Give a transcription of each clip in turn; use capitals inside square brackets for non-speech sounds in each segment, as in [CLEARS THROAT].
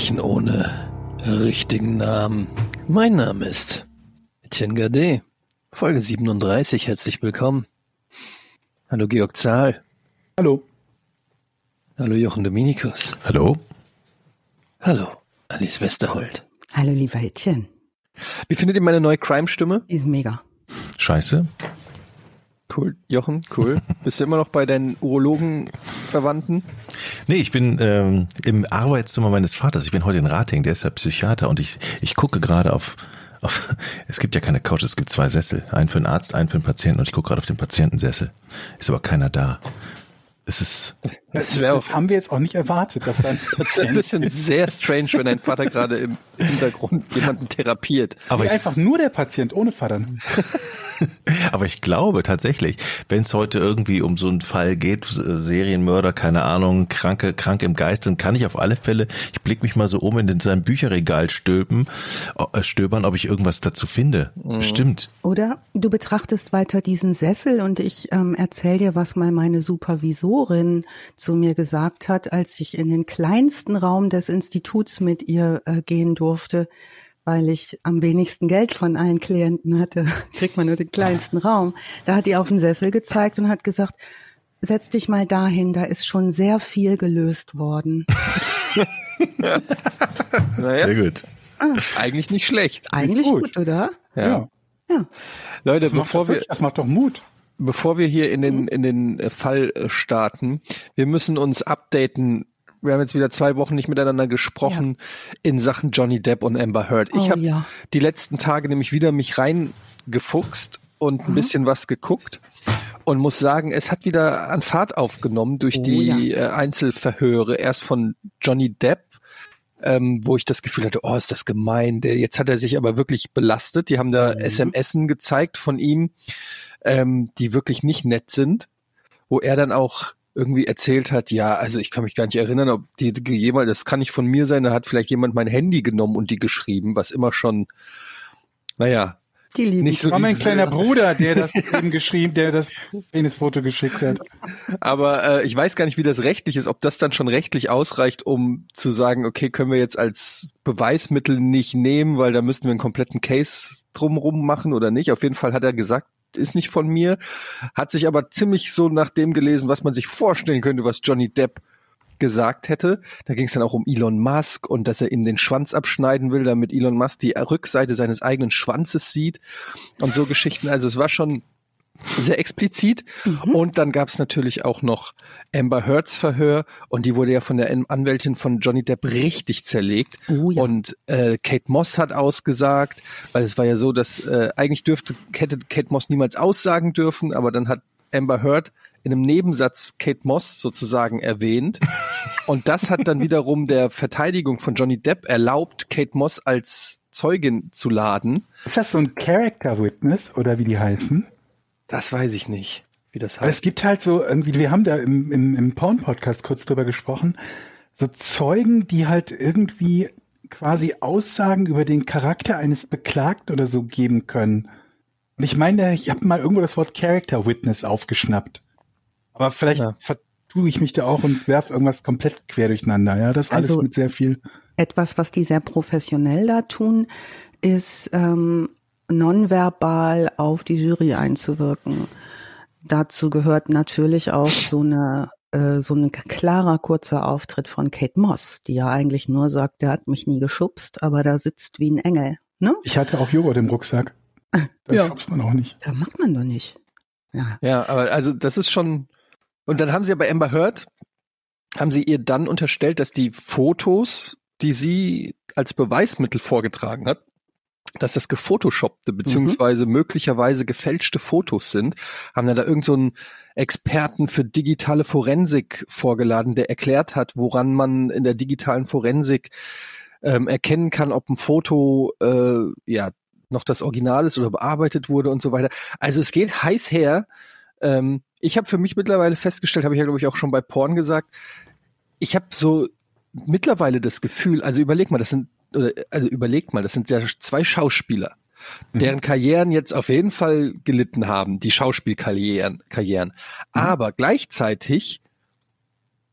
Verbrechen ohne richtigen Namen. Mein Name ist Etienne Gade. Folge 37. Herzlich willkommen. Hallo Georg Zahl. Hallo. Hallo Jochen Dominikus. Hallo. Hallo Alice Westerholt. Hallo lieber Etienne. Wie findet ihr meine neue Crime-Stimme? Die ist mega. Scheiße. Cool. Jochen, cool. [LAUGHS] Bist du immer noch bei deinen Urologen-Verwandten? Nee, ich bin ähm, im Arbeitszimmer meines Vaters. Ich bin heute in Rating, der ist ja Psychiater und ich, ich gucke gerade auf, auf, [LAUGHS] es gibt ja keine Couch, es gibt zwei Sessel. Einen für den Arzt, einen für den Patienten und ich gucke gerade auf den Patientensessel. Ist aber keiner da. Es ist. [LAUGHS] Das, das haben wir jetzt auch nicht erwartet, dass dann. [LAUGHS] Das ist ein bisschen sehr strange, wenn dein Vater gerade im Hintergrund jemanden therapiert. Aber ich, einfach nur der Patient ohne Vater. [LAUGHS] Aber ich glaube tatsächlich, wenn es heute irgendwie um so einen Fall geht, äh, Serienmörder, keine Ahnung, kranke, krank im Geist, dann kann ich auf alle Fälle, ich blicke mich mal so um in sein Bücherregal stöben, äh, stöbern, ob ich irgendwas dazu finde. Mhm. Stimmt. Oder du betrachtest weiter diesen Sessel und ich ähm, erzähl dir, was mal meine Supervisorin zu mir gesagt hat, als ich in den kleinsten Raum des Instituts mit ihr äh, gehen durfte weil ich am wenigsten Geld von allen Klienten hatte, [LAUGHS] kriegt man nur den kleinsten Raum. Da hat die auf den Sessel gezeigt und hat gesagt, setz dich mal dahin, da ist schon sehr viel gelöst worden. [LAUGHS] naja. Sehr gut. Ah. Eigentlich nicht schlecht. Eigentlich gut. gut, oder? Ja. ja. Leute, das bevor wir, das macht doch Mut. Bevor wir hier in den, in den Fall starten, wir müssen uns updaten, wir haben jetzt wieder zwei Wochen nicht miteinander gesprochen ja. in Sachen Johnny Depp und Amber Heard. Ich oh, habe ja. die letzten Tage nämlich wieder mich reingefuchst und ein mhm. bisschen was geguckt und muss sagen, es hat wieder an Fahrt aufgenommen durch oh, die ja. äh, Einzelverhöre. Erst von Johnny Depp, ähm, wo ich das Gefühl hatte, oh, ist das gemein. Jetzt hat er sich aber wirklich belastet. Die haben da mhm. SMSen gezeigt von ihm, ähm, die wirklich nicht nett sind, wo er dann auch irgendwie erzählt hat, ja, also ich kann mich gar nicht erinnern, ob die, die jemand, das kann nicht von mir sein, da hat vielleicht jemand mein Handy genommen und die geschrieben, was immer schon, naja, die lieben nicht so. war mein kleiner [LAUGHS] Bruder, der das eben geschrieben, der das Penisfoto geschickt hat. Aber äh, ich weiß gar nicht, wie das rechtlich ist, ob das dann schon rechtlich ausreicht, um zu sagen, okay, können wir jetzt als Beweismittel nicht nehmen, weil da müssten wir einen kompletten Case drumrum machen oder nicht. Auf jeden Fall hat er gesagt, ist nicht von mir, hat sich aber ziemlich so nach dem gelesen, was man sich vorstellen könnte, was Johnny Depp gesagt hätte. Da ging es dann auch um Elon Musk und dass er ihm den Schwanz abschneiden will, damit Elon Musk die Rückseite seines eigenen Schwanzes sieht und so Geschichten. Also es war schon sehr explizit. Mhm. Und dann gab es natürlich auch noch Amber Heards Verhör und die wurde ja von der Anwältin von Johnny Depp richtig zerlegt. Oh, ja. Und äh, Kate Moss hat ausgesagt, weil es war ja so, dass äh, eigentlich dürfte hätte Kate Moss niemals aussagen dürfen, aber dann hat Amber Heard in einem Nebensatz Kate Moss sozusagen erwähnt. [LAUGHS] Und das hat dann wiederum der Verteidigung von Johnny Depp erlaubt, Kate Moss als Zeugin zu laden. Ist das so ein Character Witness oder wie die heißen? Das weiß ich nicht, wie das heißt. Aber es gibt halt so irgendwie, wir haben da im, im, im Porn-Podcast kurz drüber gesprochen, so Zeugen, die halt irgendwie quasi Aussagen über den Charakter eines Beklagten oder so geben können. Und ich meine, ich habe mal irgendwo das Wort Character Witness aufgeschnappt. Aber vielleicht ja. vertue ich mich da auch und werf irgendwas komplett quer durcheinander. Ja, das also alles mit sehr viel. Etwas, was die sehr professionell da tun, ist ähm, nonverbal auf die Jury einzuwirken. Dazu gehört natürlich auch so eine äh, so ein klarer kurzer Auftritt von Kate Moss, die ja eigentlich nur sagt, der hat mich nie geschubst, aber da sitzt wie ein Engel. Ne? Ich hatte auch Joghurt im Rucksack. [LAUGHS] Da ja. schubst man auch nicht. Da macht man doch nicht. Ja. ja, aber also das ist schon. Und dann haben sie ja bei Amber Heard, haben sie ihr dann unterstellt, dass die Fotos, die sie als Beweismittel vorgetragen hat, dass das gefotoshoppte beziehungsweise mhm. möglicherweise gefälschte Fotos sind, haben dann da irgend so einen Experten für digitale Forensik vorgeladen, der erklärt hat, woran man in der digitalen Forensik ähm, erkennen kann, ob ein Foto äh, ja noch das Original ist oder bearbeitet wurde und so weiter. Also es geht heiß her. Ähm, ich habe für mich mittlerweile festgestellt, habe ich ja glaube ich auch schon bei Porn gesagt, ich habe so mittlerweile das Gefühl, also überleg mal, das sind also überlegt mal, das sind ja zwei Schauspieler, mhm. deren Karrieren jetzt auf jeden Fall gelitten haben, die Schauspielkarrieren. Karrieren. Mhm. Aber gleichzeitig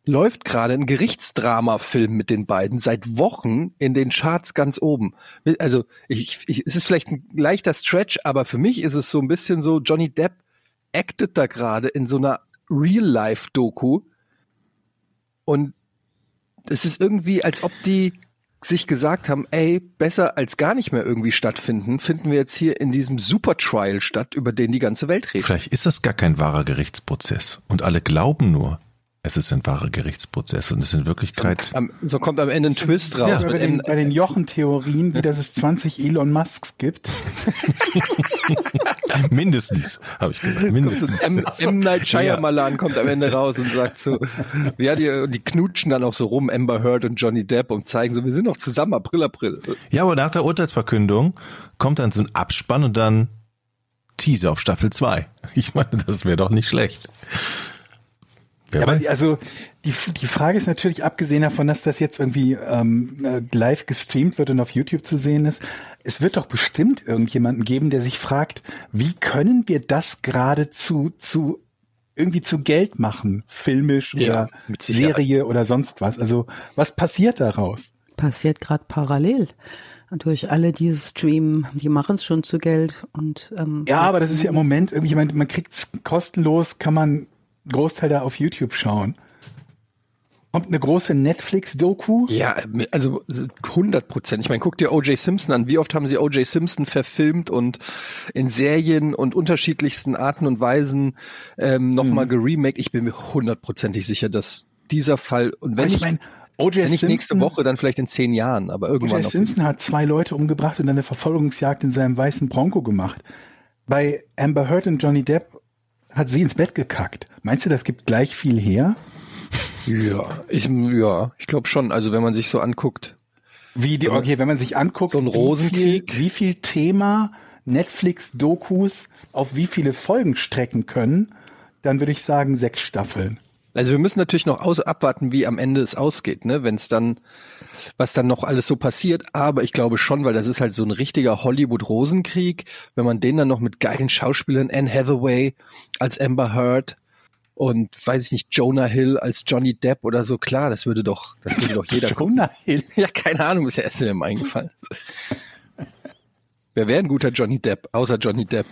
läuft gerade ein Gerichtsdrama-Film mit den beiden seit Wochen in den Charts ganz oben. Also ich, ich, es ist vielleicht ein leichter Stretch, aber für mich ist es so ein bisschen so, Johnny Depp actet da gerade in so einer Real-Life-Doku und es ist irgendwie, als ob die sich gesagt haben, ey, besser als gar nicht mehr irgendwie stattfinden, finden wir jetzt hier in diesem Super Trial statt, über den die ganze Welt redet. Vielleicht ist das gar kein wahrer Gerichtsprozess und alle glauben nur, es ist ein wahrer Gerichtsprozess und es ist in Wirklichkeit. So, am, so kommt am Ende ein Twist raus. Ja, bei, den, bei den Jochen-Theorien, wie dass es 20 Elon Musks gibt. [LAUGHS] Mindestens, habe ich gesagt. Mindestens. M, M. Night Shyamalan ja. kommt am Ende raus und sagt so, ja, die, die knutschen dann auch so rum, Amber Heard und Johnny Depp und zeigen so, wir sind noch zusammen, April, April. Ja, aber nach der Urteilsverkündung kommt dann so ein Abspann und dann Teaser auf Staffel 2. Ich meine, das wäre doch nicht schlecht. Ja, aber also die, die Frage ist natürlich, abgesehen davon, dass das jetzt irgendwie ähm, äh, live gestreamt wird und auf YouTube zu sehen ist, es wird doch bestimmt irgendjemanden geben, der sich fragt, wie können wir das gerade zu, zu irgendwie zu Geld machen, filmisch ja, oder Serie oder sonst was. Also was passiert daraus? Passiert gerade parallel durch alle, die streamen, die machen es schon zu Geld und ähm, ja, aber das ist ja im Moment irgendwie, man, man kriegt es kostenlos, kann man Großteil da auf YouTube schauen. Kommt eine große Netflix-Doku? Ja, also 100 Prozent. Ich meine, guck dir O.J. Simpson an. Wie oft haben sie O.J. Simpson verfilmt und in Serien und unterschiedlichsten Arten und Weisen ähm, nochmal mhm. geremaked? Ich bin mir hundertprozentig sicher, dass dieser Fall und wenn ich, ich meine, O.J. Nicht Simpson, nächste Woche, dann vielleicht in zehn Jahren, aber irgendwann. O.J. Simpson hat zwei Leute umgebracht und eine Verfolgungsjagd in seinem weißen Bronco gemacht. Bei Amber Heard und Johnny Depp hat sie ins Bett gekackt. Meinst du, das gibt gleich viel her? Ja, ich, ja, ich glaube schon. Also wenn man sich so anguckt. Wie die, okay, wenn man sich anguckt, so ein Rosenkrieg. Wie viel, wie viel Thema Netflix-Dokus auf wie viele Folgen strecken können, dann würde ich sagen sechs Staffeln. Also wir müssen natürlich noch aus, abwarten, wie am Ende es ausgeht, ne? Wenn es dann, was dann noch alles so passiert. Aber ich glaube schon, weil das ist halt so ein richtiger Hollywood-Rosenkrieg. Wenn man den dann noch mit geilen Schauspielern, Anne Hathaway als Amber Heard und weiß ich nicht, Jonah Hill als Johnny Depp oder so, klar, das würde doch, das würde doch jeder Jonah Hill? [LAUGHS] Ja, keine Ahnung, ist ja erst mir eingefallen. Wer wäre ein guter Johnny Depp, außer Johnny Depp?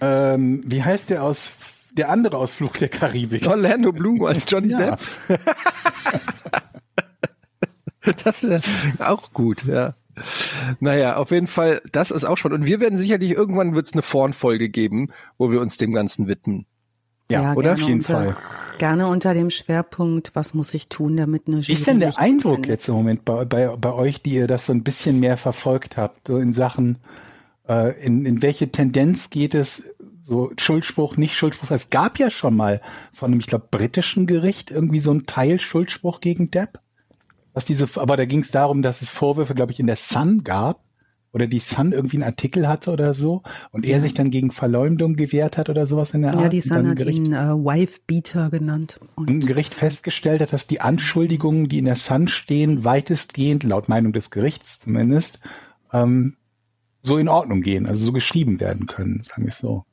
Ähm, wie heißt der aus der andere Ausflug der Karibik. Orlando Bloom als Johnny ja. Depp. [LAUGHS] das wäre auch gut, ja. Naja, auf jeden Fall, das ist auch spannend. Und wir werden sicherlich, irgendwann wird es eine Vornfolge geben, wo wir uns dem Ganzen widmen. Ja, ja oder? Auf jeden unter, Fall. Gerne unter dem Schwerpunkt, was muss ich tun, damit eine Jury Ist denn der Eindruck findet? jetzt im Moment bei, bei, bei euch, die ihr das so ein bisschen mehr verfolgt habt, so in Sachen, äh, in, in welche Tendenz geht es so Schuldspruch, nicht Schuldspruch. Es gab ja schon mal von einem, ich glaube, britischen Gericht irgendwie so ein Teil Schuldspruch gegen Depp. Was diese, aber da ging es darum, dass es Vorwürfe, glaube ich, in der Sun gab oder die Sun irgendwie einen Artikel hatte oder so und er sich dann gegen Verleumdung gewehrt hat oder sowas in der Art. Ja, die Sun hat Gericht, ihn äh, Wife-Beater genannt. Und ein Gericht festgestellt hat, dass die Anschuldigungen, die in der Sun stehen, weitestgehend, laut Meinung des Gerichts zumindest, ähm, so in Ordnung gehen, also so geschrieben werden können, sagen wir es so.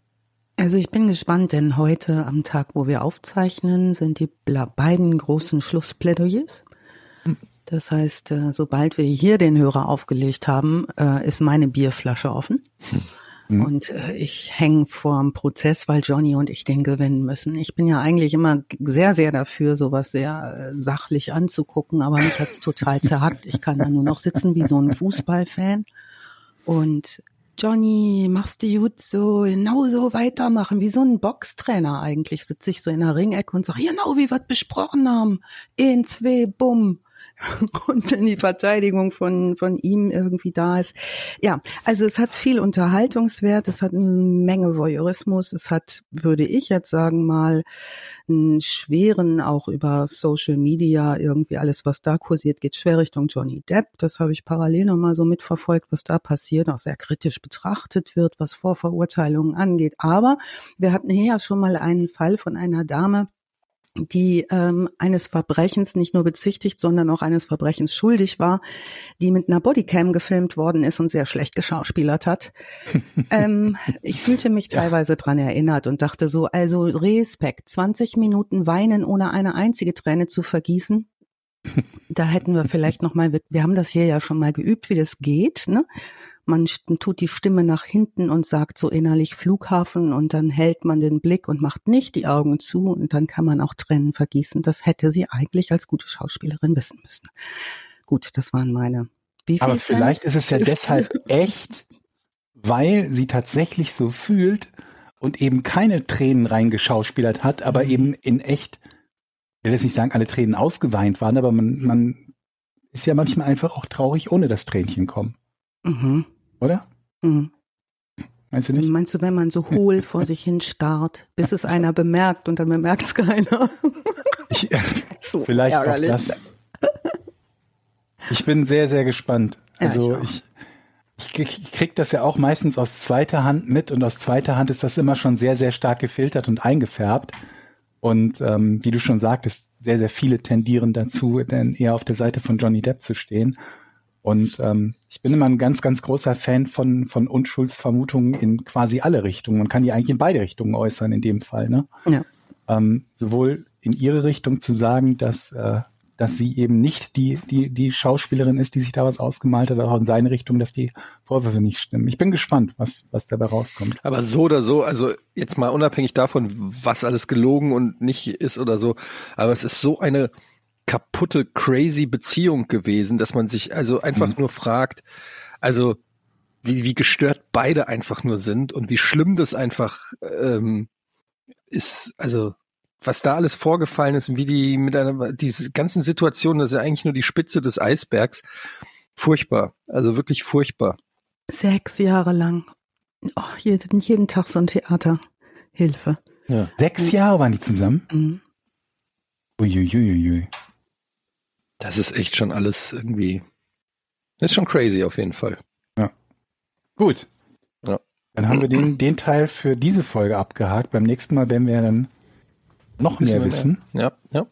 Also ich bin gespannt, denn heute am Tag, wo wir aufzeichnen, sind die beiden großen Schlussplädoyers. Das heißt, äh, sobald wir hier den Hörer aufgelegt haben, äh, ist meine Bierflasche offen. Mhm. Und äh, ich hänge vor dem Prozess, weil Johnny und ich den gewinnen müssen. Ich bin ja eigentlich immer sehr, sehr dafür, sowas sehr sachlich anzugucken, aber mich hat's total zerhackt. Ich kann da nur noch sitzen wie so ein Fußballfan. Und Johnny, machst du gut so, genau so weitermachen, wie so ein Boxtrainer eigentlich, sitze ich so in der Ringecke und sage, genau wie wir es besprochen haben, in, zwei, bumm, [LAUGHS] und dann die Verteidigung von, von ihm irgendwie da ist. Ja, also es hat viel Unterhaltungswert, es hat eine Menge Voyeurismus, es hat, würde ich jetzt sagen mal, einen schweren, auch über Social Media, irgendwie alles, was da kursiert, geht schwer Richtung Johnny Depp. Das habe ich parallel nochmal so mitverfolgt, was da passiert, auch sehr kritisch betrachtet wird, was Vorverurteilungen angeht. Aber wir hatten hier ja schon mal einen Fall von einer Dame, die ähm, eines Verbrechens nicht nur bezichtigt, sondern auch eines Verbrechens schuldig war, die mit einer Bodycam gefilmt worden ist und sehr schlecht geschauspielert hat. [LAUGHS] ähm, ich fühlte mich teilweise ja. dran erinnert und dachte so, also Respekt, 20 Minuten weinen, ohne eine einzige Träne zu vergießen. Da hätten wir vielleicht noch mal, wir haben das hier ja schon mal geübt, wie das geht, ne? Man tut die Stimme nach hinten und sagt so innerlich Flughafen und dann hält man den Blick und macht nicht die Augen zu und dann kann man auch Tränen vergießen. Das hätte sie eigentlich als gute Schauspielerin wissen müssen. Gut, das waren meine. Aber vielleicht Cent? ist es ja deshalb echt, weil sie tatsächlich so fühlt und eben keine Tränen reingeschauspielert hat, aber mhm. eben in echt, ich will jetzt nicht sagen, alle Tränen ausgeweint waren, aber man, man ist ja manchmal einfach auch traurig, ohne dass Tränchen kommen. Mhm. Oder? Mhm. Meinst du nicht? Meinst du, wenn man so hohl [LAUGHS] vor sich hin starrt, bis es einer bemerkt und dann bemerkt es keiner? [LAUGHS] Ich, so vielleicht ärgerlich. auch das. Ich bin sehr, sehr gespannt. Also ja, ich, ich, ich krieg das ja auch meistens aus zweiter Hand mit und aus zweiter Hand ist das immer schon sehr, sehr stark gefiltert und eingefärbt. Und ähm, wie du schon sagtest, sehr, sehr viele tendieren dazu, dann eher auf der Seite von Johnny Depp zu stehen. Und ähm, ich bin immer ein ganz, ganz großer Fan von, von Unschuldsvermutungen in quasi alle Richtungen. Man kann die eigentlich in beide Richtungen äußern in dem Fall. Ne? Ja. Ähm, sowohl in ihre Richtung zu sagen, dass, äh, dass sie eben nicht die, die, die Schauspielerin ist, die sich da was ausgemalt hat, auch in seine Richtung, dass die Vorwürfe nicht stimmen. Ich bin gespannt, was, was dabei rauskommt. Aber so oder so, also jetzt mal unabhängig davon, was alles gelogen und nicht ist oder so, aber es ist so eine kaputte, crazy Beziehung gewesen, dass man sich also einfach mhm. nur fragt, also wie, wie gestört beide einfach nur sind und wie schlimm das einfach ähm, ist, also was da alles vorgefallen ist und wie die mit einer, diese ganzen Situationen, das ist ja eigentlich nur die Spitze des Eisbergs. Furchtbar, also wirklich furchtbar. Sechs Jahre lang. Oh, jeden, jeden Tag so ein Theater. Hilfe. Ja. Sechs Jahre waren die zusammen? Mhm. Uiuiuiui. Das ist echt schon alles irgendwie. Ist schon crazy auf jeden Fall. Ja. Gut. Ja. Dann haben wir den, [CLEARS THROAT] den Teil für diese Folge abgehakt. Beim nächsten Mal werden wir dann noch mehr wissen. Ja, ja.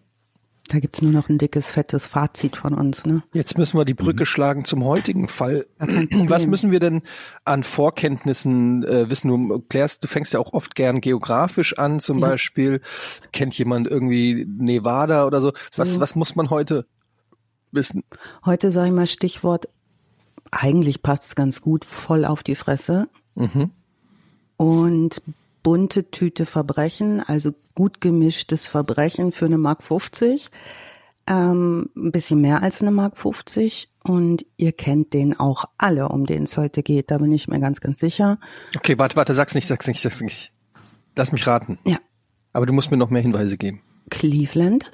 Da gibt's nur noch ein dickes, fettes Fazit von uns. Ne? Jetzt müssen wir die Brücke mhm. schlagen zum heutigen Fall. [CLEARS THROAT] Was müssen wir denn an Vorkenntnissen äh, wissen? Du klärst, du fängst ja auch oft gern geografisch an, zum ja. Beispiel. Kennt jemand irgendwie Nevada oder so? Was, so. was muss man heute wissen? Heute sage ich mal Stichwort, eigentlich passt es ganz gut, voll auf die Fresse. Mhm. Und bunte Tüte Verbrechen, also gut gemischtes Verbrechen für eine Mark 50. Ähm, ein bisschen mehr als eine Mark 50 und ihr kennt den auch alle, um den es heute geht. Da bin ich mir ganz, ganz sicher. Okay, warte, warte, sag's nicht, sag's nicht, sag's nicht. Lass mich raten. Ja. Aber du musst mir noch mehr Hinweise geben. Cleveland,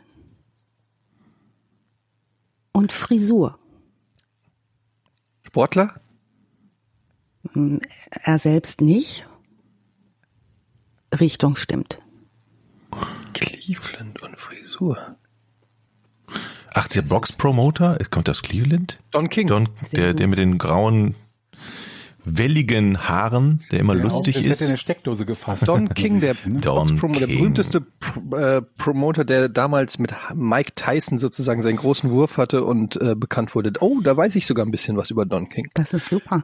und Frisur. Sportler? Hm, er selbst nicht. Richtung stimmt. Cleveland und Frisur. Ach, der Box-Promoter, kommt aus Cleveland? Don King. Don, der, der mit den grauen welligen Haaren, der immer der lustig auch, ist. Hätte eine Steckdose gefasst. Don King, der, [LAUGHS] Don King. der berühmteste äh, Promoter, der damals mit Mike Tyson sozusagen seinen großen Wurf hatte und äh, bekannt wurde. Oh, da weiß ich sogar ein bisschen was über Don King. Das ist super.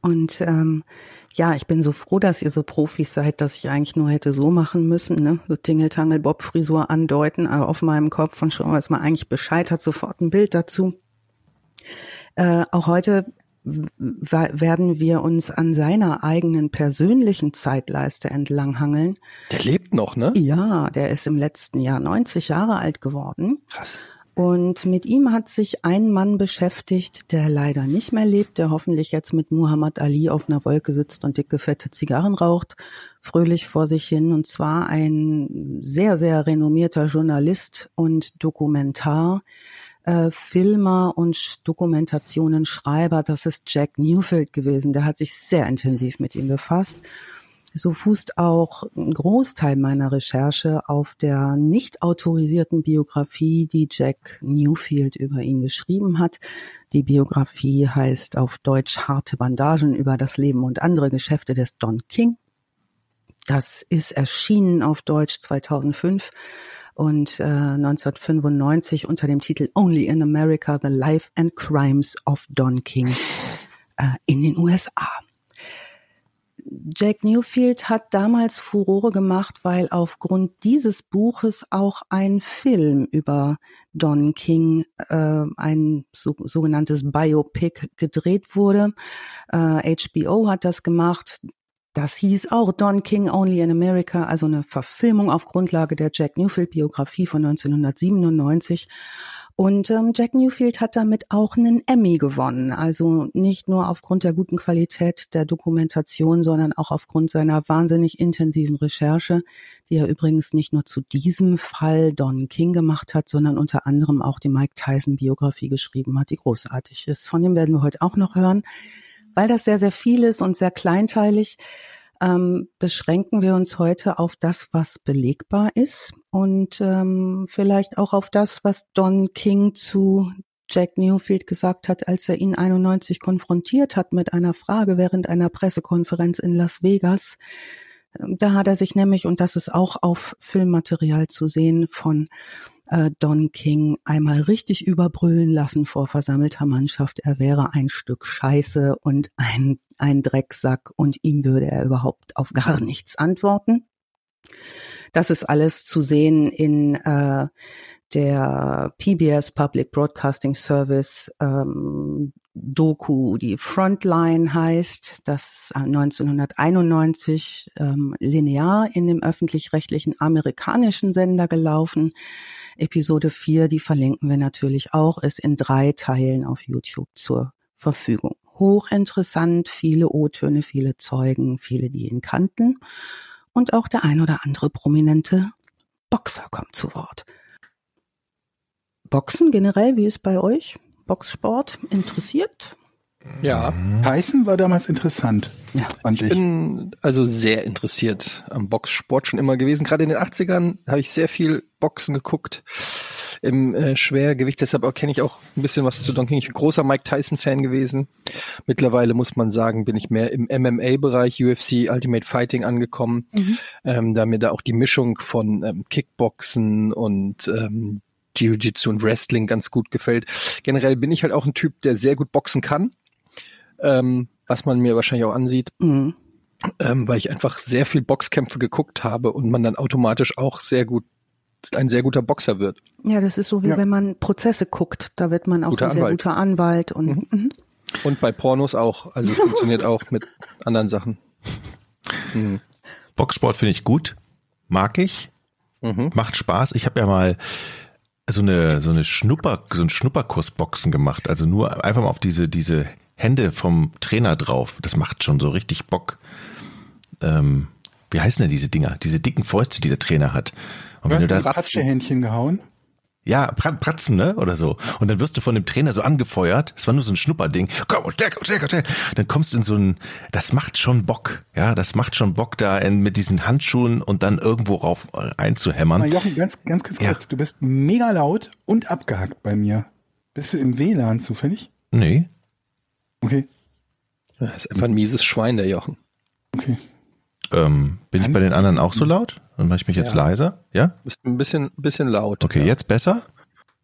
Und ähm, ja, ich bin so froh, dass ihr so Profis seid, dass ich eigentlich nur hätte so machen müssen, ne? So Tingeltangel Bob Frisur andeuten äh, auf meinem Kopf und schon weiß man eigentlich Bescheid hat, sofort ein Bild dazu. Äh, auch heute werden wir uns an seiner eigenen persönlichen Zeitleiste entlanghangeln. Der lebt noch, ne? Ja, der ist im letzten Jahr 90 Jahre alt geworden. Krass. Und mit ihm hat sich ein Mann beschäftigt, der leider nicht mehr lebt, der hoffentlich jetzt mit Muhammad Ali auf einer Wolke sitzt und dicke, fette Zigarren raucht, fröhlich vor sich hin. Und zwar ein sehr, sehr renommierter Journalist und Dokumentar, äh, Filmer und Dokumentationsschreiber, das ist Jack Newfield gewesen. Der hat sich sehr intensiv mit ihm befasst. So fußt auch ein Großteil meiner Recherche auf der nicht autorisierten Biografie, die Jack Newfield über ihn geschrieben hat. Die Biografie heißt auf Deutsch Harte Bandagen über das Leben und andere Geschäfte des Don King. Das ist erschienen auf Deutsch 2005 und äh, 1995 unter dem Titel Only in America, The Life and Crimes of Don King äh, in den USA. Jack Newfield hat damals Furore gemacht, weil aufgrund dieses Buches auch ein Film über Don King, äh, ein so, sogenanntes Biopic gedreht wurde. Äh, HBO hat das gemacht. Das hieß auch Don King Only in America, also eine Verfilmung auf Grundlage der Jack Newfield Biografie von 1997. Und ähm, Jack Newfield hat damit auch einen Emmy gewonnen. Also nicht nur aufgrund der guten Qualität der Dokumentation, sondern auch aufgrund seiner wahnsinnig intensiven Recherche, die er übrigens nicht nur zu diesem Fall Don King gemacht hat, sondern unter anderem auch die Mike Tyson Biografie geschrieben hat, die großartig ist. Von dem werden wir heute auch noch hören. Weil das sehr, sehr viel ist und sehr kleinteilig, ähm, beschränken wir uns heute auf das, was belegbar ist und ähm, vielleicht auch auf das, was Don King zu Jack Newfield gesagt hat, als er ihn 91 konfrontiert hat mit einer Frage während einer Pressekonferenz in Las Vegas. Da hat er sich nämlich, und das ist auch auf Filmmaterial zu sehen, von äh, Don King einmal richtig überbrüllen lassen vor versammelter Mannschaft. Er wäre ein Stück Scheiße und ein, ein Drecksack und ihm würde er überhaupt auf gar nichts antworten. Das ist alles zu sehen in äh, der PBS Public Broadcasting Service ähm, Doku, die Frontline heißt. Das 1991 ähm, linear in dem öffentlich-rechtlichen amerikanischen Sender gelaufen. Episode 4, die verlinken wir natürlich auch, ist in drei Teilen auf YouTube zur Verfügung. Hochinteressant, viele O-Töne, viele Zeugen, viele, die ihn kannten. Und auch der ein oder andere prominente Boxer kommt zu Wort. Boxen generell, wie ist bei euch? Boxsport interessiert? Ja. Tyson war damals interessant. Ja. Fand Ich bin also sehr interessiert am Boxsport schon immer gewesen. Gerade in den 80ern habe ich sehr viel Boxen geguckt im äh, Schwergewicht. Deshalb auch kenne ich auch ein bisschen was zu Don King. Ich bin großer Mike Tyson-Fan gewesen. Mittlerweile muss man sagen, bin ich mehr im MMA-Bereich, UFC, Ultimate Fighting angekommen. Mhm. Ähm, da mir da auch die Mischung von ähm, Kickboxen und ähm, Jiu-Jitsu und Wrestling ganz gut gefällt. Generell bin ich halt auch ein Typ, der sehr gut boxen kann ähm, was man mir wahrscheinlich auch ansieht, Mhm. ähm, weil ich einfach sehr viel Boxkämpfe geguckt habe und man dann automatisch auch sehr gut ein sehr guter Boxer wird. Ja, das ist so wie Ja. wenn man Prozesse guckt. Da wird man auch Guter ein sehr Anwalt. guter Anwalt und mhm. Und bei Pornos auch. Also es [LAUGHS] funktioniert auch mit anderen Sachen. Mhm. Boxsport finde ich gut, mag ich, Mhm. macht Spaß. Ich habe ja mal so eine so eine Schnupper so einen Schnupperkurs Boxen gemacht, also nur einfach mal auf diese diese Hände vom Trainer drauf. Das macht schon so richtig Bock. Ähm, wie heißen denn diese Dinger? Diese dicken Fäuste, die der Trainer hat. Und Du wenn hast du da Ratschehändchen gehauen. ja, Prat- Pratzen, ne? Oder so. Und dann wirst du von dem Trainer so angefeuert. Es war nur so ein Schnupperding. Komm, stärker, stärker, stärker. Dann kommst du in so ein, das macht schon Bock. Ja, das macht schon Bock, da in, mit diesen Handschuhen und dann irgendwo rauf äh, Mal einzuhämmern. Jochen, ganz, ganz kurz, Ja. kurz. Du bist mega laut und abgehackt bei mir. Bist du im WLAN zufällig? Nee. Okay, Das ist einfach ein mieses Schwein, der Jochen. okay. Ähm, bin ich bei den anderen auch so laut? Dann mache ich mich jetzt Ja. leiser. Ja? Bist ein bisschen, bisschen laut. Okay, ja. jetzt besser?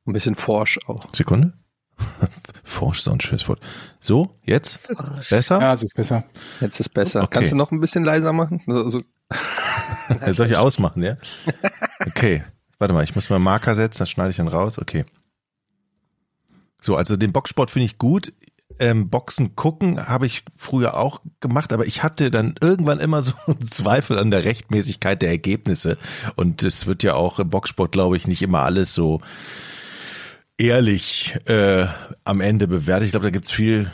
Ein bisschen forsch auch. Sekunde. [LAUGHS] Forsch ist auch ein schönes Wort. So, jetzt? Besser? Ja, es ist besser. Jetzt ist besser. Okay. Kannst du noch ein bisschen leiser machen? So, so. [LAUGHS] Soll ich ausmachen, ja? Okay. Warte mal, ich muss mal einen Marker setzen, das schneide ich dann raus. Okay. So, also den Boxsport finde ich gut. Ähm, Boxen gucken habe ich früher auch gemacht, aber ich hatte dann irgendwann immer so einen [LAUGHS] Zweifel an der Rechtmäßigkeit der Ergebnisse. Und es wird ja auch im Boxsport, glaube ich, nicht immer alles so ehrlich äh, am Ende bewertet. Ich glaube, da gibt's viel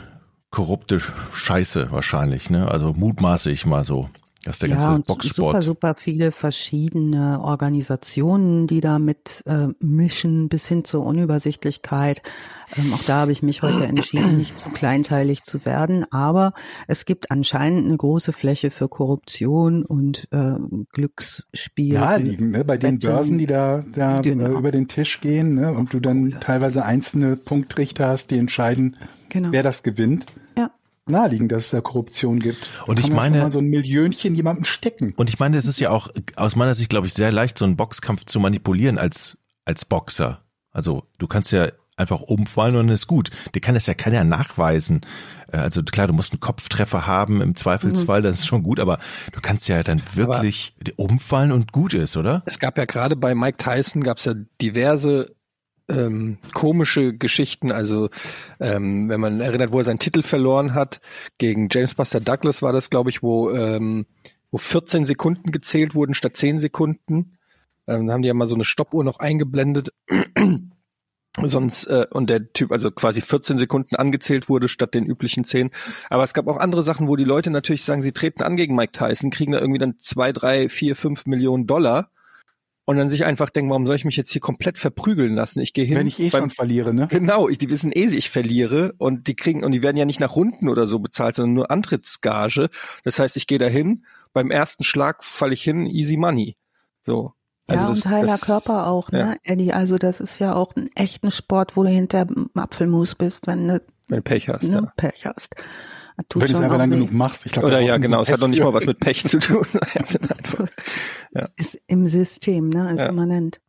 korrupte Scheiße wahrscheinlich. Ne? Also mutmaße ich mal so, dass der ja, ganze und Boxsport. super, super viele verschiedene Organisationen, die da mit äh, mischen, bis hin zur Unübersichtlichkeit. Ähm, auch da habe ich mich heute entschieden, nicht zu kleinteilig zu werden. Aber es gibt anscheinend eine große Fläche für Korruption und äh, Glücksspiel. Naheliegend, ne? Bei den Wetten. Börsen, die da, da Genau. über den Tisch gehen, ne? Und du dann teilweise einzelne Punktrichter hast, die entscheiden, Genau. wer das gewinnt. Ja. naheliegend, dass es da Korruption gibt. Und ich meine, so ein Millionchen jemandem stecken. Und ich meine, es ist ja auch aus meiner Sicht, glaube ich, sehr leicht, so einen Boxkampf zu manipulieren als als Boxer. Also du kannst ja einfach umfallen und ist gut. Dir kann das ja keiner nachweisen. Äh, also klar, du musst einen Kopftreffer haben im Zweifelsfall, mhm. das ist schon gut, aber du kannst ja dann wirklich aber umfallen und gut ist, oder? Es gab ja gerade bei Mike Tyson gab es ja diverse ähm, komische Geschichten. Also ähm, wenn man erinnert, wo er seinen Titel verloren hat gegen James Buster Douglas war das, glaube ich, wo ähm, wo 14 Sekunden gezählt wurden statt 10 Sekunden. Ähm, da haben die ja mal so eine Stoppuhr noch eingeblendet. [CLEARS THROAT] Sonst, äh, und der Typ also quasi 14 Sekunden angezählt wurde statt den üblichen 10. Aber es gab auch andere Sachen, wo die Leute natürlich sagen, sie treten an gegen Mike Tyson, kriegen da irgendwie dann zwei, drei, vier, fünf Millionen Dollar und dann sich einfach denken, warum soll ich mich jetzt hier komplett verprügeln lassen? Ich gehe hin. Wenn ich eh beim, schon verliere, ne? Genau, ich, die wissen eh, ich verliere und die kriegen und die werden ja nicht nach Runden oder so bezahlt, sondern nur Antrittsgage. Das heißt, ich gehe dahin, beim ersten Schlag falle ich hin, easy money. So. Also ja, das, und heiler das, Körper auch, ne, ja. Eddie? Also das ist ja auch ein echter Sport, wo du hinter Apfelmus bist, wenn du, wenn du Pech hast. Ne, ja. Pech hast. Tut Wenn du es einfach lang genug machst. Ich glaub, Oder ja, genau. Es hat doch nicht mal was mit Pech zu tun. [LAUGHS] ja. Ist im System, ne? Ist ja. immanent.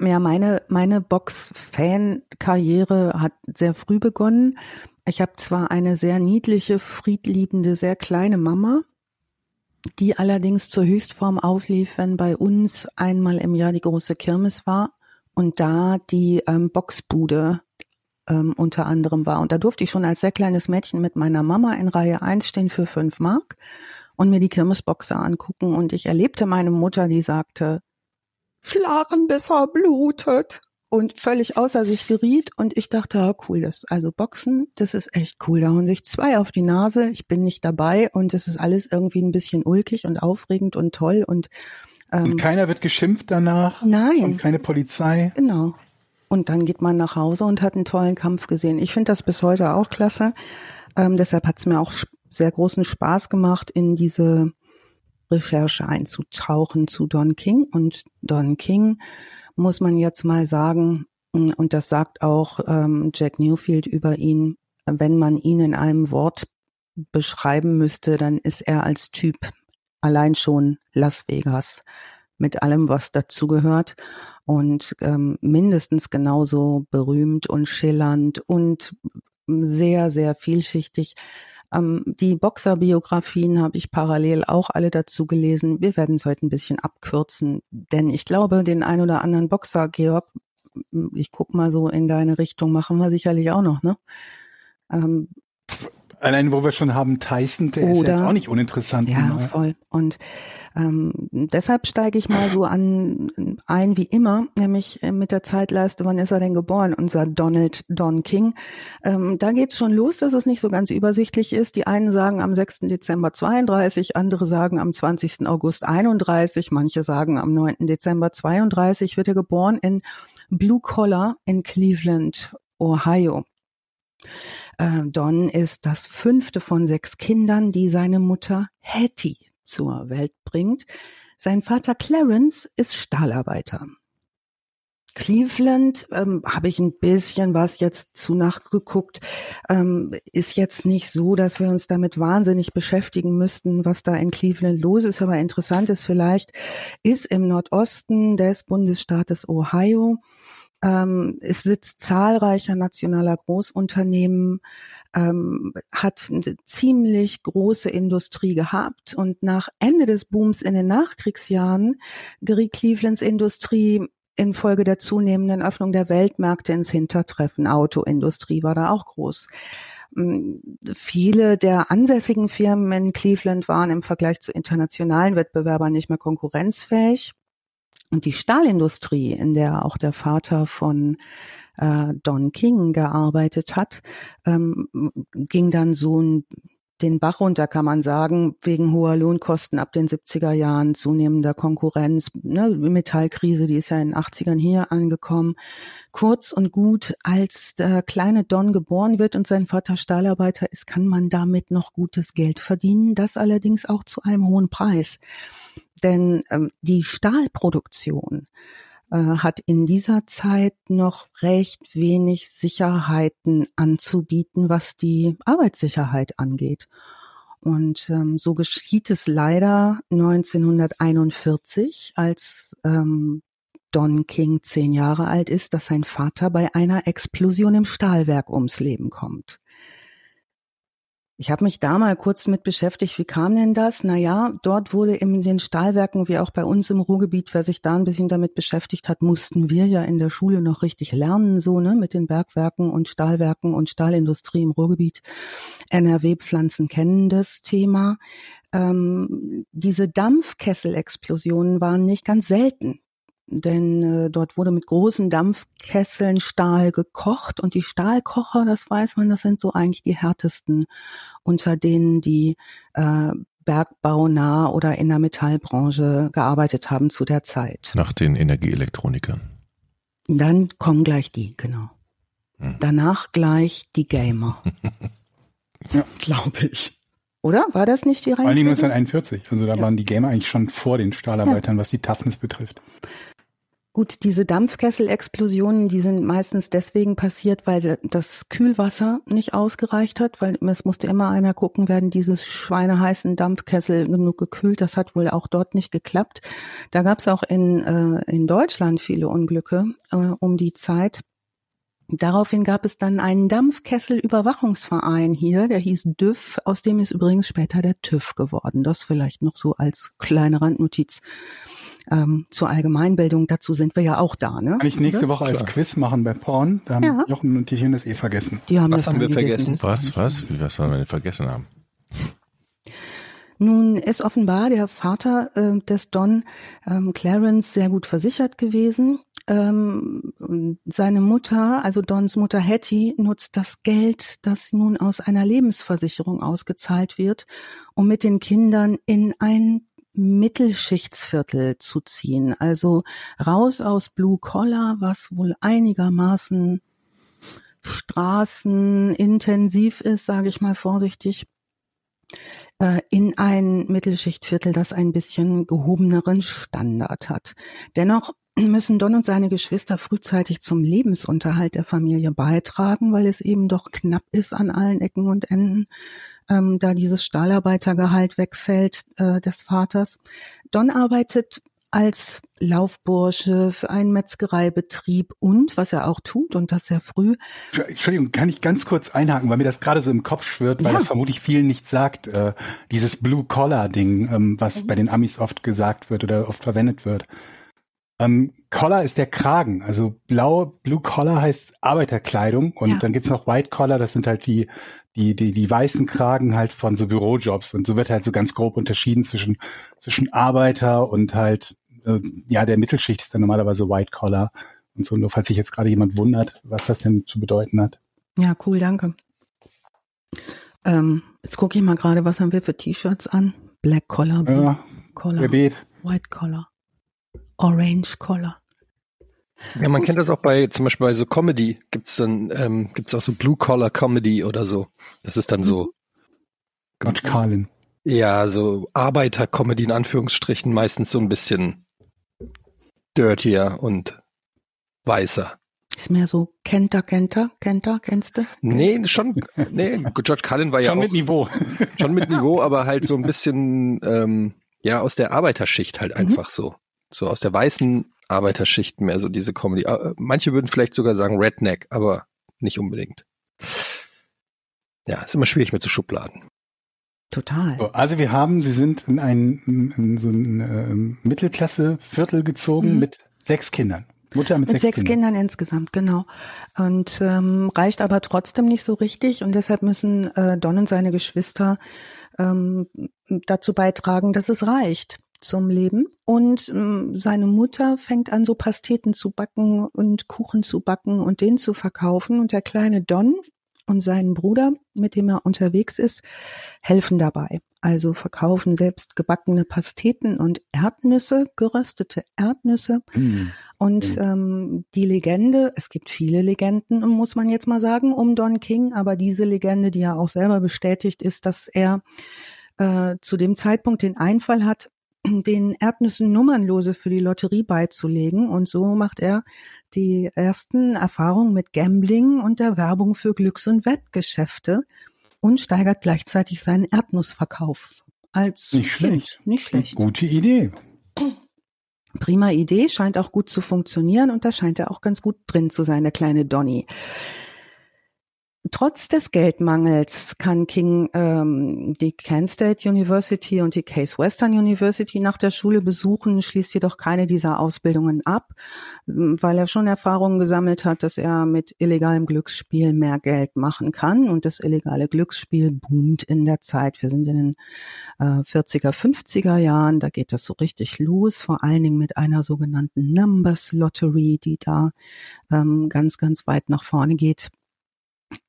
Ja, meine, meine Box-Fan-Karriere hat sehr früh begonnen. Ich habe zwar eine sehr niedliche, friedliebende, sehr kleine Mama, die allerdings zur Höchstform auflief, wenn bei uns einmal im Jahr die große Kirmes war und da die ähm, Boxbude ähm, unter anderem war. Und da durfte ich schon als sehr kleines Mädchen mit meiner Mama in Reihe 1 stehen für 5 Mark und mir die Kirmesboxer angucken. Und ich erlebte meine Mutter, die sagte, schlagen bis er blutet und völlig außer sich geriet und ich dachte, ah, cool, das also Boxen, das ist echt cool. Da hauen sich zwei auf die Nase, ich bin nicht dabei und es ist alles irgendwie ein bisschen ulkig und aufregend und toll und ähm, und keiner wird geschimpft danach. Nein. Und keine Polizei. Genau. Und dann geht man nach Hause und hat einen tollen Kampf gesehen. Ich finde das bis heute auch klasse. Ähm, deshalb hat es mir auch sehr großen Spaß gemacht, in diese Recherche einzutauchen zu Don King. Und Don King muss man jetzt mal sagen, mm, und das sagt auch ähm, Jack Newfield über ihn, wenn man ihn in einem Wort beschreiben müsste, dann ist er als Typ allein schon Las Vegas mit allem, was dazugehört und ähm, mindestens genauso berühmt und schillernd und sehr, sehr vielschichtig. Ähm, die Boxerbiografien habe ich parallel auch alle dazu gelesen. Wir werden es heute ein bisschen abkürzen, denn ich glaube, den ein oder anderen Boxer, Georg, ich guck mal so in deine Richtung, machen wir sicherlich auch noch, ne? Ähm, Allein, wo wir schon haben, Tyson, der oder, ist jetzt auch nicht uninteressant. Ja, ne? voll. Und ähm, deshalb steige ich mal so an ein wie immer, nämlich äh, mit der Zeitleiste, wann ist er denn geboren, unser Donald Don King. Ähm, da geht's schon los, dass es nicht so ganz übersichtlich ist. Die einen sagen am 6. Dezember 32, andere sagen am 20. August 31, manche sagen am 9. Dezember 32 wird er geboren in Blue Collar in Cleveland, Ohio. Äh, Don ist das fünfte von sechs Kindern, die seine Mutter Hattie zur Welt bringt. Sein Vater Clarence ist Stahlarbeiter. Cleveland ähm, habe ich ein bisschen was jetzt zu nachgeguckt. Ähm, ist jetzt nicht so, dass wir uns damit wahnsinnig beschäftigen müssten, was da in Cleveland los ist. Aber interessant ist vielleicht, ist im Nordosten des Bundesstaates Ohio ähm, es sitzt zahlreicher nationaler Großunternehmen, ähm, hat eine ziemlich große Industrie gehabt und nach Ende des Booms in den Nachkriegsjahren geriet Clevelands Industrie infolge der zunehmenden Öffnung der Weltmärkte ins Hintertreffen. Autoindustrie war da auch groß. Viele der ansässigen Firmen in Cleveland waren im Vergleich zu internationalen Wettbewerbern nicht mehr konkurrenzfähig. Und die Stahlindustrie, in der auch der Vater von äh, Don King gearbeitet hat, ähm, ging dann so ein den Bach runter, kann man sagen, wegen hoher Lohnkosten ab den 70er Jahren, zunehmender Konkurrenz, ne, Metallkrise, die ist ja in den 80ern hier angekommen. Kurz und gut, als der kleine Don geboren wird und sein Vater Stahlarbeiter ist, kann man damit noch gutes Geld verdienen, das allerdings auch zu einem hohen Preis. Denn ähm, die Stahlproduktion äh, hat in dieser Zeit noch recht wenig Sicherheiten anzubieten, was die Arbeitssicherheit angeht. Und ähm, so geschieht es leider 1941, als ähm, Don King zehn Jahre alt ist, dass sein Vater bei einer Explosion im Stahlwerk ums Leben kommt. Ich habe mich da mal kurz mit beschäftigt, wie kam denn das? Naja, dort wurde in den Stahlwerken, wie auch bei uns im Ruhrgebiet, wer sich da ein bisschen damit beschäftigt hat, mussten wir ja in der Schule noch richtig lernen, so, ne, mit den Bergwerken und Stahlwerken und Stahlindustrie im Ruhrgebiet. NRW-Pflanzen kennen das Thema. Ähm, diese Dampfkesselexplosionen waren nicht ganz selten denn äh, dort wurde mit großen Dampfkesseln Stahl gekocht und die Stahlkocher, das weiß man, das sind so eigentlich die härtesten unter denen, die äh, bergbaunah oder in der Metallbranche gearbeitet haben zu der Zeit. Nach den Energieelektronikern. Dann kommen gleich die, genau. Hm. Danach gleich die Gamer. [LAUGHS] ja. Glaube ich. Oder? War das nicht die Reihenfolge? Vor allem 1941. Also da ja. waren die Gamer eigentlich schon vor den Stahlarbeitern, ja. was die Toughness betrifft. Gut, diese Dampfkesselexplosionen, die sind meistens deswegen passiert, weil das Kühlwasser nicht ausgereicht hat, weil es musste immer einer gucken, werden diese schweineheißen Dampfkessel genug gekühlt. Das hat wohl auch dort nicht geklappt. Da gab es auch in, äh, in Deutschland viele Unglücke äh, um die Zeit. Daraufhin gab es dann einen Dampfkesselüberwachungsverein hier, der hieß DÜV, aus dem ist übrigens später der TÜV geworden. Das vielleicht noch so als kleine Randnotiz ähm, zur Allgemeinbildung. Dazu sind wir ja auch da. Ne? Kann ich nächste Woche als Klar. Quiz machen bei Porn? Da haben ja. Jochen und Tierchen das eh vergessen. Die haben was das haben wir vergessen? Was, was? Was haben wir denn vergessen haben? Nun ist offenbar der Vater äh, des Don ähm, Clarence sehr gut versichert gewesen. Ähm, seine Mutter, also Dons Mutter Hattie, nutzt das Geld, das nun aus einer Lebensversicherung ausgezahlt wird, um mit den Kindern in ein Mittelschichtsviertel zu ziehen. Also raus aus Blue Collar, was wohl einigermaßen straßenintensiv ist, sage ich mal vorsichtig, äh, in ein Mittelschichtviertel, das ein bisschen gehobeneren Standard hat. Dennoch müssen Don und seine Geschwister frühzeitig zum Lebensunterhalt der Familie beitragen, weil es eben doch knapp ist an allen Ecken und Enden ähm, da dieses Stahlarbeitergehalt wegfällt äh, des Vaters. Don arbeitet als Laufbursche für einen Metzgereibetrieb und was er auch tut und das sehr früh. Entschuldigung, kann ich ganz kurz einhaken, weil mir das gerade so im Kopf schwirrt, weil ja. das vermutlich vielen nicht sagt, äh, dieses Blue-Collar-Ding, ähm, was mhm. bei den Amis oft gesagt wird oder oft verwendet wird. Ähm, Collar ist der Kragen, also blau, Blue Collar heißt Arbeiterkleidung und ja. dann gibt's noch White Collar, das sind halt die die, die, die weißen Kragen halt von so Bürojobs. Und so wird halt so ganz grob unterschieden zwischen, zwischen Arbeiter und halt, äh, ja, der Mittelschicht ist dann normalerweise White Collar. Und so, nur falls sich jetzt gerade jemand wundert, was das denn zu bedeuten hat. Ja, cool, danke. Ähm, jetzt gucke ich mal gerade, was haben wir für T-Shirts an? Black Collar, Blue ja, Collar, White Collar, Orange Collar. Ja, man kennt das auch bei, zum Beispiel bei so Comedy, gibt's dann, ähm, gibt's auch so Blue-Collar-Comedy oder so. Das ist dann so. Gott Carlin. Ja, so Arbeiter-Comedy in Anführungsstrichen, meistens so ein bisschen dirtier und weißer. Ist mehr so Kenter, Kenter, Kenter, kennst du? Nee, schon, nee, George Carlin war ja schon auch. mit Niveau. Schon mit [LAUGHS] Niveau, aber halt so ein bisschen, ähm, ja, aus der Arbeiterschicht halt mhm. einfach mhm. so. So aus der weißen Arbeiterschicht mehr, so diese Comedy. Äh, manche würden vielleicht sogar sagen Redneck, aber nicht unbedingt. Ja, ist immer schwierig mit so Schubladen. Total. So, also wir haben, Sie sind in ein, in so ein äh, Mittelklasse-Viertel gezogen mhm. mit sechs Kindern. Mutter mit, mit sechs, sechs Kindern. Kindern. insgesamt, genau. Und ähm, reicht aber trotzdem nicht so richtig und deshalb müssen äh, Don und seine Geschwister ähm, dazu beitragen, dass es reicht zum Leben. Und ähm, seine Mutter fängt an, so Pasteten zu backen und Kuchen zu backen und den zu verkaufen. Und der kleine Don und sein Bruder, mit dem er unterwegs ist, helfen dabei. Also verkaufen selbst gebackene Pasteten und Erdnüsse, geröstete Erdnüsse. Mhm. Und mhm. ähm, die Legende, es gibt viele Legenden, muss man jetzt mal sagen, um Don King, aber diese Legende, die er auch selber bestätigt, ist, dass er äh, zu dem Zeitpunkt den Einfall hat, den Erdnüssen Nummernlose für die Lotterie beizulegen. Und so macht er die ersten Erfahrungen mit Gambling und der Werbung für Glücks- und Wettgeschäfte und steigert gleichzeitig seinen Erdnussverkauf. Als Nicht schlecht. Kind. Nicht schlecht. Gute Idee. Prima Idee, scheint auch gut zu funktionieren und da scheint er auch ganz gut drin zu sein, der kleine Donny. Trotz des Geldmangels kann King ähm, die Kent State University und die Case Western University nach der Schule besuchen, schließt jedoch keine dieser Ausbildungen ab, weil er schon Erfahrungen gesammelt hat, dass er mit illegalem Glücksspiel mehr Geld machen kann. Und das illegale Glücksspiel boomt in der Zeit. Wir sind in den äh, 40er, 50er Jahren, da geht das so richtig los, vor allen Dingen mit einer sogenannten Numbers Lottery, die da ähm, ganz, ganz weit nach vorne geht.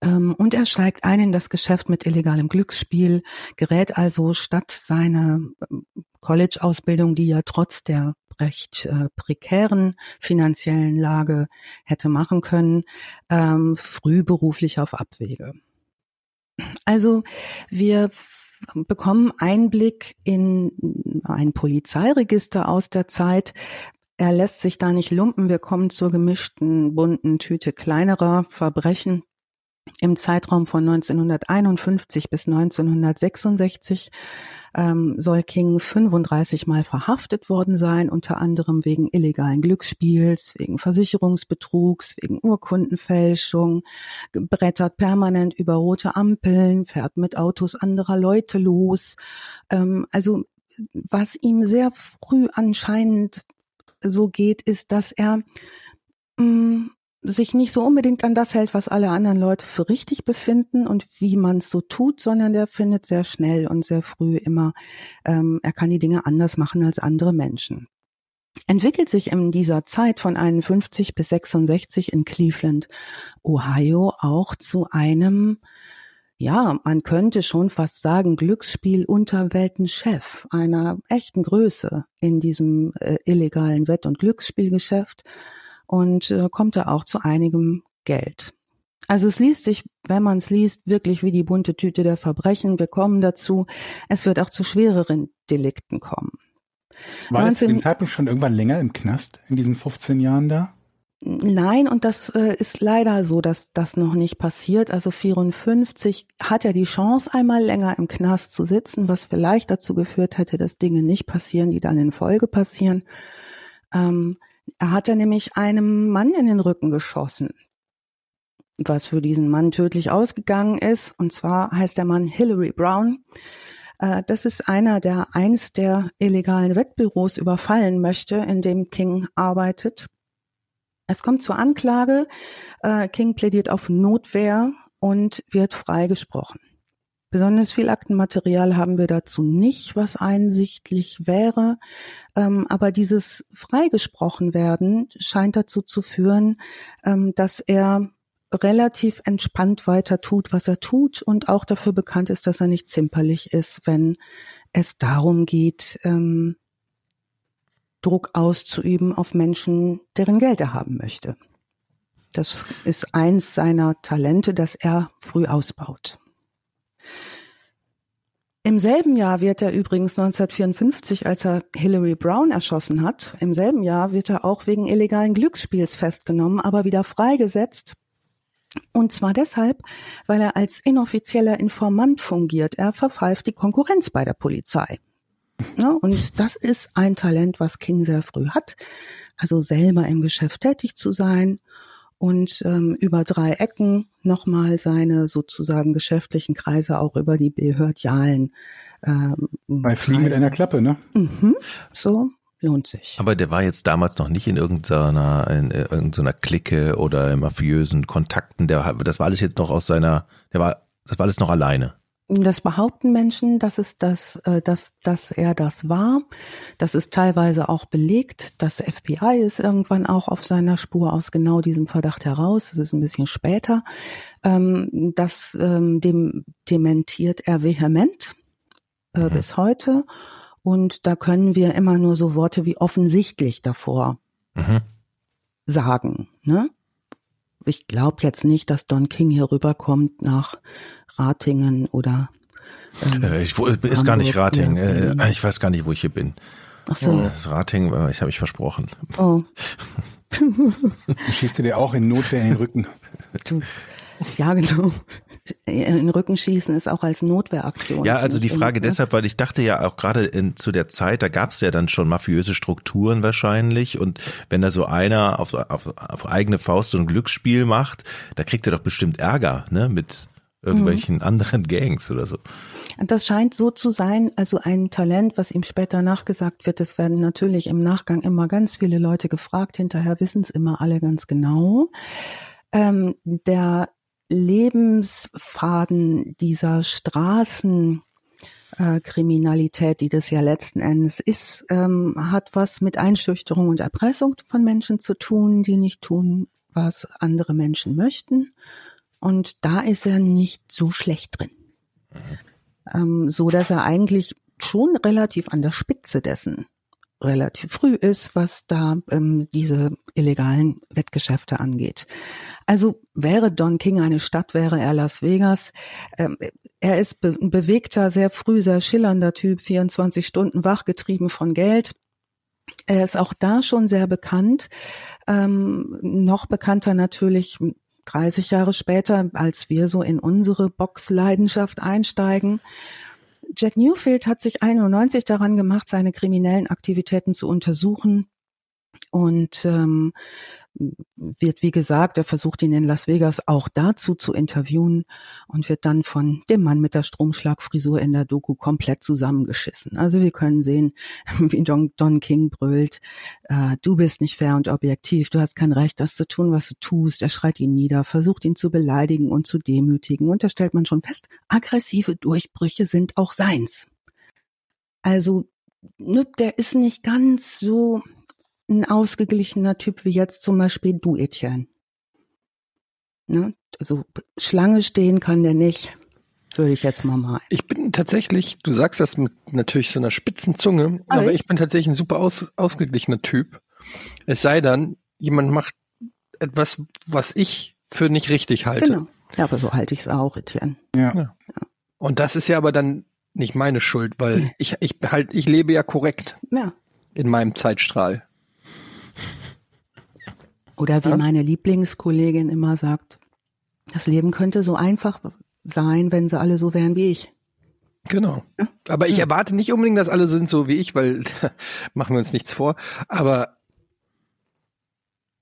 Ähm, und er steigt ein in das Geschäft mit illegalem Glücksspiel, gerät also statt seiner ähm, College-Ausbildung, die er trotz der recht äh, prekären finanziellen Lage hätte machen können, ähm, früh beruflich auf Abwege. Also wir bekommen Einblick in ein Polizeiregister aus der Zeit, er lässt sich da nicht lumpen. Wir kommen zur gemischten bunten Tüte kleinerer Verbrechen im Zeitraum von 1951 bis 1966 ähm, soll King 35 Mal verhaftet worden sein, unter anderem wegen illegalen Glücksspiels, wegen Versicherungsbetrugs, wegen Urkundenfälschung, brettert permanent über rote Ampeln, fährt mit Autos anderer Leute los. Ähm, also was ihm sehr früh anscheinend so geht, ist, dass er mh, mm, sich nicht so unbedingt an das hält, was alle anderen Leute für richtig befinden und wie man es so tut, sondern der findet sehr schnell und sehr früh immer, ähm, er kann die Dinge anders machen als andere Menschen. Entwickelt sich in dieser Zeit von 51 bis 66 in Cleveland, Ohio auch zu einem ja, man könnte schon fast sagen, Glücksspiel-Unterweltenchef einer echten Größe in diesem äh, illegalen Wett- und Glücksspielgeschäft und äh, kommt da auch zu einigem Geld. Also es liest sich, wenn man es liest, wirklich wie die bunte Tüte der Verbrechen. Wir kommen dazu. Es wird auch zu schwereren Delikten kommen. War 19, er zu dem Zeitpunkt schon irgendwann länger im Knast in diesen 15 Jahren da? Nein, und das äh, ist leider so, dass das noch nicht passiert. Also 54 hat er die Chance, einmal länger im Knast zu sitzen, was vielleicht dazu geführt hätte, dass Dinge nicht passieren, die dann in Folge passieren. Ähm, er hat ja nämlich einem Mann in den Rücken geschossen, was für diesen Mann tödlich ausgegangen ist. Und zwar heißt der Mann Hillary Brown. Äh, das ist einer, der eins der illegalen Wettbüros überfallen möchte, in dem King arbeitet. Es kommt zur Anklage. Äh, King plädiert auf Notwehr und wird freigesprochen. Besonders viel Aktenmaterial haben wir dazu nicht, was einsichtlich wäre. Ähm, aber dieses freigesprochen werden scheint dazu zu führen, ähm, dass er relativ entspannt weiter tut, was er tut und auch dafür bekannt ist, dass er nicht zimperlich ist, wenn es darum geht, ähm, Druck auszuüben auf Menschen, deren Geld er haben möchte. Das ist eins seiner Talente, das er früh ausbaut. Im selben Jahr wird er übrigens 1954, als er Hillary Brown erschossen hat, im selben Jahr wird er auch wegen illegalen Glücksspiels festgenommen, aber wieder freigesetzt. Und zwar deshalb, weil er als inoffizieller Informant fungiert. Er verpfeift die Konkurrenz bei der Polizei. Ja, und das ist ein Talent, was King sehr früh hat. Also selber im Geschäft tätig zu sein und ähm, über drei Ecken nochmal seine sozusagen geschäftlichen Kreise auch über die behördialen. Ähm, Bei Fliegen mit einer Klappe, ne? Mhm, so lohnt sich. Aber der war jetzt damals noch nicht in irgendeiner, in irgendeiner Clique oder in mafiösen Kontakten. Der, das war alles jetzt noch aus seiner, der war, das war alles noch alleine. Das behaupten Menschen, dass es das, äh, dass, dass er das war. Das ist teilweise auch belegt. Das FBI ist irgendwann auch auf seiner Spur aus genau diesem Verdacht heraus. Es ist ein bisschen später. Ähm, das ähm, dem, dementiert er vehement äh, mhm. bis heute. Und da können wir immer nur so Worte wie offensichtlich davor mhm. sagen. Ne? Ich glaube jetzt nicht, dass Don King hier rüberkommt nach Ratingen oder ähm, äh, ich, ist Hamburg, gar nicht Ratingen. Ja. Äh, ich weiß gar nicht, wo ich hier bin. Ach so. Das Rating, äh, ich habe mich versprochen. Oh. [LAUGHS] Schießt du dir auch in Notwehr in den Rücken? Du. Ja, genau. In den Rücken schießen ist auch als Notwehraktion. Ja, also die Frage in- ne? deshalb, weil ich dachte ja auch gerade in, zu der Zeit, da gab es ja dann schon mafiöse Strukturen wahrscheinlich und wenn da so einer auf, auf, auf eigene Faust so ein Glücksspiel macht, da kriegt er doch bestimmt Ärger, ne, mit irgendwelchen Mhm. anderen Gangs oder so. Das scheint so zu sein, also ein Talent, was ihm später nachgesagt wird. Das werden natürlich im Nachgang immer ganz viele Leute gefragt. Hinterher wissen es immer alle ganz genau. Ähm, der Lebensfaden dieser Straßen äh, Kriminalität, die das ja letzten Endes ist, ähm, hat was mit Einschüchterung und Erpressung von Menschen zu tun, die nicht tun, was andere Menschen möchten. Und da ist er nicht so schlecht drin ähm, so dass er eigentlich schon relativ an der Spitze dessen relativ früh ist, was da ähm, diese illegalen Wettgeschäfte angeht. Also wäre Don King eine Stadt, wäre er Las Vegas. Ähm, er ist be ein bewegter, sehr früh, sehr schillernder Typ, 24 Stunden wachgetrieben von Geld. Er ist auch da schon sehr bekannt. Ähm, noch bekannter natürlich 30 Jahre später, als wir so in unsere Boxleidenschaft einsteigen. Jack Newfield hat sich 91 daran gemacht, seine kriminellen Aktivitäten zu untersuchen. Und ähm, wird, wie gesagt, er versucht ihn in Las Vegas auch dazu zu interviewen und wird dann von dem Mann mit der Stromschlagfrisur in der Doku komplett zusammengeschissen. Also wir können sehen, [LAUGHS] wie Don, Don King brüllt, äh, du bist nicht fair und objektiv, du hast kein Recht, das zu tun, was du tust. Er schreit ihn nieder, versucht ihn zu beleidigen und zu demütigen. Und da stellt man schon fest, aggressive Durchbrüche sind auch seins. Also, ne, der ist nicht ganz so ein ausgeglichener Typ wie jetzt zum Beispiel du, Etienne. Ne? Also Schlange stehen kann der nicht, würde ich jetzt mal mal. Ich bin tatsächlich, du sagst das mit natürlich so einer spitzen Zunge, Aber aber ich- ich bin tatsächlich ein super aus, ausgeglichener Typ. Es sei dann, jemand macht etwas, was ich für nicht richtig halte. Genau. Ja, aber so halte ich es auch, Etienne. Ja. Und das ist ja aber dann nicht meine Schuld, weil [CLEARS THROAT] ich, ich halt, ich lebe ja korrekt Ja. in meinem Zeitstrahl. Oder wie Ja. meine Lieblingskollegin immer sagt, das Leben könnte so einfach sein, wenn sie alle so wären wie ich. Genau. Aber ich erwarte nicht unbedingt, dass alle sind so wie ich, weil [LAUGHS] machen wir uns nichts vor. Aber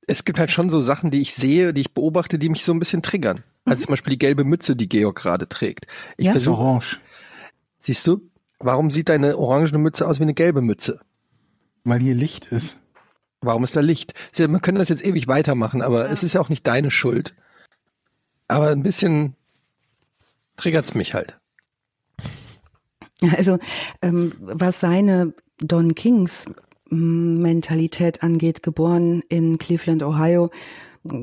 es gibt halt schon so Sachen, die ich sehe, die ich beobachte, die mich so ein bisschen triggern. Also zum Beispiel die gelbe Mütze, die Georg gerade trägt. Ich Ja? Versuche, orange. siehst du, warum sieht deine orangene Mütze aus wie eine gelbe Mütze? Weil hier Licht ist. Warum ist da Licht? Ja- Man könnte das jetzt ewig weitermachen, aber es ist ja auch nicht deine Schuld. Aber ein bisschen triggert's mich halt. Also ähm, was seine Don Kings m, Mentalität angeht, geboren in Cleveland, Ohio,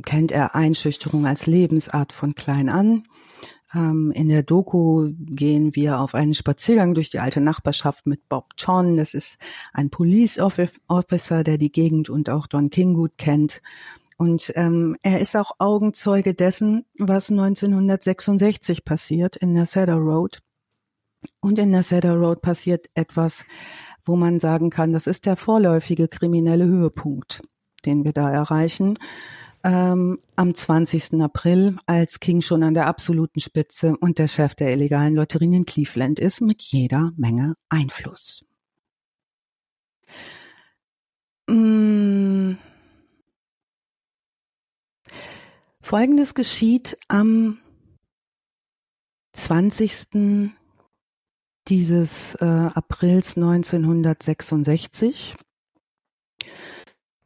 kennt er Einschüchterung als Lebensart von klein an. Ähm, in der Doku gehen wir auf einen Spaziergang durch die alte Nachbarschaft mit Bob John. Das ist ein Police Offi- Officer, der die Gegend und auch Don King gut kennt. Und ähm, er ist auch Augenzeuge dessen, was 1966 passiert in der Cedar Road. Und in der Cedar Road passiert etwas, wo man sagen kann, das ist der vorläufige kriminelle Höhepunkt, den wir da erreichen. Ähm, am 20. April, als King schon an der absoluten Spitze und der Chef der illegalen Lotterien in Cleveland ist, mit jeder Menge Einfluss. Mm. Folgendes geschieht am 20 dieses äh, Aprils 1966.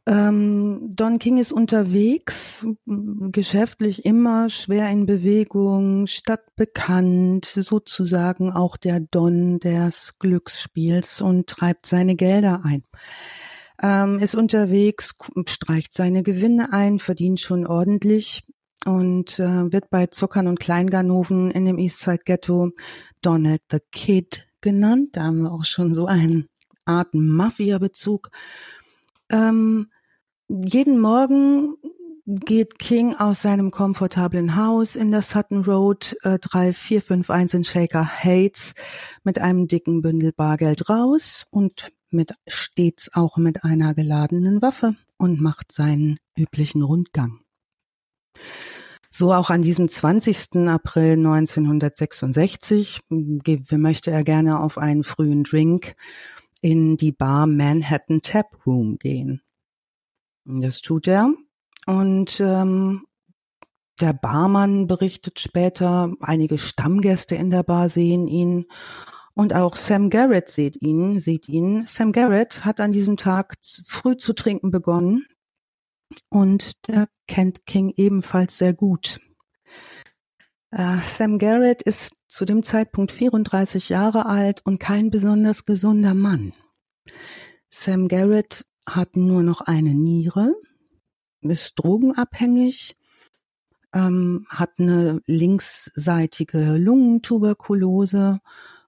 Ähm, Don King ist unterwegs, geschäftlich immer schwer in Bewegung, stadtbekannt, sozusagen auch der Don des Glücksspiels und treibt seine Gelder ein. Ähm, ist unterwegs, streicht seine Gewinne ein, verdient schon ordentlich und äh, wird bei Zuckern und Kleinganoven in dem Eastside Ghetto Donald the Kid genannt. Da haben wir auch schon so eine Art Mafia-Bezug. Ähm, jeden Morgen geht King aus seinem komfortablen Haus in der Sutton Road äh, 3451 in Shaker Heights mit einem dicken Bündel Bargeld raus und mit stets auch mit einer geladenen Waffe und macht seinen üblichen Rundgang. So auch an diesem 20. April 1966 möchte er gerne auf einen frühen Drink in die Bar Manhattan Tap Room gehen. Das tut er und ähm, der Barmann berichtet später, einige Stammgäste in der Bar sehen ihn und auch Sam Garrett sieht ihn, sieht ihn. Sam Garrett hat an diesem Tag früh zu trinken begonnen und der kennt King ebenfalls sehr gut. Uh, Sam Garrett ist zu dem Zeitpunkt 34 Jahre alt und kein besonders gesunder Mann. Sam Garrett hat nur noch eine Niere, ist drogenabhängig, ähm, hat eine linksseitige Lungentuberkulose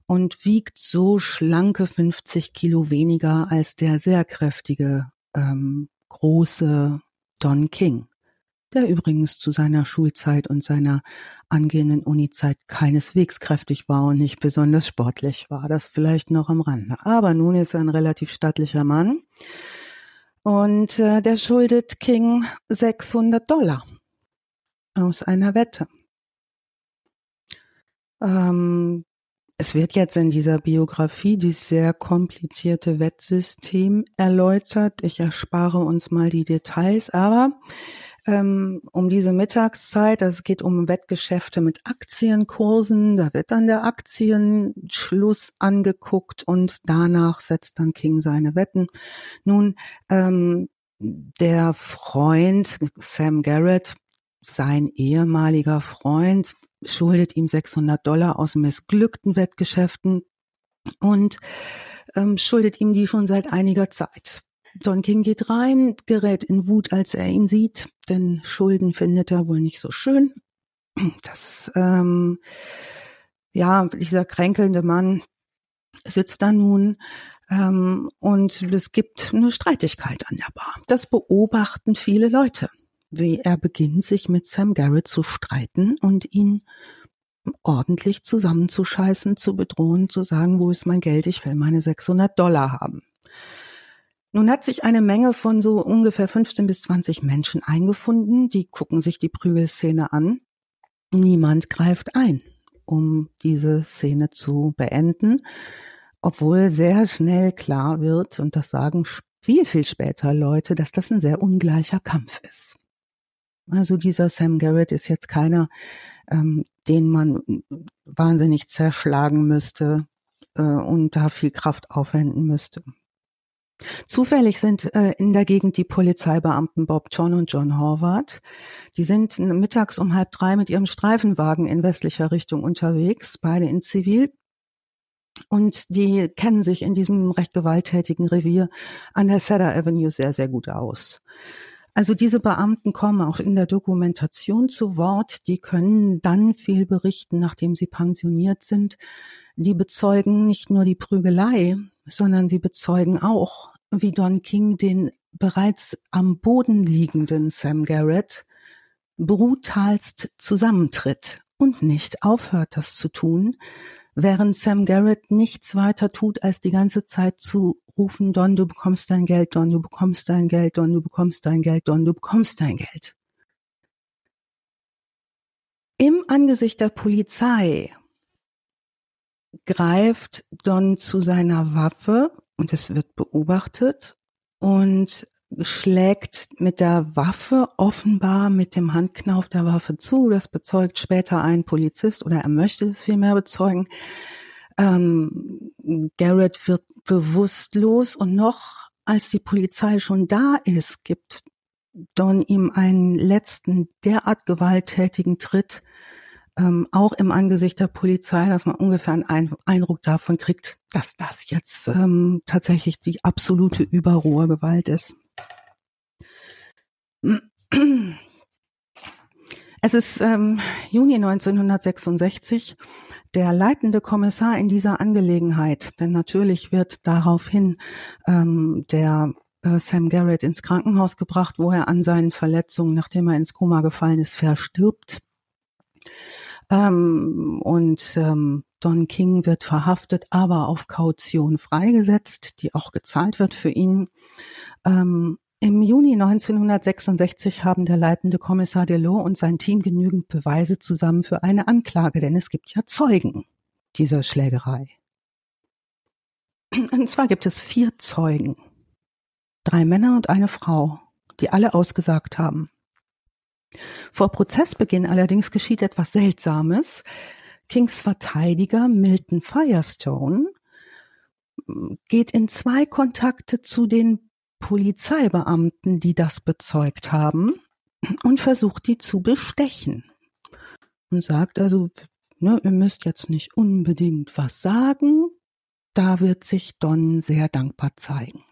und wiegt so schlanke 50 Kilo weniger als der sehr kräftige, ähm, große Don King, der übrigens zu seiner Schulzeit und seiner angehenden Unizeit keineswegs kräftig war und nicht besonders sportlich war. Das vielleicht noch am Rande. Aber nun ist er ein relativ stattlicher Mann. Und äh, der schuldet King 600 Dollar aus einer Wette. Ähm, es wird jetzt in dieser Biografie dieses sehr komplizierte Wettsystem erläutert. Ich erspare uns mal die Details, aber ähm, um diese Mittagszeit, es geht um Wettgeschäfte mit Aktienkursen, da wird dann der Aktienschluss angeguckt und danach setzt dann King seine Wetten. Nun, ähm, der Freund Sam Garrett, sein ehemaliger Freund, schuldet ihm 600 Dollar aus missglückten Wettgeschäften und ähm, schuldet ihm die schon seit einiger Zeit. Don King geht rein, gerät in Wut, als er ihn sieht, denn Schulden findet er wohl nicht so schön. Das, ähm, ja, dieser kränkelnde Mann sitzt da nun ähm, und es gibt eine Streitigkeit an der Bar. Das beobachten viele Leute wie er beginnt, sich mit Sam Garrett zu streiten und ihn ordentlich zusammenzuscheißen, zu bedrohen, zu sagen, wo ist mein Geld, ich will meine 600 Dollar haben. Nun hat sich eine Menge von so ungefähr 15 bis 20 Menschen eingefunden, die gucken sich die Prügelszene an. Niemand greift ein, um diese Szene zu beenden, obwohl sehr schnell klar wird, und das sagen viel, viel später Leute, dass das ein sehr ungleicher Kampf ist. Also dieser Sam Garrett ist jetzt keiner, ähm, den man wahnsinnig zerschlagen müsste äh, und da viel Kraft aufwenden müsste. Zufällig sind äh, in der Gegend die Polizeibeamten Bob John und John Horvath. Die sind mittags um halb drei mit ihrem Streifenwagen in westlicher Richtung unterwegs, beide in Zivil. Und die kennen sich in diesem recht gewalttätigen Revier an der Cedar Avenue sehr, sehr gut aus. Also diese Beamten kommen auch in der Dokumentation zu Wort. Die können dann viel berichten, nachdem sie pensioniert sind. Die bezeugen nicht nur die Prügelei, sondern sie bezeugen auch, wie Don King den bereits am Boden liegenden Sam Garrett brutalst zusammentritt und nicht aufhört, das zu tun, während Sam Garrett nichts weiter tut, als die ganze Zeit zu rufen, Don, du bekommst dein Geld, Don, du bekommst dein Geld, Don, du bekommst dein Geld, Don, du bekommst dein Geld. Im Angesicht der Polizei greift Don zu seiner Waffe und es wird beobachtet und schlägt mit der Waffe offenbar mit dem Handknauf der Waffe zu. Das bezeugt später ein Polizist oder er möchte es vielmehr bezeugen. Ähm, Garrett wird bewusstlos und noch als die Polizei schon da ist, gibt Don ihm einen letzten derart gewalttätigen Tritt, ähm, auch im Angesicht der Polizei, dass man ungefähr einen Eindruck davon kriegt, dass das jetzt ähm, tatsächlich die absolute überrohe Gewalt ist. Es ist ähm, Juni 1966 der leitende Kommissar in dieser Angelegenheit, denn natürlich wird daraufhin ähm, der äh, Sam Garrett ins Krankenhaus gebracht, wo er an seinen Verletzungen, nachdem er ins Koma gefallen ist, verstirbt. Ähm, und ähm, Don King wird verhaftet, aber auf Kaution freigesetzt, die auch gezahlt wird für ihn. Ähm, Im Juni 1966 haben der leitende Kommissar Delot und sein Team genügend Beweise zusammen für eine Anklage, denn es gibt ja Zeugen dieser Schlägerei. Und zwar gibt es vier Zeugen. Drei Männer und eine Frau, die alle ausgesagt haben. Vor Prozessbeginn allerdings geschieht etwas Seltsames. Kings Verteidiger Milton Firestone geht in zwei Kontakte zu den Polizeibeamten, die das bezeugt haben, und versucht die zu bestechen. Und sagt also, ne, ihr müsst jetzt nicht unbedingt was sagen, da wird sich Don sehr dankbar zeigen.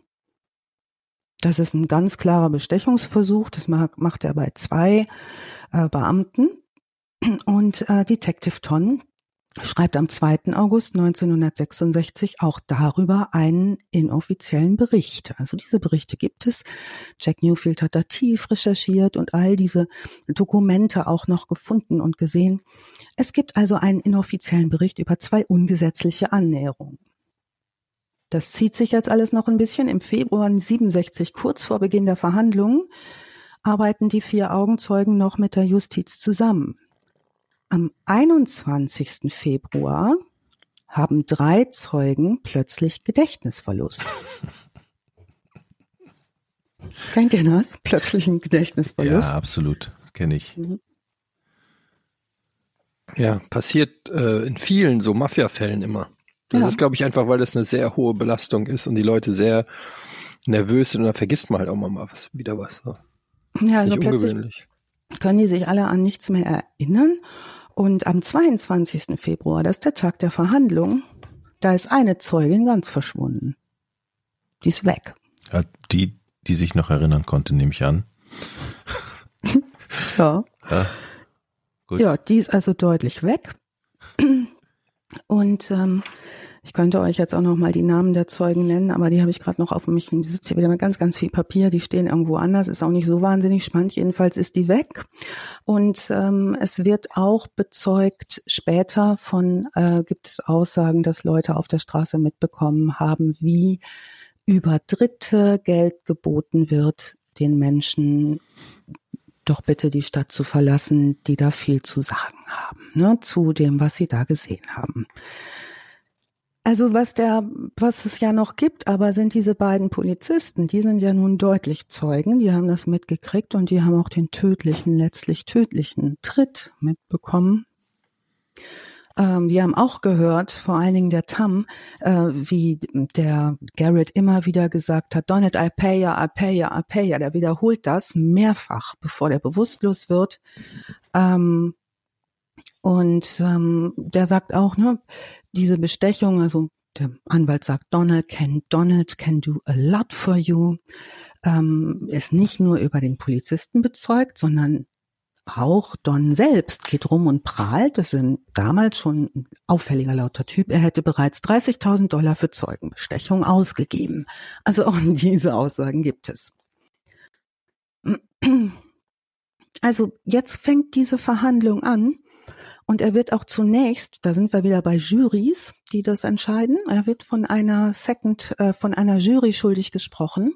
Das ist ein ganz klarer Bestechungsversuch, das macht er bei zwei äh, Beamten. Und äh, Detective Ton schreibt am 2. August 1966 auch darüber einen inoffiziellen Bericht. Also diese Berichte gibt es. Jack Newfield hat da tief recherchiert und all diese Dokumente auch noch gefunden und gesehen. Es gibt also einen inoffiziellen Bericht über zwei ungesetzliche Annäherungen. Das zieht sich jetzt alles noch ein bisschen. Im Februar 67, kurz vor Beginn der Verhandlungen, arbeiten die vier Augenzeugen noch mit der Justiz zusammen. Am 21. Februar haben drei Zeugen plötzlich Gedächtnisverlust. [LAUGHS] Kennt ihr das? Plötzlichen Gedächtnisverlust? Ja, absolut. Kenne ich. Mhm. Ja, passiert äh, in vielen so Mafia-Fällen immer. Das ja. ist, glaube ich, einfach, weil das eine sehr hohe Belastung ist und die Leute sehr nervös sind und dann vergisst man halt auch mal was, wieder was. So. Ja, also plötzlich können die sich alle an nichts mehr erinnern und am 22. Februar, das ist der Tag der Verhandlung, da ist eine Zeugin ganz verschwunden. Die ist weg. Ja, die, die sich noch erinnern konnte, nehme ich an. [LAUGHS] ja. Ja, gut. ja, die ist also deutlich weg. Und ähm, ich könnte euch jetzt auch noch mal die Namen der Zeugen nennen, aber die habe ich gerade noch auf mich. Die sitzt hier wieder mit ganz, ganz viel Papier. Die stehen irgendwo anders. Ist auch nicht so wahnsinnig spannend. Jedenfalls ist die weg. Und ähm, es wird auch bezeugt, später von äh, gibt es Aussagen, dass Leute auf der Straße mitbekommen haben, wie über Dritte Geld geboten wird, den Menschen doch bitte die Stadt zu verlassen, die da viel zu sagen haben, ne, zu dem, was sie da gesehen haben. Also was der, was es ja noch gibt, aber sind diese beiden Polizisten, die sind ja nun deutlich Zeugen, die haben das mitgekriegt und die haben auch den tödlichen, letztlich tödlichen Tritt mitbekommen. Ähm, wir haben auch gehört, vor allen Dingen der Tam, äh, wie der Garrett immer wieder gesagt hat, Donald, I pay ya, I pay ya, I pay ya. Der wiederholt das mehrfach, bevor der bewusstlos wird. Ähm, und ähm, der sagt auch, ne, diese Bestechung, also der Anwalt sagt, Donald can, Donald can do a lot for you, ähm, ist nicht nur über den Polizisten bezeugt, sondern auch Don selbst geht rum und prahlt, das sind damals schon ein auffälliger lauter Typ, er hätte bereits 30.000 Dollar für Zeugenbestechung ausgegeben. Also auch [LAUGHS] diese Aussagen gibt es. Also jetzt fängt diese Verhandlung an und er wird auch zunächst, da sind wir wieder bei Juries, die das entscheiden, er wird von einer Second, äh, von einer Jury schuldig gesprochen,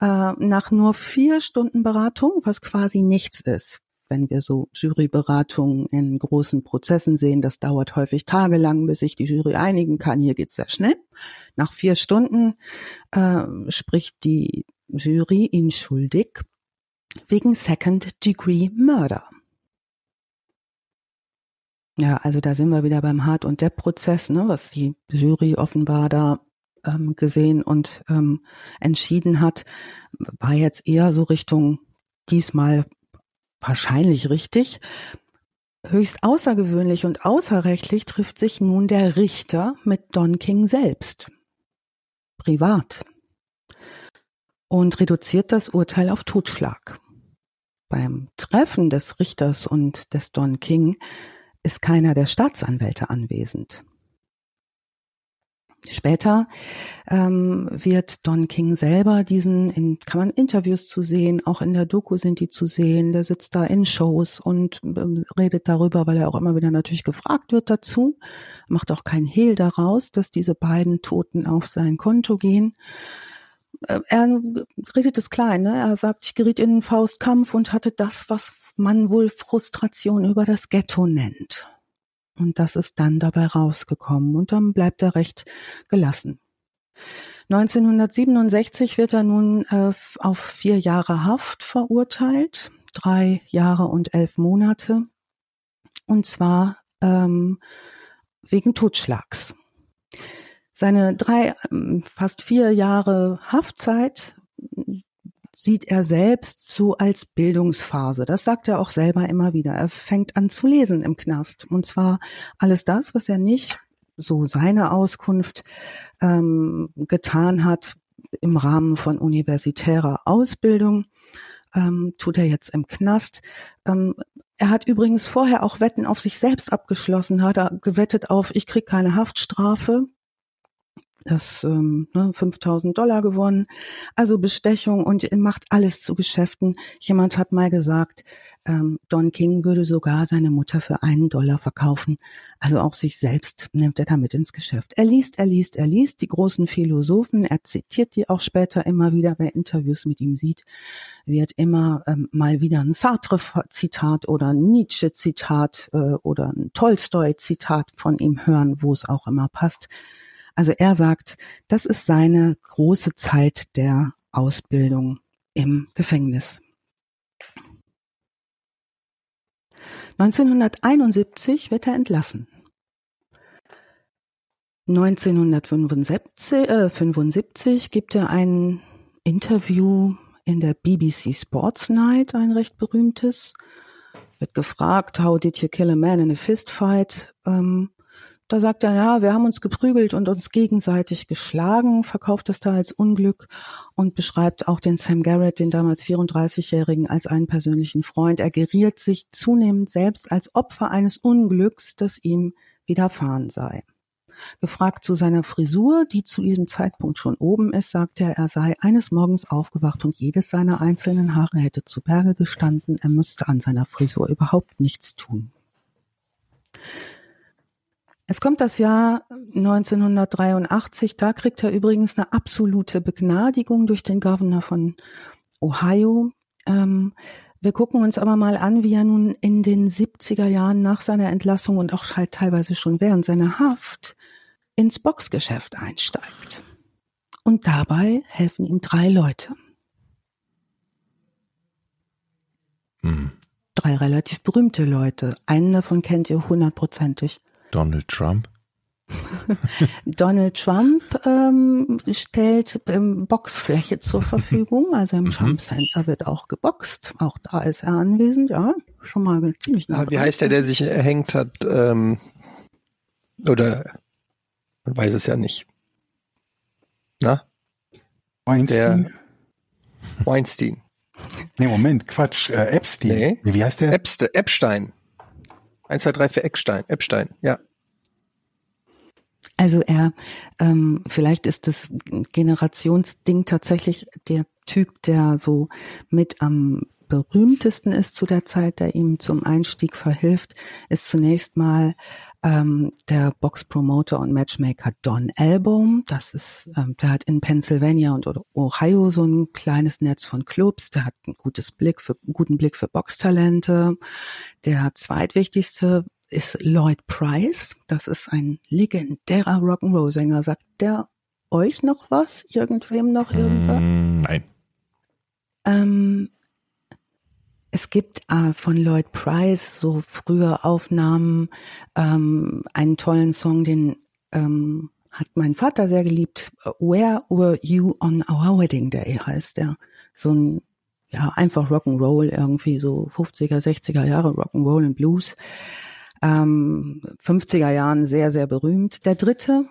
äh, nach nur vier Stunden Beratung, was quasi nichts ist. Wenn wir so Juryberatungen in großen Prozessen sehen, das dauert häufig tagelang, bis sich die Jury einigen kann. Hier geht's sehr schnell. Nach vier Stunden äh, spricht die Jury ihn schuldig wegen Second Degree Murder. Ja, also da sind wir wieder beim Hart- und Depp-Prozess, ne, was die Jury offenbar da ähm, gesehen und ähm, entschieden hat, war jetzt eher so Richtung diesmal wahrscheinlich richtig. Höchst außergewöhnlich und außerrechtlich trifft sich nun der Richter mit Don King selbst. Privat. Und reduziert das Urteil auf Totschlag. Beim Treffen des Richters und des Don King ist keiner der Staatsanwälte anwesend. Später ähm, wird Don King selber diesen, in, kann man Interviews zu sehen, auch in der Doku sind die zu sehen, der sitzt da in Shows und ähm, redet darüber, weil er auch immer wieder natürlich gefragt wird dazu, macht auch kein Hehl daraus, dass diese beiden Toten auf sein Konto gehen. Äh, er redet es klein, ne? er sagt, ich geriet in einen Faustkampf und hatte das, was man wohl Frustration über das Ghetto nennt. Und das ist dann dabei rausgekommen und dann bleibt er recht gelassen. 1967 wird er nun äh, auf vier Jahre Haft verurteilt, drei Jahre und elf Monate, und zwar ähm, wegen Totschlags. Seine drei, ähm, fast vier Jahre Haftzeit sieht er selbst so als Bildungsphase. Das sagt er auch selber immer wieder. Er fängt an zu lesen im Knast. Und zwar alles das, was er nicht, so seine Auskunft, ähm, getan hat im Rahmen von universitärer Ausbildung, ähm, tut er jetzt im Knast. Ähm, er hat übrigens vorher auch Wetten auf sich selbst abgeschlossen, hat er gewettet auf, ich krieg keine Haftstrafe das ähm, ne, 5000 Dollar gewonnen, also Bestechung und macht alles zu Geschäften. Jemand hat mal gesagt, ähm, Don King würde sogar seine Mutter für einen Dollar verkaufen. Also auch sich selbst nimmt er damit ins Geschäft. Er liest, er liest, er liest die großen Philosophen, er zitiert die auch später immer wieder, wer Interviews mit ihm sieht, wird immer ähm, mal wieder ein Sartre-Zitat oder ein Nietzsche-Zitat äh, oder ein Tolstoi-Zitat von ihm hören, wo es auch immer passt. Also er sagt, das ist seine große Zeit der Ausbildung im Gefängnis. 1971 wird er entlassen. 1975 äh, 75 gibt er ein Interview in der BBC Sports Night, ein recht berühmtes. Wird gefragt, how did you kill a man in a fist fight? Ähm, da sagt er, ja, wir haben uns geprügelt und uns gegenseitig geschlagen, verkauft das da als Unglück und beschreibt auch den Sam Garrett, den damals 34-Jährigen, als einen persönlichen Freund. Er geriert sich zunehmend selbst als Opfer eines Unglücks, das ihm widerfahren sei. Gefragt zu seiner Frisur, die zu diesem Zeitpunkt schon oben ist, sagt er, er sei eines Morgens aufgewacht und jedes seiner einzelnen Haare hätte zu Berge gestanden. Er müsste an seiner Frisur überhaupt nichts tun. Es kommt das Jahr 1983, da kriegt er übrigens eine absolute Begnadigung durch den Governor von Ohio. Ähm, wir gucken uns aber mal an, wie er nun in den 70er Jahren nach seiner Entlassung und auch halt teilweise schon während seiner Haft ins Boxgeschäft einsteigt. Und dabei helfen ihm drei Leute. Hm. Drei relativ berühmte Leute. Einen davon kennt ihr hundertprozentig. Donald Trump? [LAUGHS] Donald Trump ähm, stellt ähm, Boxfläche zur Verfügung. Also im mhm. Trump Center wird auch geboxt. Auch da ist er anwesend. Ja, schon mal ziemlich nah. Wie heißt der, der sich erhängt hat? Ähm, oder man weiß es ja nicht. Na? Weinstein. Der Weinstein. Nee, Moment, Quatsch. Äh, Epstein. Nee. Wie heißt der? Epste, Epstein. 1, 2, 3 für Eckstein. Epstein, ja. Also er, ähm, vielleicht ist das Generationsding tatsächlich der Typ, der so mit am berühmtesten ist zu der Zeit, der ihm zum Einstieg verhilft, ist zunächst mal ähm, der Box-Promoter und Matchmaker Don Elbow. Das ist, ähm, der hat in Pennsylvania und Ohio so ein kleines Netz von Clubs. Der hat ein gutes Blick für, einen guten Blick für Boxtalente. Der zweitwichtigste ist Lloyd Price. Das ist ein legendärer Rock'n'Roll-Sänger. Sagt der euch noch was? Irgendwem noch irgendwas? Mm, nein. Ähm, es gibt äh, von Lloyd Price so frühe Aufnahmen, ähm, einen tollen Song, den ähm, hat mein Vater sehr geliebt. Where were you on our wedding day heißt der. So ein, ja, einfach Rock'n'Roll, irgendwie so 50er, 60er Jahre Rock'n'Roll und Blues. Ähm, 50er Jahren sehr, sehr berühmt. Der dritte,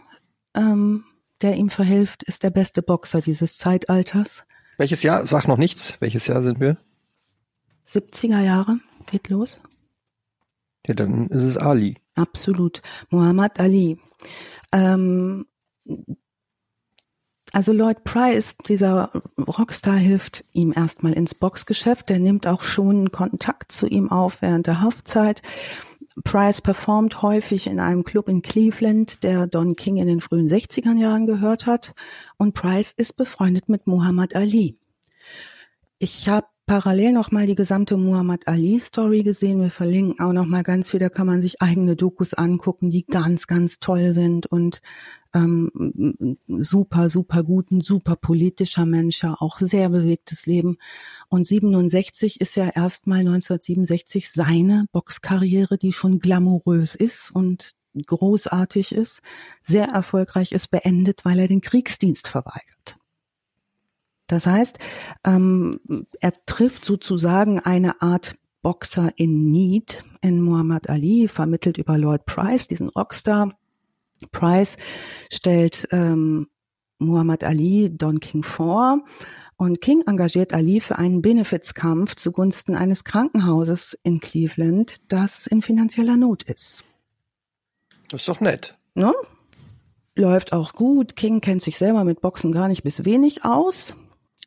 ähm, der ihm verhilft, ist der beste Boxer dieses Zeitalters. Welches Jahr? Sag noch nichts. Welches Jahr sind wir? 70er Jahre geht los. Ja, dann ist es Ali. Absolut. Muhammad Ali. Ähm, also Lloyd Price, dieser Rockstar, hilft ihm erstmal ins Boxgeschäft. Der nimmt auch schon Kontakt zu ihm auf während der Haftzeit. Price performt häufig in einem Club in Cleveland, der Don King in den frühen 60er Jahren gehört hat. Und Price ist befreundet mit Muhammad Ali. Ich habe parallel noch mal die gesamte Muhammad Ali Story gesehen. Wir verlinken auch noch mal ganz viel. Da kann man sich eigene Dokus angucken, die ganz, ganz toll sind und ähm, super, super guten, super politischer Mensch, auch sehr bewegtes Leben. Und 67 ist ja erstmal 1967 seine Boxkarriere, die schon glamourös ist und großartig ist, sehr erfolgreich ist, beendet, weil er den Kriegsdienst verweigert. Das heißt, ähm, er trifft sozusagen eine Art Boxer in Need in Muhammad Ali, vermittelt über Lloyd Price, diesen Rockstar. Price stellt ähm, Muhammad Ali Don King vor und King engagiert Ali für einen Benefizkampf zugunsten eines Krankenhauses in Cleveland, das in finanzieller Not ist. Das ist doch nett. Ne? Läuft auch gut. King kennt sich selber mit Boxen gar nicht bis wenig aus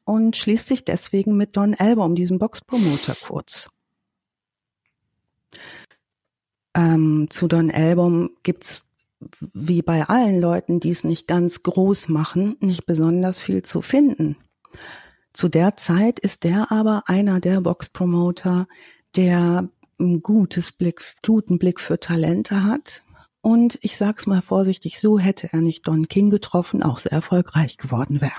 und schließt sich deswegen mit Don Album, diesem Boxpromoter, kurz. Ähm, zu Don Album gibt's wie bei allen Leuten, die es nicht ganz groß machen, nicht besonders viel zu finden. Zu der Zeit ist der aber einer der Boxpromoter, der ein gutes Blick, guten Blick für Talente hat. Und ich sag's mal vorsichtig, so hätte er nicht Don King getroffen, auch sehr erfolgreich geworden wäre.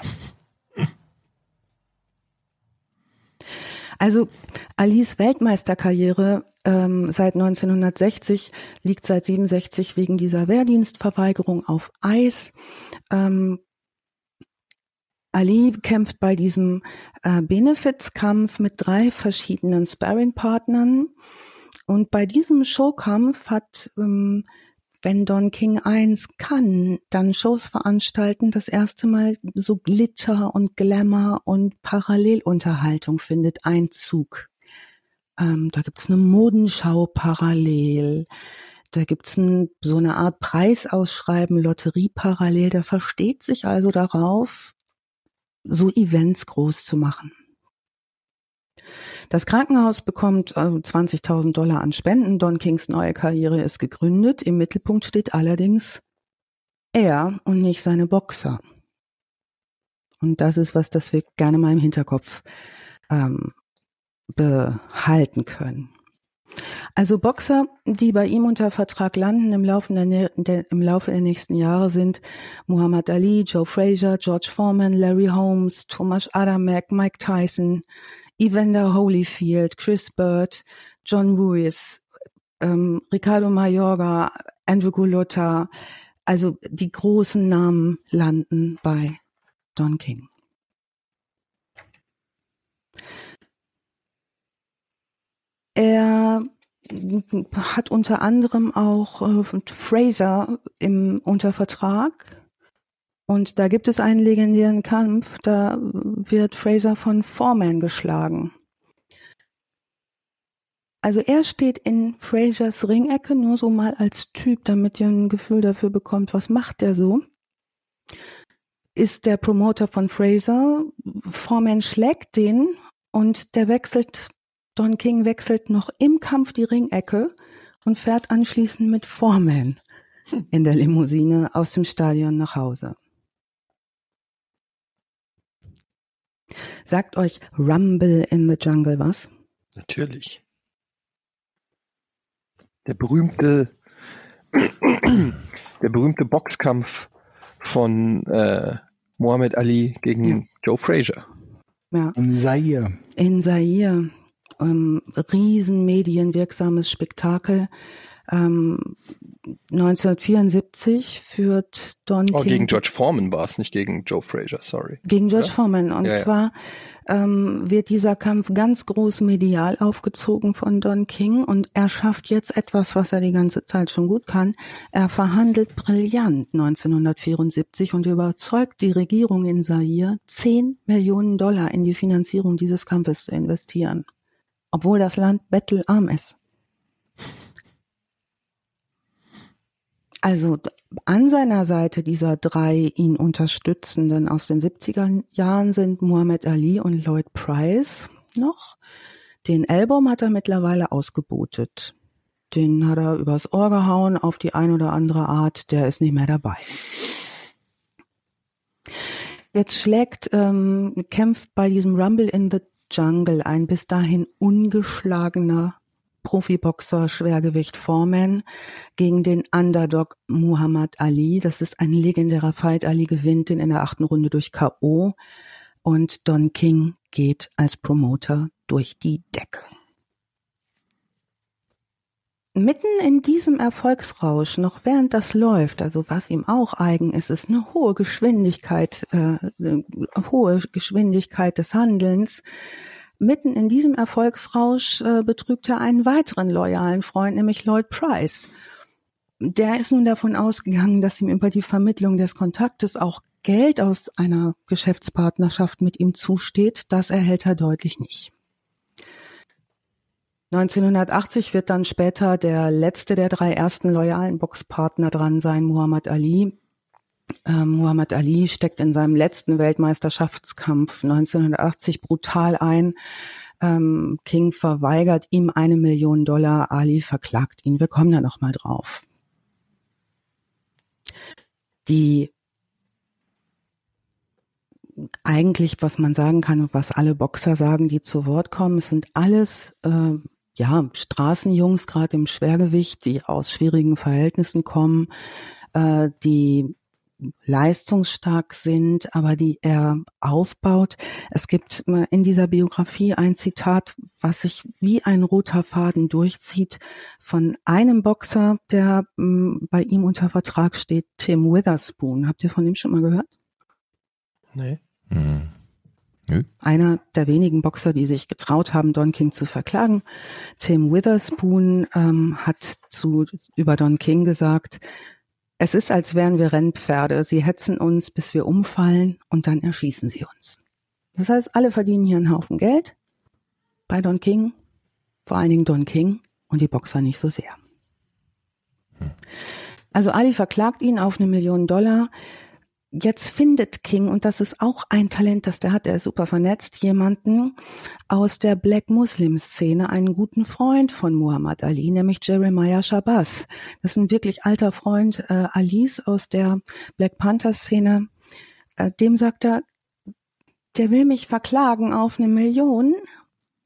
Also Alis Weltmeisterkarriere ähm, seit 1960 liegt seit 67 wegen dieser Wehrdienstverweigerung auf Eis. Ähm, Ali kämpft bei diesem äh, Benefizkampf mit drei verschiedenen Sparringpartnern. Und bei diesem Showkampf hat ähm, wenn Don King eins kann, dann Shows veranstalten, das erste Mal so Glitter und Glamour und Parallelunterhaltung findet Einzug. Ähm, da gibt's eine Modenschau parallel. Da gibt's ein, so eine Art Preisausschreiben, Lotterie parallel. Der versteht sich also darauf, so Events groß zu machen. Das Krankenhaus bekommt 20.000 äh, Dollar an Spenden. Don Kings neue Karriere ist gegründet. Im Mittelpunkt steht allerdings er und nicht seine Boxer. Und das ist was, das wir gerne mal im Hinterkopf ähm, behalten können. Also Boxer, die bei ihm unter Vertrag landen im Laufe der, der, im Laufe der nächsten Jahre sind Muhammad Ali, Joe Frazier, George Foreman, Larry Holmes, Thomas Adamek, Mike Tyson, Evander Holyfield, Chris Bird, John Ruiz, ähm, Ricardo Mayorga, Andrew Gulota, also die großen Namen landen bei Don King. Er hat unter anderem auch äh, Fraser im Untervertrag und da gibt es einen legendären Kampf, da wird Fraser von Foreman geschlagen. Also er steht in Frasers Ringecke nur so mal als Typ, damit ihr ein Gefühl dafür bekommt, was macht der so. Ist der Promoter von Fraser, Foreman schlägt den und der wechselt, Don King wechselt noch im Kampf die Ringecke und fährt anschließend mit Foreman in der Limousine aus dem Stadion nach Hause. Sagt euch Rumble in the Jungle was? Natürlich. Der berühmte, [CLEARS THROAT] der berühmte Boxkampf von äh, Muhammad Ali gegen ja. Joe Frazier. Ja. In Zaire. In Zaire. Ähm, riesen medienwirksames Spektakel. Ähm, 1974 führt Don oh, King. gegen George Foreman war es, nicht gegen Joe Frazier, sorry. Gegen George ja? Foreman. Und ja, zwar ähm, wird dieser Kampf ganz groß medial aufgezogen von Don King und er schafft jetzt etwas, was er die ganze Zeit schon gut kann. Er verhandelt brillant 1974 und überzeugt die Regierung in Zaire, 10 Millionen Dollar in die Finanzierung dieses Kampfes zu investieren. Obwohl das Land bettelarm ist. Also An seiner Seite dieser drei ihn unterstützenden aus den 70er Jahren sind Muhammad Ali und Lloyd Price noch. Den Album hat er mittlerweile ausgebotet. Den hat er übers Ohr gehauen auf die ein oder andere Art. Der ist nicht mehr dabei. Jetzt schlägt, ähm, kämpft bei diesem Rumble in the Jungle ein bis dahin ungeschlagener Profiboxer Schwergewicht Foreman gegen den Underdog Muhammad Ali. Das ist ein legendärer Fight. Ali gewinnt den in der achten Runde durch K.O. und Don King geht als Promoter durch die Decke. Mitten in diesem Erfolgsrausch, noch während das läuft, also was ihm auch eigen ist, ist eine hohe Geschwindigkeit, äh, eine hohe Geschwindigkeit des Handelns. Mitten in diesem Erfolgsrausch äh, betrügt er einen weiteren loyalen Freund, nämlich Lloyd Price. Der ist nun davon ausgegangen, dass ihm über die Vermittlung des Kontaktes auch Geld aus einer Geschäftspartnerschaft mit ihm zusteht. Das erhält er deutlich nicht. 1980 wird dann später der letzte der drei ersten loyalen Boxpartner dran sein, Muhammad Ali. Ähm, Muhammad Ali steckt in seinem letzten Weltmeisterschaftskampf 1980 brutal ein. Ähm, King verweigert ihm eine Million Dollar, Ali verklagt ihn. Wir kommen da noch mal drauf. Die eigentlich, was man sagen kann und was alle Boxer sagen, die zu Wort kommen, sind alles äh, ja, Straßenjungs, gerade im Schwergewicht, die aus schwierigen Verhältnissen kommen, äh, die leistungsstark sind, aber die er aufbaut. Es gibt in dieser Biografie ein Zitat, was sich wie ein roter Faden durchzieht von einem Boxer, der m, bei ihm unter Vertrag steht, Tim Witherspoon. Habt ihr von ihm schon mal gehört? Nee. Hm. Nö. Einer der wenigen Boxer, die sich getraut haben, Don King zu verklagen. Tim Witherspoon ähm, hat zu, über Don King gesagt, es ist, als wären wir Rennpferde. Sie hetzen uns, bis wir umfallen und dann erschießen sie uns. Das heißt, alle verdienen hier einen Haufen Geld. Bei Don King, vor allen Dingen Don King und die Boxer nicht so sehr. Hm. Also Ali verklagt ihn auf eine Million Dollar. Jetzt findet King, und das ist auch ein Talent, das der hat, er ist super vernetzt, jemanden aus der Black Muslim Szene, einen guten Freund von Muhammad Ali, nämlich Jeremiah Shabazz. Das ist ein wirklich alter Freund äh, Alis aus der Black Panther Szene. Äh, dem sagt er, der will mich verklagen auf eine Million.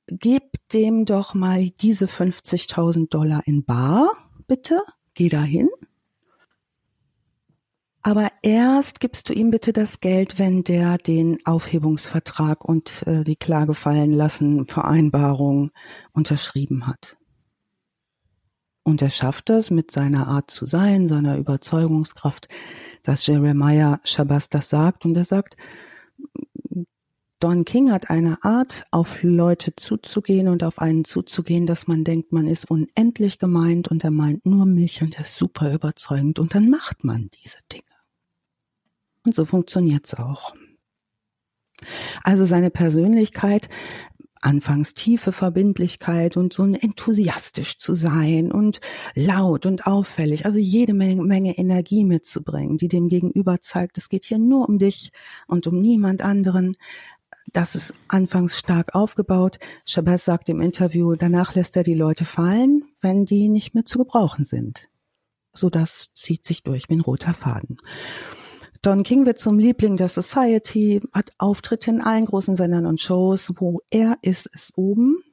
Gib dem doch mal diese 50.000 Dollar in Bar, bitte. Geh dahin aber erst gibst du ihm bitte das Geld, wenn der den Aufhebungsvertrag und äh, die Klage fallen lassen Vereinbarung unterschrieben hat. Und er schafft das mit seiner Art zu sein, seiner Überzeugungskraft, dass Jeremiah Shabbas das sagt. Und er sagt, Don King hat eine Art, auf Leute zuzugehen und auf einen zuzugehen, dass man denkt, man ist unendlich gemeint und er meint nur mich und er ist super überzeugend und dann macht man diese Dinge. Und so funktioniert's auch. Also seine Persönlichkeit, anfangs tiefe Verbindlichkeit und so ein enthusiastisch zu sein und laut und auffällig, also jede Menge, Menge Energie mitzubringen, die dem Gegenüber zeigt, es geht hier nur um dich und um niemand anderen. Das ist anfangs stark aufgebaut. Chabaz sagt im Interview, danach lässt er die Leute fallen, wenn die nicht mehr zu gebrauchen sind. So das zieht sich durch wie ein roter Faden. Don King wird zum Liebling der Society, hat Auftritte in allen großen Sendern und Shows. Wo er ist, ist oben.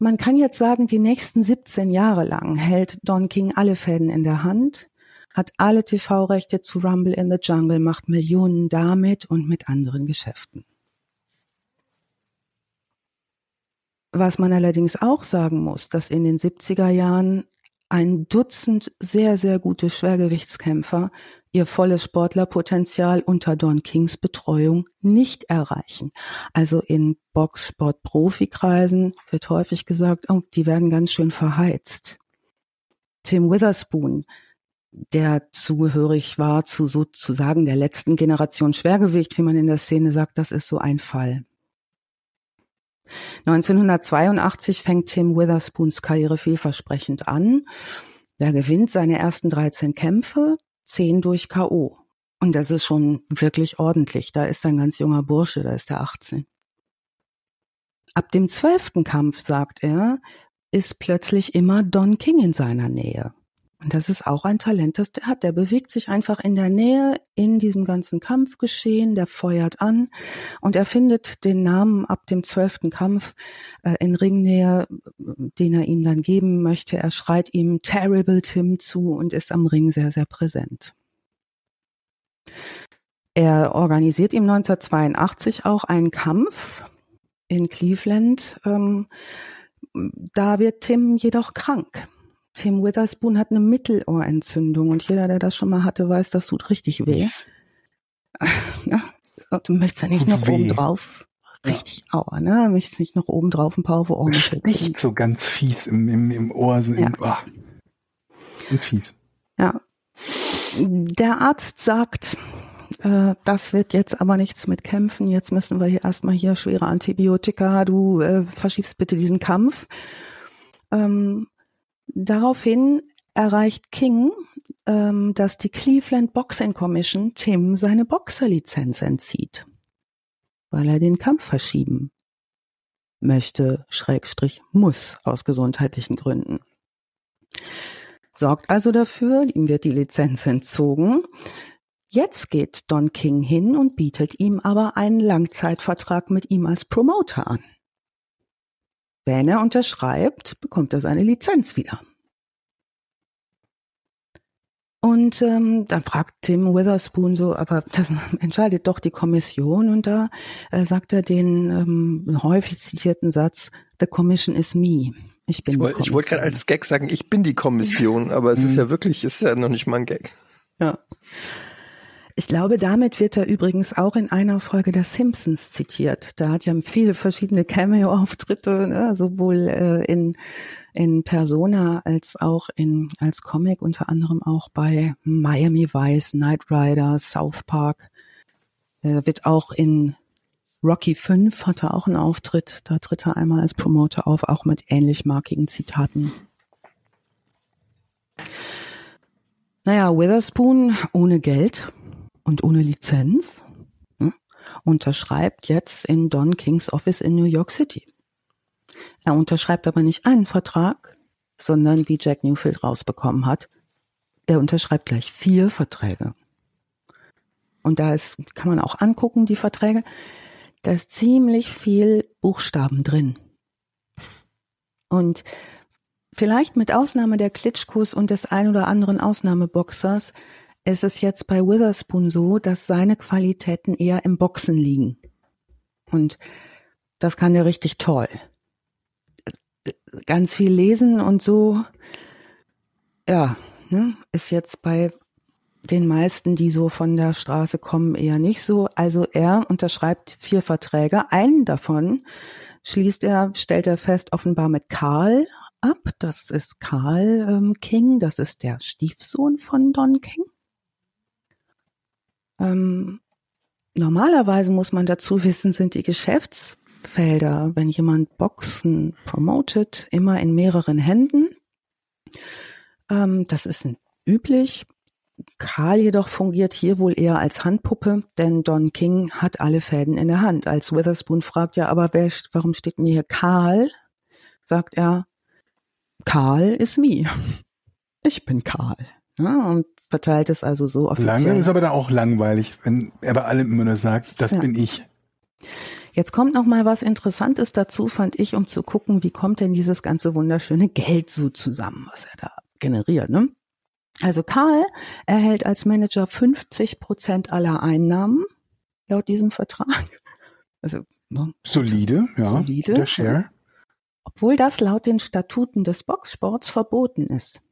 Man kann jetzt sagen, die nächsten 17 Jahre lang hält Don King alle Fäden in der Hand, hat alle TV-Rechte zu Rumble in the Jungle, macht Millionen damit und mit anderen Geschäften. Was man allerdings auch sagen muss, dass in den 70er Jahren ein Dutzend sehr, sehr gute Schwergewichtskämpfer ihr volles Sportlerpotenzial unter Don Kings Betreuung nicht erreichen. Also in Boxsport-Profikreisen wird häufig gesagt, oh, die werden ganz schön verheizt. Tim Witherspoon, der zugehörig war zu sozusagen der letzten Generation Schwergewicht, wie man in der Szene sagt, das ist so ein Fall. 1982 fängt Tim Witherspoons Karriere vielversprechend an. Der gewinnt seine ersten 13 Kämpfe, 10 durch K.O. Und das ist schon wirklich ordentlich. Da ist ein ganz junger Bursche, da ist er 18. Ab dem zwölften Kampf, sagt er, ist plötzlich immer Don King in seiner Nähe. Und das ist auch ein Talent, das der hat. Der bewegt sich einfach in der Nähe in diesem ganzen Kampfgeschehen, der feuert an und er findet den Namen ab dem zwölften Kampf äh, in Ringnähe, den er ihm dann geben möchte. Er schreit ihm Terrible Tim zu und ist am Ring sehr, sehr präsent. Er organisiert ihm 1982 auch einen Kampf in Cleveland. Ähm, da wird Tim jedoch krank. Tim Witherspoon hat eine Mittelohrentzündung und jeder, der das schon mal hatte, weiß, das tut richtig weh. [LAUGHS] Ja, du möchtest ja nicht noch weh. oben drauf. Richtig ja. aua, ne? Du möchtest nicht noch oben drauf ein paar Ohren Nicht so ganz fies im, im, im Ohr. So ja. im, oh. Und fies. Ja. Der Arzt sagt, äh, das wird jetzt aber nichts mit Kämpfen. Jetzt müssen wir hier erstmal hier schwere Antibiotika. Du äh, verschiebst bitte diesen Kampf. Ähm, Daraufhin erreicht King, ähm, dass die Cleveland Boxing Commission Tim seine Boxerlizenz entzieht, weil er den Kampf verschieben möchte, Schrägstrich muss aus gesundheitlichen Gründen. Sorgt also dafür, ihm wird die Lizenz entzogen. Jetzt geht Don King hin und bietet ihm aber einen Langzeitvertrag mit ihm als Promoter an. Wenn er unterschreibt, bekommt er seine Lizenz wieder. Und ähm, dann fragt Tim Witherspoon so, aber das [LAUGHS] entscheidet doch die Kommission. Und da äh, sagt er den ähm, häufig zitierten Satz, The Commission is me. Ich bin ich wollte, Ich wollte gerade als Gag sagen, ich bin die Kommission, aber es ist ja wirklich, ist ja noch nicht mal ein Gag. Ja. Ich glaube, damit wird er übrigens auch in einer Folge der Simpsons zitiert. Da hat ja viele verschiedene Cameo-Auftritte, ne? sowohl äh, in, in Persona als auch in, als Comic, unter anderem auch bei Miami Vice, Knight Rider, South Park. Er wird auch in Rocky 5 hat er auch einen Auftritt. Da tritt er einmal als Promoter auf, auch mit ähnlich markigen Zitaten. Naja, Witherspoon ohne Geld und ohne Lizenz hm, unterschreibt jetzt in Don Kings Office in New York City. Er unterschreibt aber nicht einen Vertrag, sondern wie Jack Newfield rausbekommen hat, er unterschreibt gleich vier Verträge. Und da ist, kann man auch angucken, die Verträge, da ist ziemlich viel Buchstaben drin. Und vielleicht mit Ausnahme der Klitschkos und des ein oder anderen Ausnahmeboxers ist es jetzt bei Witherspoon so, dass seine Qualitäten eher im Boxen liegen. Und das kann er richtig toll. Ganz viel lesen und so, ja, ne, ist jetzt bei den meisten, die so von der Straße kommen, eher nicht so. Also er unterschreibt vier Verträge. Einen davon schließt er, stellt er fest, offenbar mit Karl ab. Das ist Karl ähm, King, das ist der Stiefsohn von Don King. Ähm, normalerweise muss man dazu wissen, sind die Geschäftsfelder, wenn jemand Boxen promotet, immer in mehreren Händen. Ähm, das ist üblich. Karl jedoch fungiert hier wohl eher als Handpuppe, denn Don King hat alle Fäden in der Hand. Als Witherspoon fragt ja, aber wer, warum steht denn hier Karl? Sagt er, Karl ist me. [LAUGHS] Ich bin Karl. Ja, und verteilt es also so offiziell. Lange ist aber da auch langweilig, wenn er bei allem immer nur sagt, das ja. bin ich. Jetzt kommt noch mal was Interessantes dazu, fand ich, um zu gucken, wie kommt denn dieses ganze wunderschöne Geld so zusammen, was er da generiert. Ne? Also Karl erhält als Manager 50 Prozent aller Einnahmen laut diesem Vertrag. Also ne? solide, ja. Solide. Der Share. Obwohl das laut den Statuten des Boxsports verboten ist.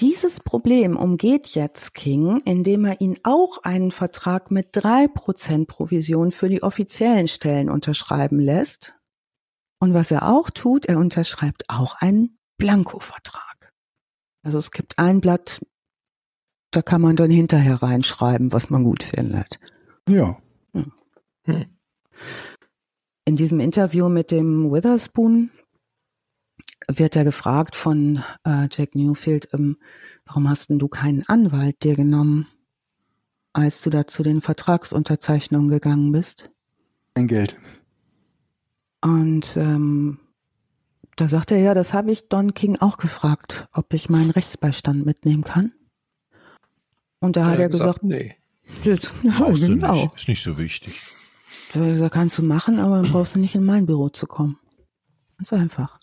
Dieses Problem umgeht jetzt King, indem er ihn auch einen Vertrag mit drei Prozent Provision für die offiziellen Stellen unterschreiben lässt. Und was er auch tut, er unterschreibt auch einen Blankovertrag. Also es gibt ein Blatt, da kann man dann hinterher reinschreiben, was man gut findet. Ja. Hm. In diesem Interview mit dem Witherspoon wird er gefragt von äh, Jack Newfield, ähm, warum hast denn du keinen Anwalt dir genommen, als du da zu den Vertragsunterzeichnungen gegangen bist? Kein Geld. Und ähm, da sagt er, ja, das habe ich Don King auch gefragt, ob ich meinen Rechtsbeistand mitnehmen kann. Und da hat er gesagt, nee. das, du genau. nicht. Ist nicht so wichtig. Da hat er gesagt, kannst du machen, aber dann brauchst du nicht in mein Büro zu kommen. Ganz einfach.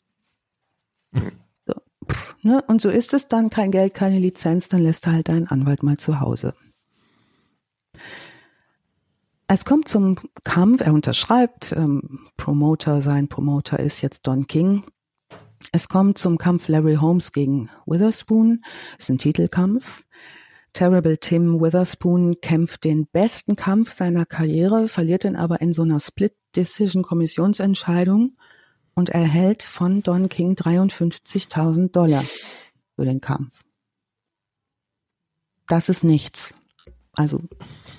So. Pff, Ne? Und so ist es dann, kein Geld, keine Lizenz, dann lässt er halt deinen Anwalt mal zu Hause. Es kommt zum Kampf, er unterschreibt, ähm, Promoter, sein Promoter ist jetzt Don King. Es kommt zum Kampf Larry Holmes gegen Witherspoon, ist ein Titelkampf. Terrible Tim Witherspoon kämpft den besten Kampf seiner Karriere, verliert ihn aber in so einer Split-Decision-Kommissionsentscheidung und erhält von Don King 53.000 Dollar für den Kampf. Das ist nichts. Also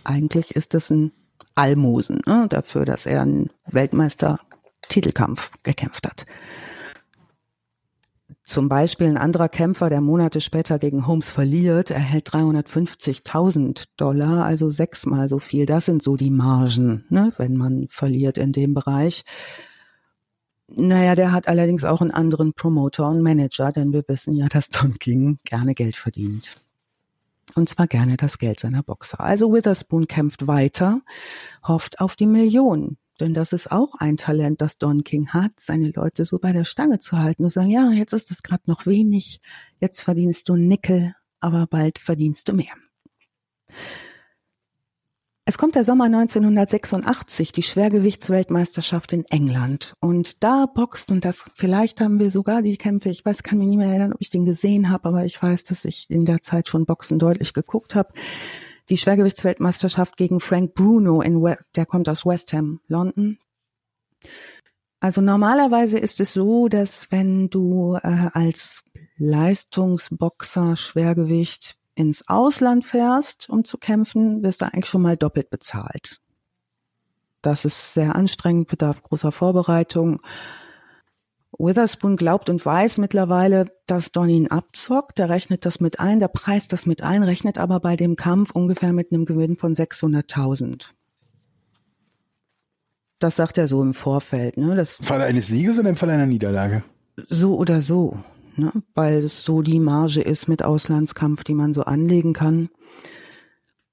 eigentlich ist es ein Almosen ne, dafür, dass er einen Weltmeister-Titelkampf gekämpft hat. Zum Beispiel ein anderer Kämpfer, der Monate später gegen Holmes verliert, erhält 350.000 Dollar, also sechsmal so viel. Das sind so die Margen, ne, wenn man verliert in dem Bereich. Naja, der hat allerdings auch einen anderen Promoter und Manager, denn wir wissen ja, dass Don King gerne Geld verdient. Und zwar gerne das Geld seiner Boxer. Also Witherspoon kämpft weiter, hofft auf die Million. Denn das ist auch ein Talent, das Don King hat, seine Leute so bei der Stange zu halten und sagen, ja, jetzt ist es gerade noch wenig, jetzt verdienst du Nickel, aber bald verdienst du mehr. Es kommt der Sommer 1986, die Schwergewichtsweltmeisterschaft in England. Und da boxt, und das, vielleicht haben wir sogar die Kämpfe, ich weiß, kann mich nicht mehr erinnern, ob ich den gesehen habe, aber ich weiß, dass ich in der Zeit schon Boxen deutlich geguckt habe. Die Schwergewichtsweltmeisterschaft gegen Frank Bruno, in der kommt aus West Ham, London. Also normalerweise ist es so, dass wenn du äh, als Leistungsboxer Schwergewicht ins Ausland fährst, um zu kämpfen, wirst du eigentlich schon mal doppelt bezahlt. Das ist sehr anstrengend, bedarf großer Vorbereitung. Witherspoon glaubt und weiß mittlerweile, dass Don ihn abzockt. Der rechnet das mit ein, der preist das mit ein, rechnet aber bei dem Kampf ungefähr mit einem Gewinn von 600.000. Das sagt er so im Vorfeld. Ne? Das Im Falle eines Sieges oder im Falle einer Niederlage? so oder so, ne? weil es so die Marge ist mit Auslandskampf, die man so anlegen kann.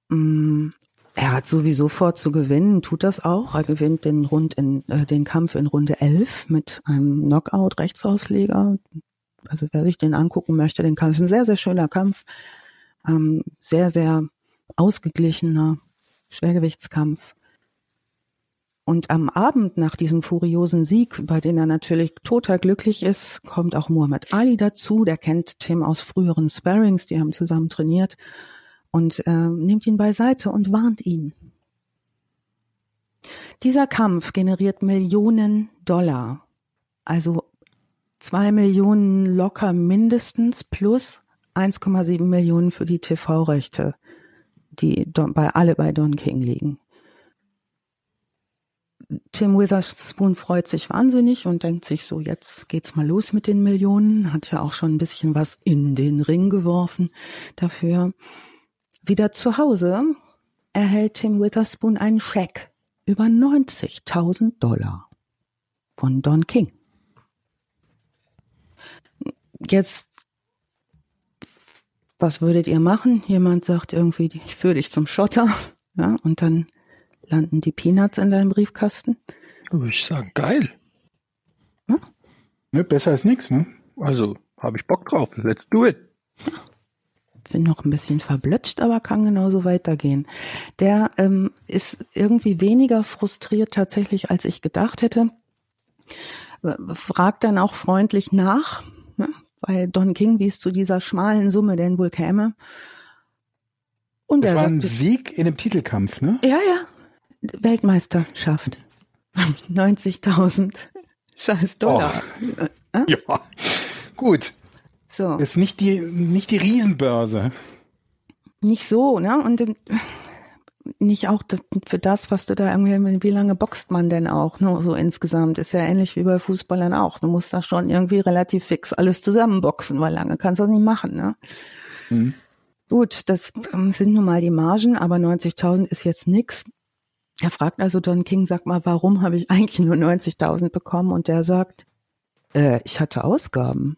Mm, Er hat sowieso vor zu gewinnen, tut das auch. Er gewinnt den, Rund in, äh, den Kampf in Runde 11 mit einem Knockout-Rechtsausleger. Also wer sich den angucken möchte, den Kampf ist ein sehr, sehr schöner Kampf. Ähm, sehr, sehr ausgeglichener Schwergewichtskampf. Und am Abend nach diesem furiosen Sieg, bei dem er natürlich total glücklich ist, kommt auch Muhammad Ali dazu. Der kennt Tim aus früheren Sparrings, die haben zusammen trainiert und äh, nimmt ihn beiseite und warnt ihn. Dieser Kampf generiert Millionen Dollar, also zwei Millionen locker mindestens plus 1,7 Millionen für die TV-Rechte, die bei alle bei Don King liegen. Tim Witherspoon freut sich wahnsinnig und denkt sich so, jetzt geht's mal los mit den Millionen. Hat ja auch schon ein bisschen was in den Ring geworfen dafür. Wieder zu Hause erhält Tim Witherspoon einen Scheck über 90.000 Dollar von Don King. Jetzt, was würdet ihr machen? Jemand sagt irgendwie, ich führe dich zum Schotter, ja, und dann landen die Peanuts in deinem Briefkasten. Würde ich sagen, geil. Ne, besser als nichts, ne? Also, habe ich Bock drauf. Let's do it. Bin noch ein bisschen verblötscht, aber kann genauso weitergehen. Der ähm, ist irgendwie weniger frustriert tatsächlich, als ich gedacht hätte. Fragt dann auch freundlich nach, ne, bei Don King, wie es zu dieser schmalen Summe denn wohl käme. Und Das er war ein Sieg in einem Titelkampf, ne? Ja, ja. Weltmeisterschaft. [LAUGHS] 90.000 scheiß Dollar. Ja. Gut. So, Ist nicht die, nicht die Riesenbörse. nicht so, ne? Und ähm, nicht auch für das, was du da irgendwie, wie lange boxt man denn auch, ne, so insgesamt? Ist ja ähnlich wie bei Fußballern auch. Du musst da schon irgendwie relativ fix alles zusammenboxen, weil lange kannst du das nicht machen, ne? Mhm. Gut, das ähm, sind nun mal die Margen, aber 90.000 ist jetzt nix. Er fragt also Don King, sag mal, warum habe ich eigentlich nur 90.000 bekommen? Und der sagt, äh, ich hatte Ausgaben.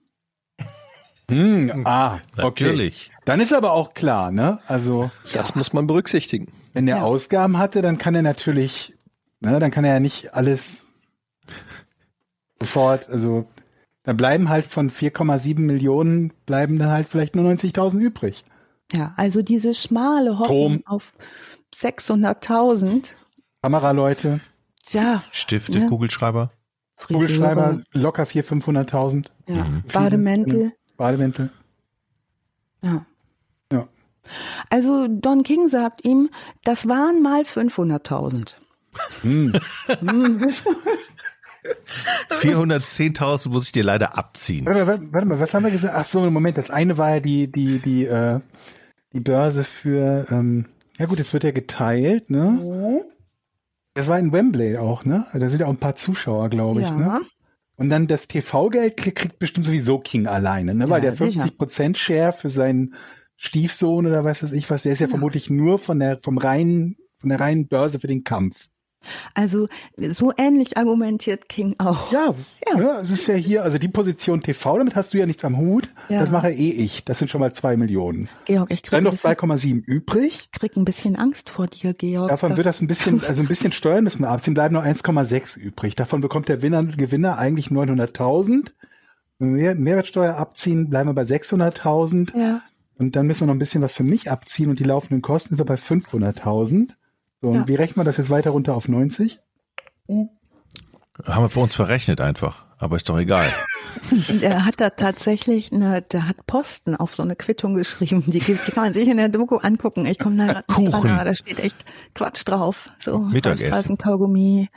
Hm, ah, okay. Natürlich. Dann ist aber auch klar, ne? Also, Das muss man berücksichtigen. wenn er Ja. Ausgaben hatte, dann kann er natürlich, ne, dann kann er ja nicht alles sofort, also, da bleiben halt von 4,7 Millionen, bleiben dann halt vielleicht nur 90.000 übrig. Ja, also diese schmale Hoffnung Strom. auf 600.000, Kameraleute, ja, Stifte, Ja. Kugelschreiber. Kugelschreiber, Friseure, locker 400.000, 500.000, ja, Mhm. Bademäntel, Bademäntel. ja. Ja. Also Don King sagt ihm, das waren mal 500.000. Hm. [LAUGHS] [LAUGHS] 410.000 muss ich dir leider abziehen. Warte mal, warte, warte mal, was haben wir gesagt? Ach so, Moment, das eine war ja die, die, die, äh, die Börse für, ähm, ja gut, es wird ja geteilt, ne? Das war in Wembley auch, ne? Da sind ja auch ein paar Zuschauer, glaube ich, Ja. ne? Und dann das TV-Geld kriegt, bestimmt sowieso King alleine, ne? Weil Ja, der 50% Share für seinen Stiefsohn oder was weiß ich was, der ist ja, Ja. vermutlich nur von der, vom reinen, von der reinen Börse für den Kampf. Also so ähnlich argumentiert King auch. Ja, Ja. ja. es ist ja hier, also die Position TV, damit hast du ja nichts am Hut. Ja. Das mache eh ich. Das sind schon mal zwei Millionen. Georg, ich krieg Dann ein, noch bisschen, 2,7 übrig. krieg ein bisschen Angst vor dir, Georg. Davon dass- wird das ein bisschen, [LAUGHS] also ein bisschen Steuern müssen wir abziehen, bleiben noch 1,6 übrig. Davon bekommt der Gewinner, Gewinner eigentlich 900.000. Wenn wir Mehrwertsteuer abziehen, bleiben wir bei 600.000. ja. Und dann müssen wir noch ein bisschen was für mich abziehen und die laufenden Kosten sind wir bei 500.000. So, und Ja. wie rechnen wir das jetzt weiter runter auf 90? Haben wir für uns verrechnet einfach. Aber ist doch egal. Und er hat da tatsächlich eine, der hat Posten auf so eine Quittung geschrieben. Die, gibt- die kann man sich in der Doku angucken. Ich komme da Kuchen. dran, aber da steht echt Quatsch drauf. So Mittagessen. Kaugummi,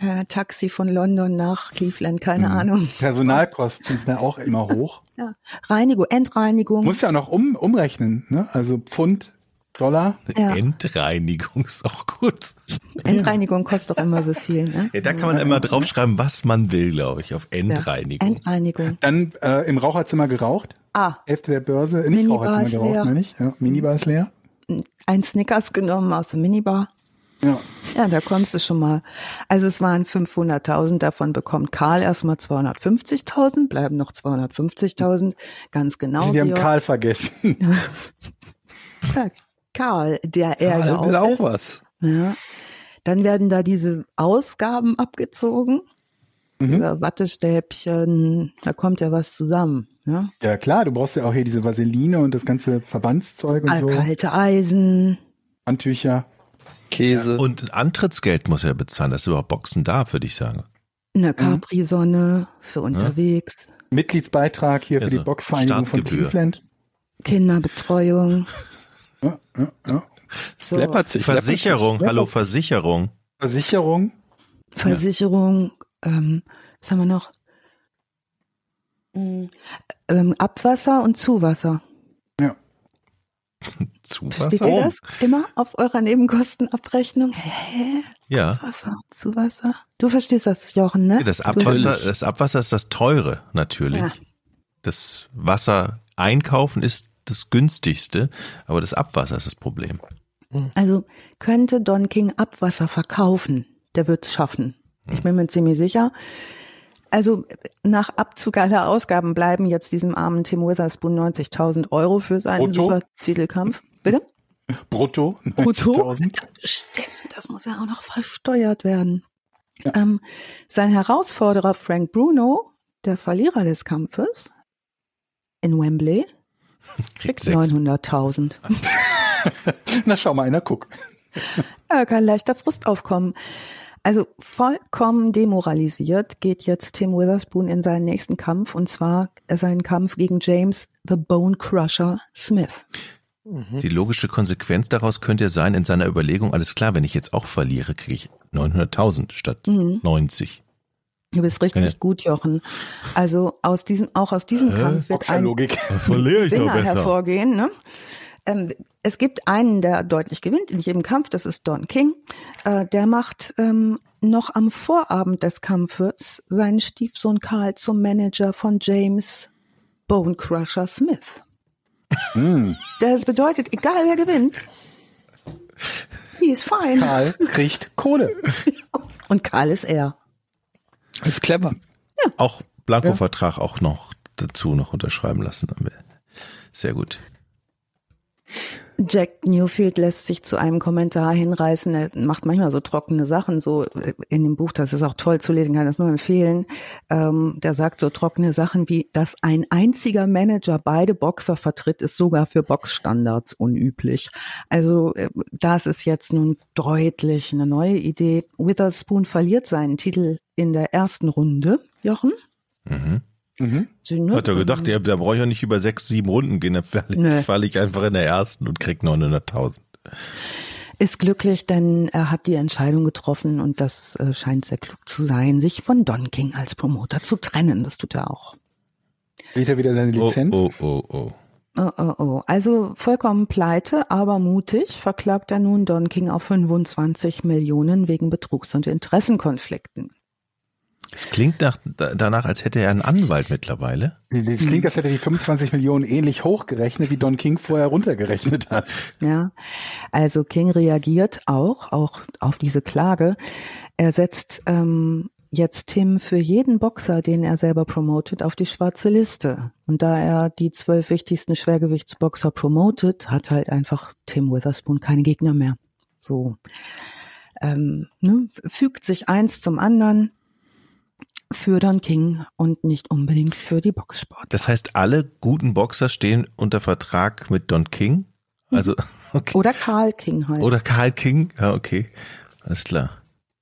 äh, Taxi von London nach Cleveland, keine Mhm. Ahnung. Personalkosten sind ja auch immer hoch. Ja. Reinigung, Endreinigung. Muss ja noch um, umrechnen, ne? Also Pfund, Dollar. Ja. Endreinigung ist auch gut. [LAUGHS] Endreinigung kostet doch immer so viel. Ne? Ja, da kann man immer draufschreiben, was man will, glaube ich, auf Endreinigung. Endreinigung. Dann äh, im Raucherzimmer geraucht. Ah, Hälfte der Börse. Äh, nicht Minibar Raucherzimmer ist geraucht, meine ich. Ja, Minibar ist leer. ein Snickers genommen aus der Minibar. Ja. Ja, da kommst du schon mal. Also es waren 500.000, davon bekommt Karl erstmal 250.000, bleiben noch 250.000, ganz genau. Sie, wir haben. Karl vergessen. [LAUGHS] Ja, Karl, der er ja Karl will auch ist. was. Ja. Dann werden da diese Ausgaben abgezogen. Mhm. Wattestäbchen, da kommt ja was zusammen. Ja? Ja klar, du brauchst ja auch hier diese Vaseline und das ganze Verbandszeug und so. Kalte Eisen. Handtücher. Käse. Und Antrittsgeld muss er bezahlen, dass er überhaupt boxen darf, würde ich sagen. Eine Capri-Sonne für unterwegs. Mitgliedsbeitrag hier für Also, die Boxvereinigung von. Cleveland. Kinderbetreuung. Ja, ja, ja. So. läppert sich. Versicherung, läppert hallo, sich. Versicherung. Versicherung. Versicherung, ähm, was haben wir noch? Mm, Ähm, Abwasser und Zuwasser. Ja. Versteht Zuwasser? ihr das? Immer auf eurer Nebenkostenabrechnung? Hä? Ja. Wasser, Zuwasser? Du verstehst das, Jochen, ne? Das Abwasser, das Abwasser ist das teure, natürlich. Ja. Das Wasser einkaufen ist das günstigste, aber das Abwasser ist das Problem. Also könnte Don King Abwasser verkaufen. Der wird es schaffen. Ich bin mir ziemlich sicher. Also nach Abzug aller Ausgaben bleiben jetzt diesem armen Tim Witherspoon 90.000 Euro für seinen Brutto? super Titelkampf. Bitte? Brutto. Brutto? 90.000. Stimmt, das muss ja auch noch versteuert werden. Ähm, sein Herausforderer Frank Bruno, der Verlierer des Kampfes in Wembley, [LAUGHS] kriegt sechs. 900.000. [LAUGHS] Na schau mal, einer guck. [LAUGHS] Ja, kann leichter Frust aufkommen. Also vollkommen demoralisiert geht jetzt Tim Witherspoon in seinen nächsten Kampf und zwar seinen Kampf gegen James the Bone Crusher Smith. Die logische Konsequenz daraus könnte ja sein, in seiner Überlegung, alles klar, wenn ich jetzt auch verliere, kriege ich 900.000 statt Mhm. 90. Du bist richtig Ja. gut, Jochen. Also aus diesem, auch aus diesem Kampf wird ein Boxerlogik. verliere Winner hervorgehen. Ne? ähm, es gibt einen, der deutlich gewinnt in jedem Kampf, das ist Don King. Äh, der macht ähm, noch am Vorabend des Kampfes seinen Stiefsohn Karl zum Manager von James Bone Crusher Smith. Hm. Das bedeutet, egal wer gewinnt, he is fine. Karl kriegt Kohle. [LAUGHS] Und Karl ist er. Das ist clever. Auch Blanko-Vertrag auch noch dazu noch unterschreiben lassen. Sehr gut. Jack Newfield lässt sich zu einem Kommentar hinreißen. Er macht manchmal so trockene Sachen, so in dem Buch, das ist auch toll zu lesen, kann das nur empfehlen. Ähm, der sagt so trockene Sachen wie, dass ein einziger Manager beide Boxer vertritt, ist sogar für Boxstandards unüblich. Also äh, das ist jetzt nun deutlich eine neue Idee. Witherspoon verliert seinen Titel in der ersten Runde, Jochen. Mhm. Mhm. Hat er gedacht, ja, da brauche ich ja nicht über sechs, sieben Runden gehen, dann falle fall ich einfach in der ersten und krieg 900.000. ist glücklich, denn er hat die Entscheidung getroffen und das äh, scheint sehr klug zu sein, sich von Don King als Promoter zu trennen. Das tut er auch. Kriegt er wieder seine Oh, Lizenz? oh, oh, oh. Oh, oh, oh. Also vollkommen pleite, aber mutig verklagt er nun Don King auf 25 Millionen wegen Betrugs- und Interessenkonflikten. Es klingt nach, da- danach, als hätte er einen Anwalt mittlerweile. Das klingt, als hätte er die 25 Millionen ähnlich hochgerechnet, wie Don King vorher runtergerechnet hat. Ja, also King reagiert auch, auch auf diese Klage. Er setzt ähm, jetzt Tim für jeden Boxer, den er selber promotet, auf die schwarze Liste. Und da er die zwölf wichtigsten Schwergewichtsboxer promotet, hat halt einfach Tim Witherspoon keine Gegner mehr. So ähm, ne, fügt sich eins zum anderen für Don King und nicht unbedingt für die Boxsport. Das heißt, alle guten Boxer stehen unter Vertrag mit Don King. Also, [LAUGHS] okay. Oder Karl King halt. Oder Karl King. Ja, okay. Alles klar.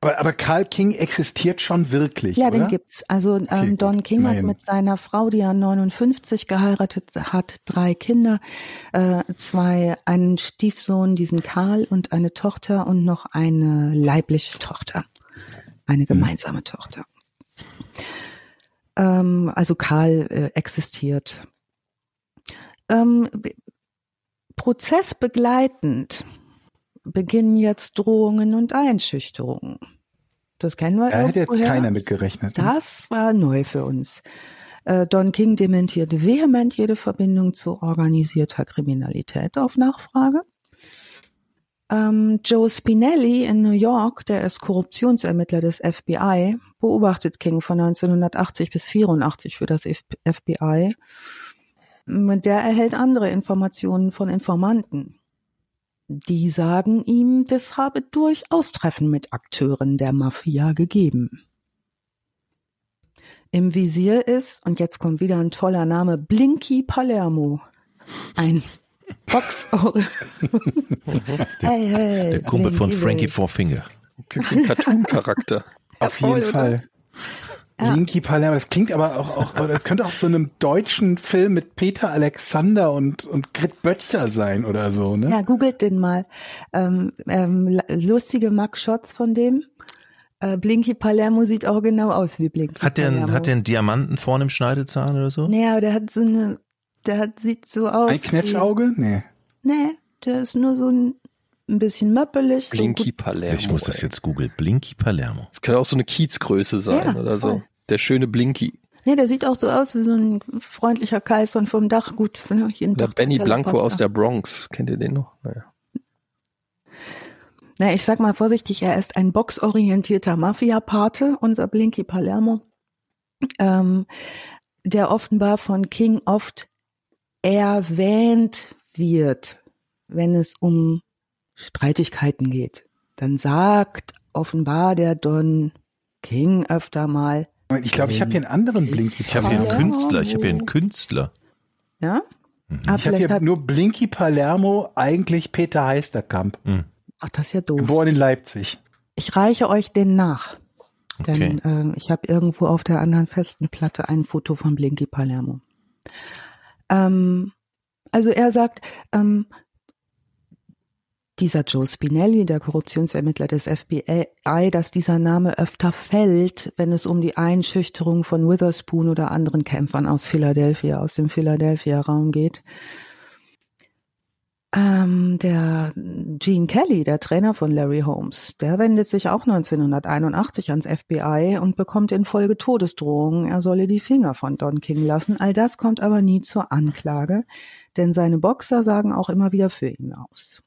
Aber, aber Karl King existiert schon wirklich, Ja, oder? den gibt's. Also ähm, Okay. Don King hat mit seiner Frau, die er 59 geheiratet hat, drei Kinder, äh, zwei, einen Stiefsohn, diesen Karl und eine Tochter und noch eine leibliche Tochter, eine gemeinsame Tochter. Ähm, also Karl äh, existiert. Ähm, prozessbegleitend beginnen jetzt Drohungen und Einschüchterungen. Das kennen wir Da hätte jetzt keiner mitgerechnet. ne? Das war neu für uns. Äh, Don King dementierte vehement jede Verbindung zu organisierter Kriminalität auf Nachfrage. Ähm, Joe Spinelli in New York, der ist Korruptionsermittler des FBI, beobachtet King von 1980 bis 84 für das FBI. Der erhält andere Informationen von Informanten. Die sagen ihm, das habe durchaus Treffen mit Akteuren der Mafia gegeben. Im Visier ist, und jetzt kommt wieder ein toller Name, Blinky Palermo. Ein [LAUGHS] Box. hey, hey, Der Kumpel von Frankie. Four Finger. Cartoon-Charakter. Auf voll, jeden? Fall. Ja. Linky Palermo, das klingt aber auch, auch oder das könnte auch so einem deutschen Film mit Peter Alexander und, und Grit Böttcher sein oder so, ne? Ja, googelt den mal. Ähm, ähm, lustige Mugshots von dem. Äh, Blinky Palermo sieht auch genau aus wie Blinky Hat der, Palermo. einen- hat der einen Diamanten vorne im Schneidezahn oder so? Nee, aber der hat so eine, der hat, sieht so aus. Ein Knetschauge? Nee. Wie, nee, der ist nur so ein, ein bisschen möppelig. so Blinky Palermo. Ich muss das jetzt googeln. Blinky Palermo. Das kann auch so eine Kiezgröße sein Ja, oder so. voll. Der schöne Blinky. Nee, der sieht auch so aus wie so ein freundlicher Kaiser vom Dach. Gut, ne, jeden Der Tag Benny Blanco aus der Bronx. Kennt ihr den noch? Naja. Na, ich sag mal vorsichtig, er ist ein boxorientierter Mafia-Pate, unser Blinky Palermo, ähm, der offenbar von King oft erwähnt wird, wenn es um Streitigkeiten geht. Dann sagt offenbar der Don King öfter mal, Ich glaube, ich habe hier einen anderen Blinky Ich habe hier einen Palermo. Künstler. Ich habe hier einen Künstler. ja? Ah, Ich habe hier hat, nur Blinky Palermo, eigentlich Peter Heisterkamp. ach, das ist ja doof. Geboren in Leipzig. Ich reiche euch den nach. Okay. Denn ähm, ich habe irgendwo auf der anderen festen Platte ein Foto von Blinky Palermo. Ähm, also er sagt, ähm, dieser Joe Spinelli, der Korruptionsermittler des FBI, dass dieser Name öfter fällt, wenn es um die Einschüchterung von Witherspoon oder anderen Kämpfern aus Philadelphia, aus dem Philadelphia-Raum geht. Ähm, der Gene Kelly, der Trainer von Larry Holmes, der wendet sich auch 1981 ans FBI und bekommt in Folge Todesdrohungen, er solle die Finger von Don King lassen. All das kommt aber nie zur Anklage, denn seine Boxer sagen auch immer wieder für ihn aus.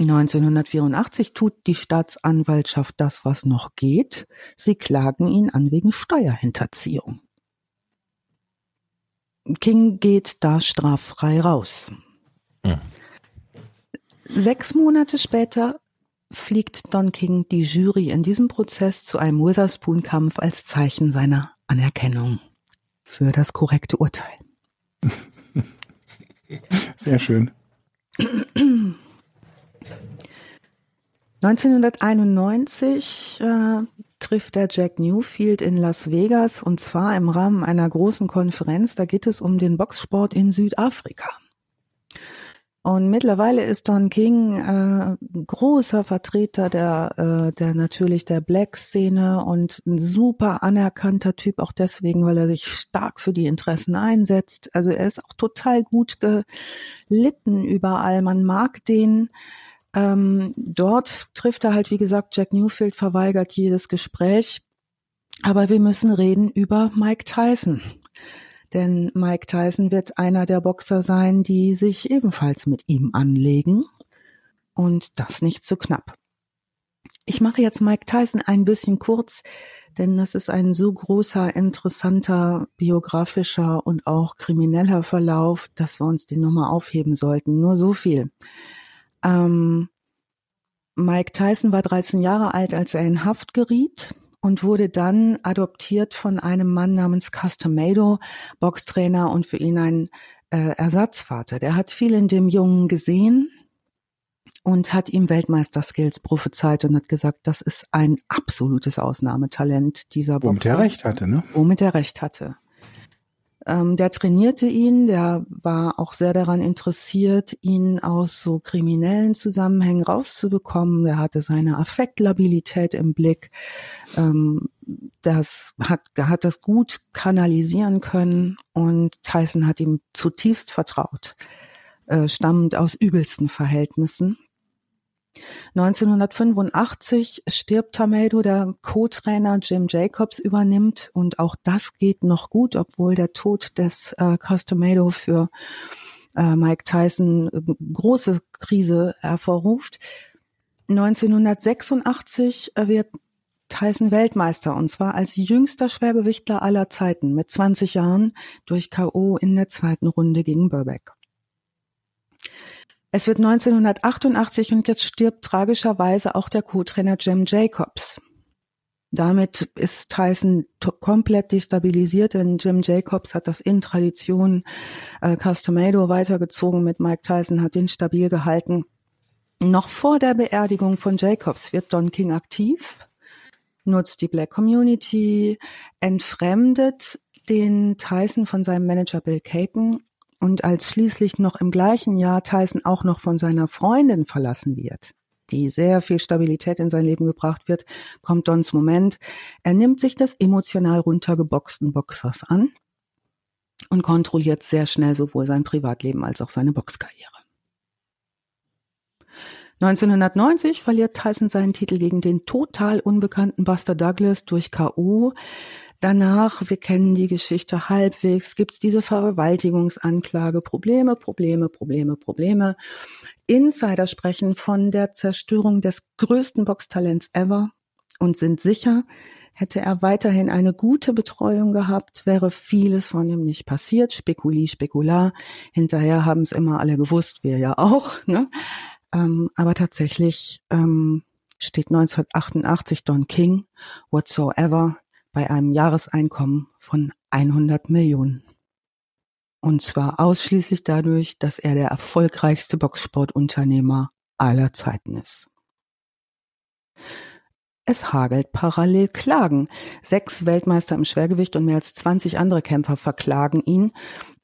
1984 tut die Staatsanwaltschaft das, was noch geht. Sie klagen ihn an wegen Steuerhinterziehung. King geht da straffrei raus. Hm. Sechs Monate später fliegt Don King die Jury in diesem Prozess zu einem Witherspoon-Kampf als Zeichen seiner Anerkennung für das korrekte Urteil. [LAUGHS] Sehr schön. [CLEARS THROAT] 1991 äh, trifft der Jack Newfield in Las Vegas und zwar im Rahmen einer großen Konferenz. Da geht es um den Boxsport in Südafrika. Und mittlerweile ist Don King äh, großer Vertreter der, äh, der natürlich der Black-Szene und ein super anerkannter Typ, auch deswegen, weil er sich stark für die Interessen einsetzt. Also er ist auch total gut gelitten überall. Man mag den. Ähm, dort trifft er halt, wie gesagt, Jack Newfield verweigert jedes Gespräch. Aber wir müssen reden über Mike Tyson. Denn Mike Tyson wird einer der Boxer sein, die sich ebenfalls mit ihm anlegen. Und das nicht zu knapp. Ich mache jetzt Mike Tyson ein bisschen kurz, denn das ist ein so großer, interessanter, biografischer und auch krimineller Verlauf, dass wir uns den nochmal aufheben sollten. Nur so viel. Ähm, Mike Tyson war 13 Jahre alt, als er in Haft geriet und wurde dann adoptiert von einem Mann namens Castamado, Boxtrainer und für ihn ein äh, Ersatzvater. Der hat viel in dem Jungen gesehen und hat ihm Weltmeisterskills prophezeit und hat gesagt, das ist ein absolutes Ausnahmetalent dieser Boxer. Womit er recht hatte, ne? Womit er recht hatte. Ähm, der trainierte ihn, der war auch sehr daran interessiert, ihn aus so kriminellen Zusammenhängen rauszubekommen. Der hatte seine Affektlabilität im Blick. Ähm, das hat, hat das gut kanalisieren können und Tyson hat ihm zutiefst vertraut, äh, stammend aus übelsten Verhältnissen. 1985 stirbt Tamado, der Co-Trainer Jim Jacobs übernimmt und auch das geht noch gut, obwohl der Tod des äh, Castamado für äh, Mike Tyson äh, große Krise hervorruft. 1986 wird Tyson Weltmeister und zwar als jüngster Schwergewichtler aller Zeiten mit 20 Jahren durch KO in der zweiten Runde gegen Burbeck. Es wird 1988 und jetzt stirbt tragischerweise auch der Co-Trainer Jim Jacobs. Damit ist Tyson komplett destabilisiert, denn Jim Jacobs hat das in Tradition äh, Castomado weitergezogen mit Mike Tyson, hat ihn stabil gehalten. Noch vor der Beerdigung von Jacobs wird Don King aktiv, nutzt die Black Community, entfremdet den Tyson von seinem Manager Bill Caton und als schließlich noch im gleichen Jahr Tyson auch noch von seiner Freundin verlassen wird, die sehr viel Stabilität in sein Leben gebracht wird, kommt Dons Moment. Er nimmt sich des emotional runtergeboxten Boxers an und kontrolliert sehr schnell sowohl sein Privatleben als auch seine Boxkarriere. 1990 verliert Tyson seinen Titel gegen den total unbekannten Buster Douglas durch K.O. Danach, wir kennen die Geschichte halbwegs, gibt's diese Vergewaltigungsanklage, Probleme, Probleme, Probleme, Probleme. Insider sprechen von der Zerstörung des größten Boxtalents ever und sind sicher, hätte er weiterhin eine gute Betreuung gehabt, wäre vieles von ihm nicht passiert. Spekuli, Spekular. Hinterher haben es immer alle gewusst, wir ja auch. Ne? Ähm, aber tatsächlich ähm, steht 1988 Don King, whatsoever, bei einem Jahreseinkommen von 100 Millionen. Und zwar ausschließlich dadurch, dass er der erfolgreichste Boxsportunternehmer aller Zeiten ist. Es hagelt parallel Klagen. Sechs Weltmeister im Schwergewicht und mehr als 20 andere Kämpfer verklagen ihn.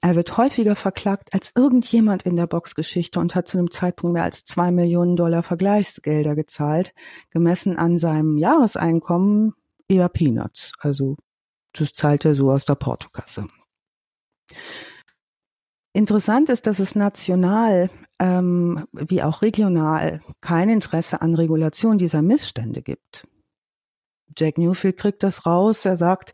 Er wird häufiger verklagt als irgendjemand in der Boxgeschichte und hat zu einem Zeitpunkt mehr als zwei Millionen Dollar Vergleichsgelder gezahlt. Gemessen an seinem Jahreseinkommen eher Peanuts. Also das zahlt er so aus der Portokasse. Interessant ist, dass es national ähm, wie auch regional kein Interesse an Regulation dieser Missstände gibt. Jack Newfield kriegt das raus. Er sagt,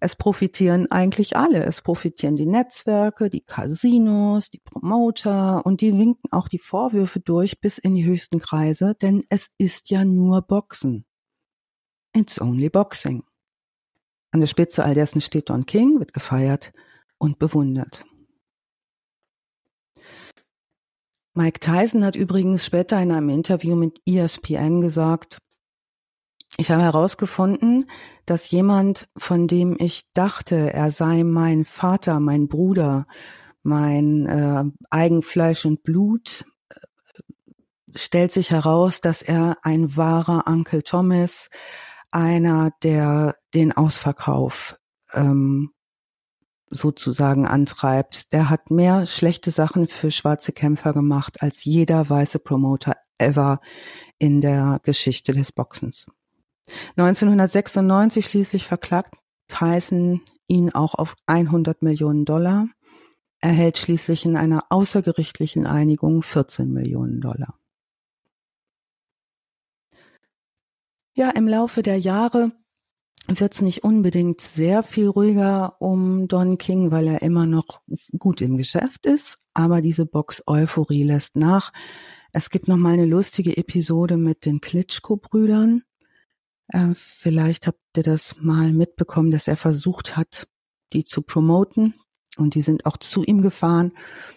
es profitieren eigentlich alle. Es profitieren die Netzwerke, die Casinos, die Promoter und die winken auch die Vorwürfe durch bis in die höchsten Kreise, denn es ist ja nur Boxen. It's only boxing. An der Spitze all dessen steht Don King, wird gefeiert und bewundert. Mike Tyson hat übrigens später in einem Interview mit ESPN gesagt, ich habe herausgefunden, dass jemand, von dem ich dachte, er sei mein Vater, mein Bruder, mein äh, Eigenfleisch und Blut, äh, stellt sich heraus, dass er ein wahrer Uncle Thomas, einer, der den Ausverkauf ähm, sozusagen antreibt. Der hat mehr schlechte Sachen für schwarze Kämpfer gemacht als jeder weiße Promoter ever in der Geschichte des Boxens. 1996 schließlich verklagt Tyson ihn auch auf 100 Millionen Dollar, erhält schließlich in einer außergerichtlichen Einigung 14 Millionen Dollar. Ja, im Laufe der Jahre wird es nicht unbedingt sehr viel ruhiger um Don King, weil er immer noch gut im Geschäft ist, aber diese Box-Euphorie lässt nach. Es gibt noch mal eine lustige Episode mit den Klitschko-Brüdern. Äh, vielleicht habt ihr das mal mitbekommen, dass er versucht hat, die zu promoten. Und die sind auch zu ihm gefahren.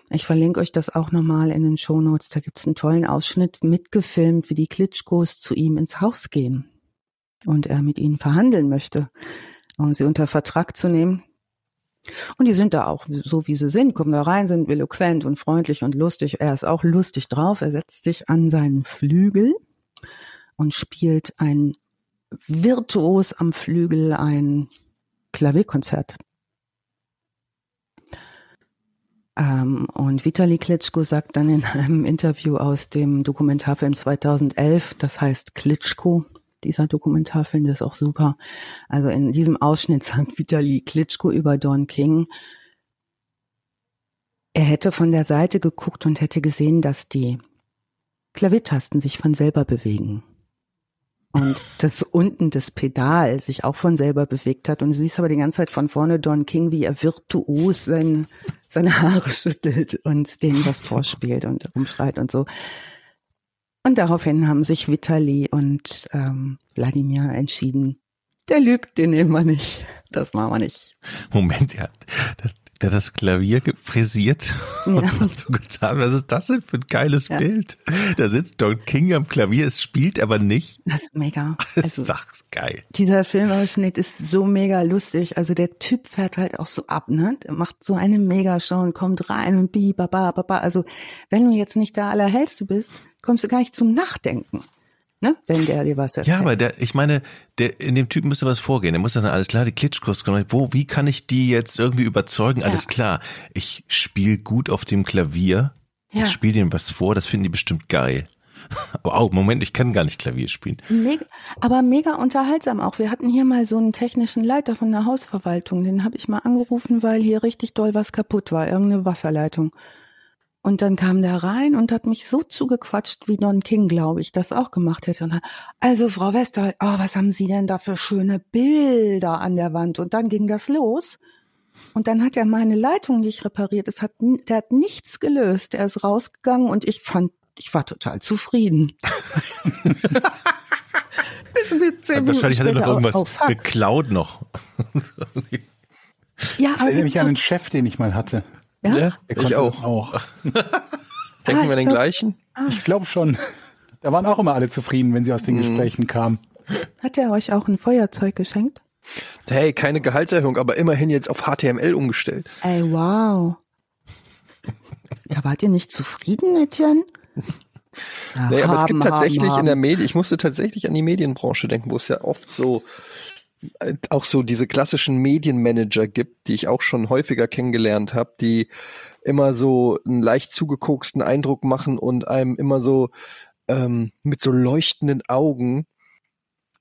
Ich verlinke euch das auch nochmal in den Shownotes. Da gibt's einen tollen Ausschnitt mitgefilmt, wie die Klitschkos zu ihm ins Haus gehen. Und er mit ihnen verhandeln möchte, um sie unter Vertrag zu nehmen. Und die sind da auch so, wie sie sind, kommen da rein, sind eloquent und freundlich und lustig. Er ist auch lustig drauf. Er setzt sich an seinen Flügel und spielt ein virtuos am Flügel ein Klavierkonzert. Ähm, und Vitali Klitschko sagt dann in einem Interview aus dem Dokumentarfilm 2011, das heißt Klitschko, dieser Dokumentarfilm, der ist auch super. Also in diesem Ausschnitt [LAUGHS] sagt Vitali Klitschko über Don King, er hätte von der Seite geguckt und hätte gesehen, dass die Klaviertasten sich von selber bewegen und das unten das Pedal sich auch von selber bewegt hat und du siehst aber die ganze Zeit von vorne Don King, wie er virtuos sein, seine Haare schüttelt und denen was vorspielt und rumschreit und so. Und daraufhin haben sich Vitali und ähm, Wladimir entschieden, der lügt, den nehmen wir nicht. Das machen wir nicht. Moment, ja, der das Klavier frisiert [LAUGHS] ja. und so getan, was ist das denn für ein geiles ja. Bild? Da sitzt Don King am Klavier, es spielt aber nicht. Das ist mega. [LAUGHS] Das also, ist doch geil. Dieser Filmausschnitt ist so mega lustig. Also der Typ fährt halt auch so ab, ne? Der macht so eine Mega-Show und kommt rein und bi, baba, baba. Also wenn du jetzt nicht der Allerhellste bist, kommst du gar nicht zum Nachdenken ne? wenn der dir was erzählt. Ja, aber der, ich meine, der, in dem Typen müsste was vorgehen. Der muss ja sagen, alles klar, die Klitschkos, wo, wie kann ich die jetzt irgendwie überzeugen? Ja. Alles klar, ich spiele gut auf dem Klavier, ja. ich spiele denen was vor, das finden die bestimmt geil. [LAUGHS] Aber auch, Moment, ich kann gar nicht Klavier spielen. Mega, aber mega unterhaltsam auch. Wir hatten hier mal so einen technischen Leiter von der Hausverwaltung, den habe ich mal angerufen, weil hier richtig doll was kaputt war, irgendeine Wasserleitung. Und dann kam der rein und hat mich so zugequatscht, wie Don King, glaube ich, das auch gemacht hätte. Und dann, also Frau Westerholt, oh, was haben Sie denn da für schöne Bilder an der Wand? Und dann ging das los. Und dann hat er meine Leitung nicht repariert. Es hat, der hat nichts gelöst. Er ist rausgegangen und ich fand, ich war total zufrieden. Bis mit zehn Wahrscheinlich hat er noch irgendwas oh, geklaut noch. ja, das erinnert mich an einen Chef, den ich mal hatte. Ja, ja ich auch. auch. [LAUGHS] Denken ah, wir den glaub, gleichen? Ah. Ich glaube schon. Da waren auch immer alle zufrieden, wenn sie aus den mhm. Gesprächen kamen. Hat er euch auch ein Feuerzeug geschenkt? Hey, keine Gehaltserhöhung, aber immerhin jetzt auf HTML umgestellt. Ey, wow. Da wart ihr nicht zufrieden, Etienne? Ja, nee, aber haben, es gibt tatsächlich haben, in der Medien, ich musste tatsächlich an die Medienbranche denken, wo es ja oft so äh, auch so diese klassischen Medienmanager gibt, die ich auch schon häufiger kennengelernt habe, die immer so einen leicht zugekoksten Eindruck machen und einem immer so ähm, mit so leuchtenden Augen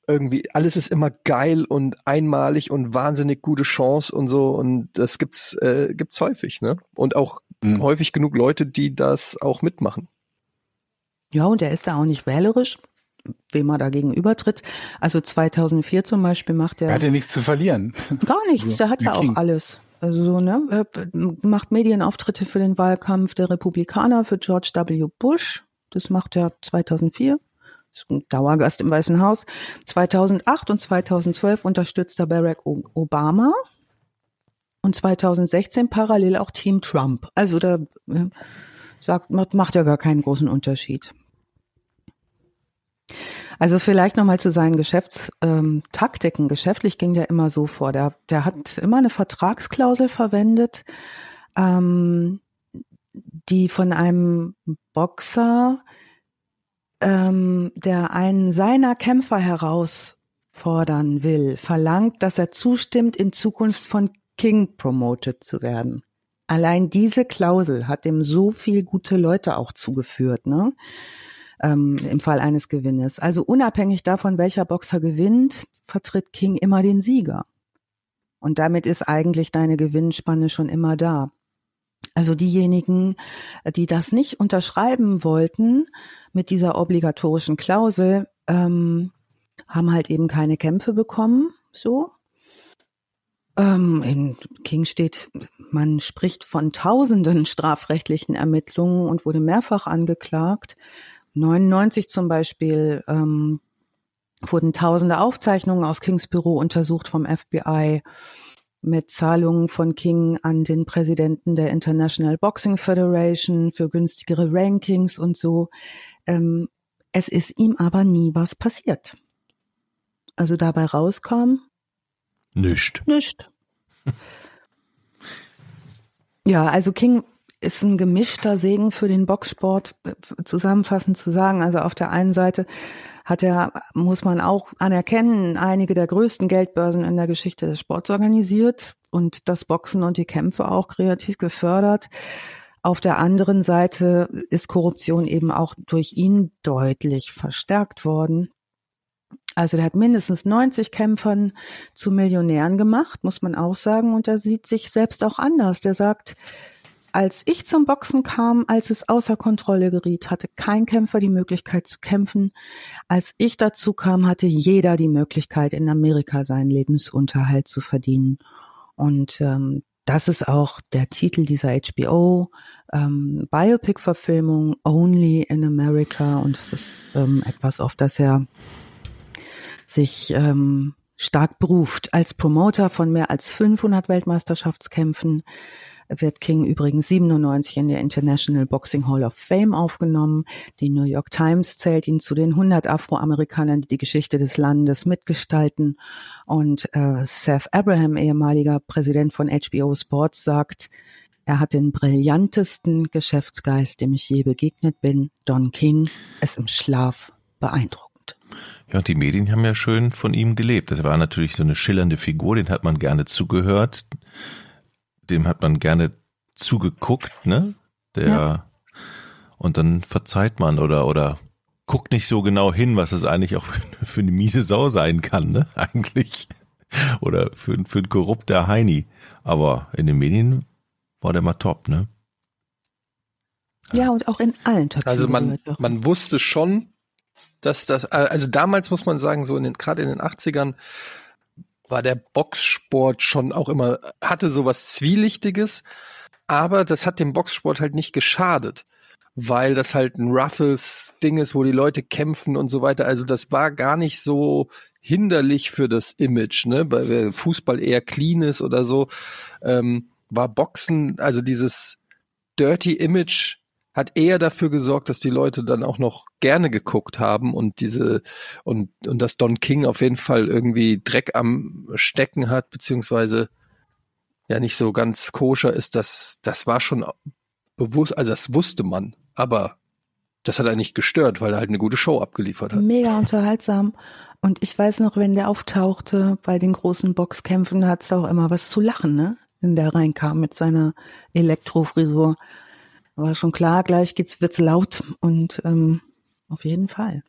irgendwie alles ist immer geil und einmalig und wahnsinnig gute Chance und so und das gibt's äh, gibt's häufig, ne? Und auch mhm. häufig genug Leute, die das auch mitmachen. Ja, und er ist da auch nicht wählerisch, wem er da gegenübertritt. Also 2004 zum Beispiel macht er. Er hat ja nichts zu verlieren. Gar nichts, so, der hat ja auch alles. Also so, ne, macht Medienauftritte für den Wahlkampf der Republikaner für George W. Bush. Das macht er 2004. Ist ein Dauergast im Weißen Haus. 2008 und 2012 unterstützt er Barack Obama. Und 2016 parallel auch Team Trump. Also da äh, sagt, macht ja gar keinen großen Unterschied. Also vielleicht nochmal zu seinen Geschäftstaktiken. Ähm, Geschäftlich ging der immer so vor. Der, der hat immer eine Vertragsklausel verwendet, ähm, die von einem Boxer, ähm, der einen seiner Kämpfer herausfordern will, verlangt, dass er zustimmt, in Zukunft von King promoted zu werden. Allein diese Klausel hat dem so viel gute Leute auch zugeführt, ne? Ähm, im Fall eines Gewinnes. Also unabhängig davon, welcher Boxer gewinnt, vertritt King immer den Sieger. Und damit ist eigentlich deine Gewinnspanne schon immer da. Also diejenigen, die das nicht unterschreiben wollten mit dieser obligatorischen Klausel, ähm, haben halt eben keine Kämpfe bekommen, so. Ähm, in King steht, man spricht von tausenden strafrechtlichen Ermittlungen und wurde mehrfach angeklagt. 99 zum Beispiel ähm, wurden tausende Aufzeichnungen aus Kings Büro untersucht vom FBI mit Zahlungen von King an den Präsidenten der International Boxing Federation für günstigere Rankings und so. Ähm, es ist ihm aber nie was passiert. Also dabei rauskam. Nicht. Nicht. [LAUGHS] ja, also King ist ein gemischter Segen für den Boxsport, zusammenfassend zu sagen. Also auf der einen Seite hat er, muss man auch anerkennen, einige der größten Geldbörsen in der Geschichte des Sports organisiert und das Boxen und die Kämpfe auch kreativ gefördert. Auf der anderen Seite ist Korruption eben auch durch ihn deutlich verstärkt worden. Also der hat mindestens 90 Kämpfern zu Millionären gemacht, muss man auch sagen. Und er sieht sich selbst auch anders. Der sagt, als ich zum Boxen kam, als es außer Kontrolle geriet, hatte kein Kämpfer die Möglichkeit zu kämpfen. Als ich dazu kam, hatte jeder die Möglichkeit, in Amerika seinen Lebensunterhalt zu verdienen. Und ähm, das ist auch der Titel dieser HBO ähm, Biopic-Verfilmung Only in America. Und es ist ähm, etwas, auf das er sich ähm, stark beruft. Als Promoter von mehr als 500 Weltmeisterschaftskämpfen wird King übrigens 97 in der International Boxing Hall of Fame aufgenommen. Die New York Times zählt ihn zu den 100 Afroamerikanern, die die Geschichte des Landes mitgestalten. Und äh, Seth Abraham, ehemaliger Präsident von HBO Sports, sagt, er hat den brillantesten Geschäftsgeist, dem ich je begegnet bin. Don King ist im Schlaf beeindruckend. Ja, und die Medien haben ja schön von ihm gelebt. Das war natürlich so eine schillernde Figur, den hat man gerne zugehört dem hat man gerne zugeguckt, ne? Der ja. und dann verzeiht man oder oder guckt nicht so genau hin, was es eigentlich auch [LAUGHS] für, für eine miese Sau sein kann, ne? [LAUGHS] Eigentlich. Oder für, für ein korrupter Heini. Aber in den Medien war der mal top, ne? Ja, und auch in allen Töpfen. Also man, man wusste schon, dass das, also damals muss man sagen, so in den, gerade in den 80ern, war der Boxsport schon auch immer, hatte sowas Zwielichtiges, aber das hat dem Boxsport halt nicht geschadet, weil das halt ein roughes Ding ist, wo die Leute kämpfen und so weiter. Also das war gar nicht so hinderlich für das Image, ne? Bei Fußball eher clean ist oder so, ähm, war Boxen, also dieses Dirty Image hat eher dafür gesorgt, dass die Leute dann auch noch gerne geguckt haben und diese und und dass Don King auf jeden Fall irgendwie Dreck am Stecken hat beziehungsweise ja nicht so ganz koscher ist, das das war schon bewusst, also das wusste man, aber das hat er nicht gestört, weil er halt eine gute Show abgeliefert hat. Mega unterhaltsam. Und ich weiß noch, wenn der auftauchte bei den großen Boxkämpfen, da hat es auch immer was zu lachen, ne? Wenn der reinkam mit seiner Elektrofrisur. War schon klar, gleich geht's, wird's laut und ähm, auf jeden Fall.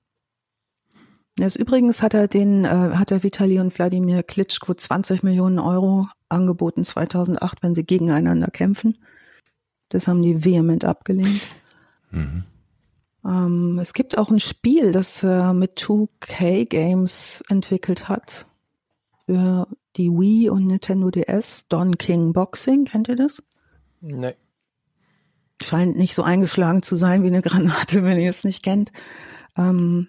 Jetzt übrigens hat er den, äh, hat er Vitali und Wladimir Klitschko 20 Millionen Euro angeboten 2008, wenn sie gegeneinander kämpfen. Das haben die vehement abgelehnt. Mhm. Ähm, es gibt auch ein Spiel, das äh, mit 2K Games entwickelt hat. Für die Wii und Nintendo DS. Don King Boxing, kennt ihr das? Nee. Scheint nicht so eingeschlagen zu sein wie eine [LAUGHS] Granate, wenn ihr es nicht kennt. Ähm,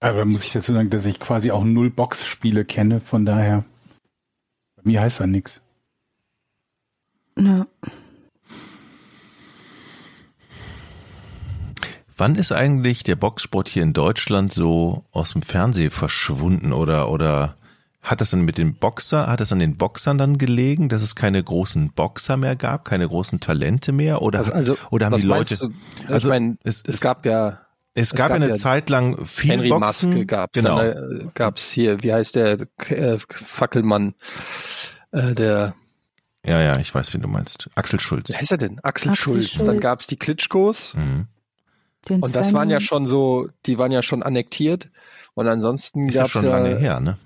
Aber muss ich dazu sagen, dass ich quasi auch null Boxspiele kenne, von daher. Bei mir heißt da nichts. na, Wann ist eigentlich der Boxsport hier in Deutschland so aus dem Fernsehen verschwunden oder oder hat das dann mit den Boxer, hat das an den Boxern dann gelegen, dass es keine großen Boxer mehr gab, keine großen Talente mehr oder Also, also oder haben was die Leute du? also ich meine, es, es es, gab ja es gab ja gab eine ja Zeit lang viel Henry Boxen, Maske gab's, genau. dann äh, gab's hier, wie heißt der äh, Fackelmann, äh, der, Ja, ja, ich weiß, wen du meinst. Axel Schulz. wie heißt er denn? Axel, Axel Schulz. Schulz. Dann gab's die Klitschkos Mhm. den und das waren ja schon so, die waren ja schon annektiert und ansonsten Ist ja gab's schon ja, lange her, ne?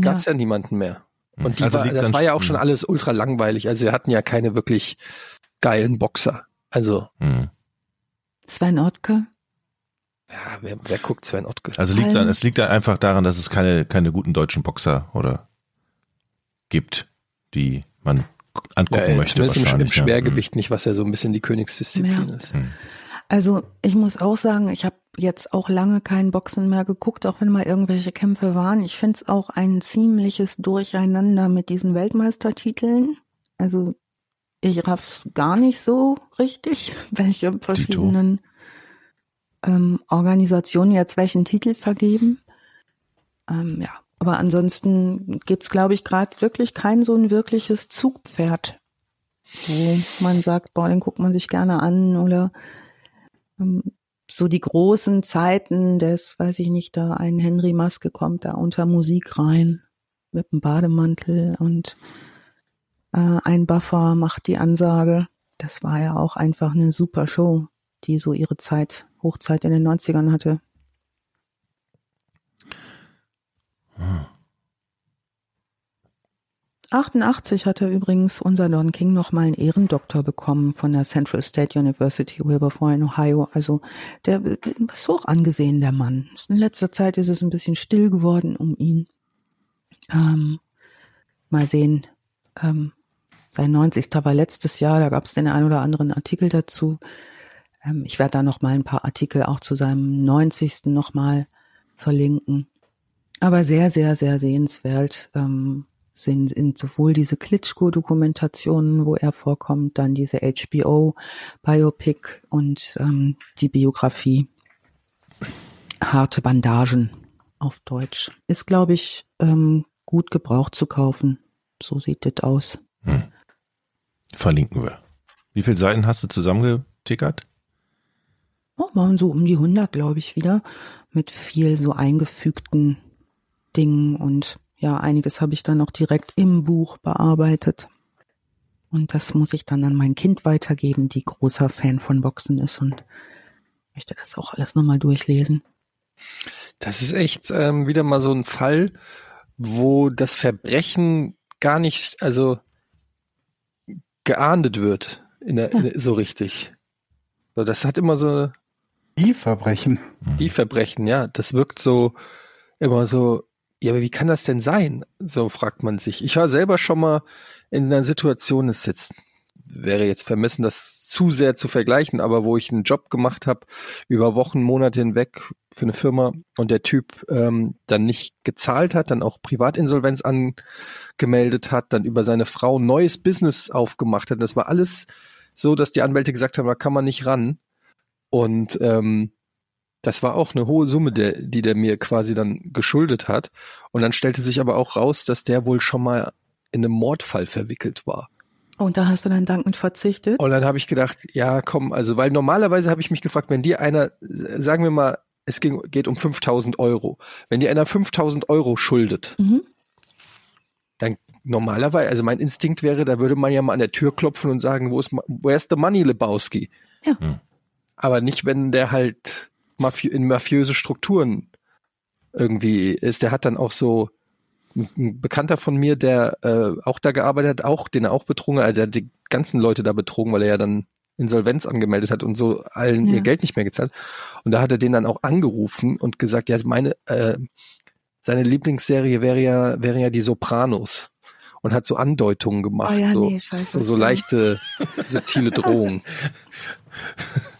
Gab's ja niemanden mehr. Und die Also war, das an- war ja auch schon Mhm. alles ultra langweilig. Also wir hatten ja keine wirklich geilen Boxer. Also, Mhm. Sven Ottke. ja, wer, wer guckt Sven Ottke? Also liegt Allen- es liegt da einfach daran, dass es keine keine guten deutschen Boxer oder gibt, die man angucken Ja, möchte zumindest im, im ja. Mhm. Schwergewicht nicht, was ja so ein bisschen die Königsdisziplin Ja. ist. Also ich muss auch sagen, ich habe jetzt auch lange kein Boxen mehr geguckt, auch wenn mal irgendwelche Kämpfe waren. Ich finde es auch ein ziemliches Durcheinander mit diesen Weltmeistertiteln. Also ich raff's gar nicht so richtig, [LAUGHS] welche verschiedenen ähm, Organisationen jetzt welchen Titel vergeben. Ähm, ja, aber ansonsten gibt's, glaube ich, gerade wirklich kein so ein wirkliches Zugpferd, wo man sagt, boah, den guckt man sich gerne an oder ähm, so die großen Zeiten des, weiß ich nicht, da ein Henry Maske kommt da unter Musik rein mit einem Bademantel und äh, ein Buffer macht die Ansage. Das war ja auch einfach eine super Show, die so ihre Zeit, Hochzeit in den 90ern hatte. Ah. 88 hat er übrigens unser Don King nochmal einen Ehrendoktor bekommen von der Central State University Wilberforce in Ohio. Also der ist hoch angesehen, der Mann. In letzter Zeit ist es ein bisschen still geworden um ihn. Ähm, mal sehen. Ähm, sein 90. war letztes Jahr, da gab es den ein oder anderen Artikel dazu. Ähm, ich werde da noch mal ein paar Artikel auch zu seinem 90. noch mal verlinken. Aber sehr, sehr, sehr sehenswert ähm, sind, sind sowohl diese Klitschko-Dokumentationen, wo er vorkommt, dann diese HBO-Biopic und ähm, die Biografie Harte Bandagen auf Deutsch. Ist, glaube ich, ähm, gut gebraucht zu kaufen. So sieht das aus. Hm. Verlinken wir. Wie viele Seiten hast du zusammengetickert? Oh, waren so um die 100, glaube ich, wieder. Mit viel so eingefügten Dingen und ja, einiges habe ich dann auch direkt im Buch bearbeitet. Und das muss ich dann an mein Kind weitergeben, die großer Fan von Boxen ist und möchte das auch alles nochmal durchlesen. Das ist echt ähm, wieder mal so ein Fall, wo das Verbrechen gar nicht, also geahndet wird, in der, in der, so richtig. So, das hat immer so Die Verbrechen. die Verbrechen, ja. Das wirkt so immer so. Ja, aber wie kann das denn sein? So fragt man sich. Ich war selber schon mal in einer Situation, ist jetzt wäre jetzt vermessen, das zu sehr zu vergleichen, aber wo ich einen Job gemacht habe über Wochen, Monate hinweg für eine Firma und der Typ ähm, dann nicht gezahlt hat, dann auch Privatinsolvenz angemeldet hat, dann über seine Frau ein neues Business aufgemacht hat. Das war alles so, dass die Anwälte gesagt haben, da kann man nicht ran. Und ähm, das war auch eine hohe Summe, der, die der mir quasi dann geschuldet hat. Und dann stellte sich aber auch raus, dass der wohl schon mal in einem Mordfall verwickelt war. Und da hast du dann dankend verzichtet? Und dann habe ich gedacht, ja, komm, also weil normalerweise habe ich mich gefragt, wenn dir einer, sagen wir mal, es ging, geht um 5000 Euro. Wenn dir einer 5000 Euro schuldet, Mhm. dann normalerweise, also mein Instinkt wäre, da würde man ja mal an der Tür klopfen und sagen, wo ist, where's the money, Lebowski? Ja. Hm. Aber nicht, wenn der halt mafi in mafiöse Strukturen irgendwie ist. Der hat dann auch so, ein Bekannter von mir, der äh, auch da gearbeitet hat, auch, den er auch betrunken hat, also der hat die ganzen Leute da betrogen, weil er ja dann Insolvenz angemeldet hat und so allen Ja. ihr Geld nicht mehr gezahlt. Und da hat er den dann auch angerufen und gesagt, ja, meine, äh, seine Lieblingsserie wäre ja, wäre ja die Sopranos. Und hat so Andeutungen gemacht, Oh ja, so, nee, scheiße. so, so leichte, subtile [LAUGHS] Drohungen. [LAUGHS]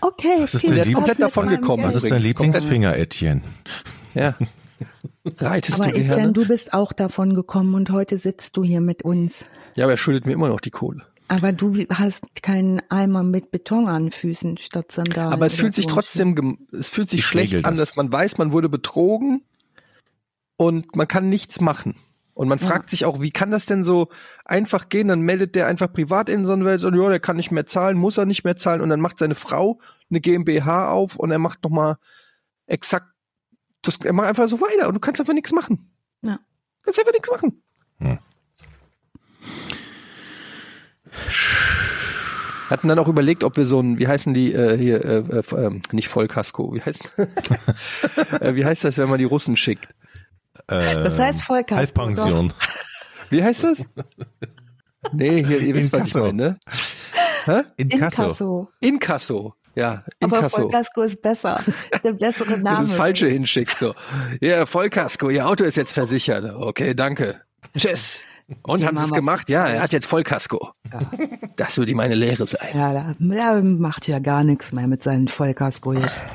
Okay, Was ist Spaß komplett davon gekommen. Was ist dein Lieblingsfinger, Etienne? Ja. Reitest Aber du gerne? Etienne, du bist auch davon gekommen und heute sitzt du hier mit uns. Ja, aber er schuldet mir immer noch die Kohle. Aber du hast keinen Eimer mit Beton an Füßen statt Sandalen. Aber es fühlt sich trotzdem, gem- es fühlt sich Ich schlecht an, das. dass man weiß, man wurde betrogen und man kann nichts machen. Und man Ja. fragt sich auch, wie kann das denn so einfach gehen? Dann meldet der einfach Privatinsolvenz und ja, der kann nicht mehr zahlen, muss er nicht mehr zahlen und dann macht seine Frau eine GmbH auf und er macht nochmal exakt, das, er macht einfach so weiter und du kannst einfach nichts machen. Ja. Du kannst einfach nichts machen. Hm. Hatten dann auch überlegt, ob wir so ein, wie heißen die äh, hier, äh, äh, ähm, nicht Vollkasko, wie heißt, [LAUGHS] äh, wie heißt das, wenn man die Russen schickt? Das heißt Vollkasko, Halbpension. [LAUGHS] Wie heißt das? Nee, hier, ihr wisst, was ich meine, ne? Inkasso. Inkasso. Inkasso. Ja, Aber Inkasso. Vollkasko ist besser. Ist der bessere [LAUGHS] Wenn Name. du das Falsche hinschickst, so. Ja, Vollkasko, Ihr Auto ist jetzt versichert. Okay, danke. Tschüss. Und Die haben Sie es gemacht? Ja, er hat jetzt Vollkasko. Das wird ihm meine Lehre sein. Ja, da, da macht ja gar nichts mehr mit seinem Vollkasko jetzt.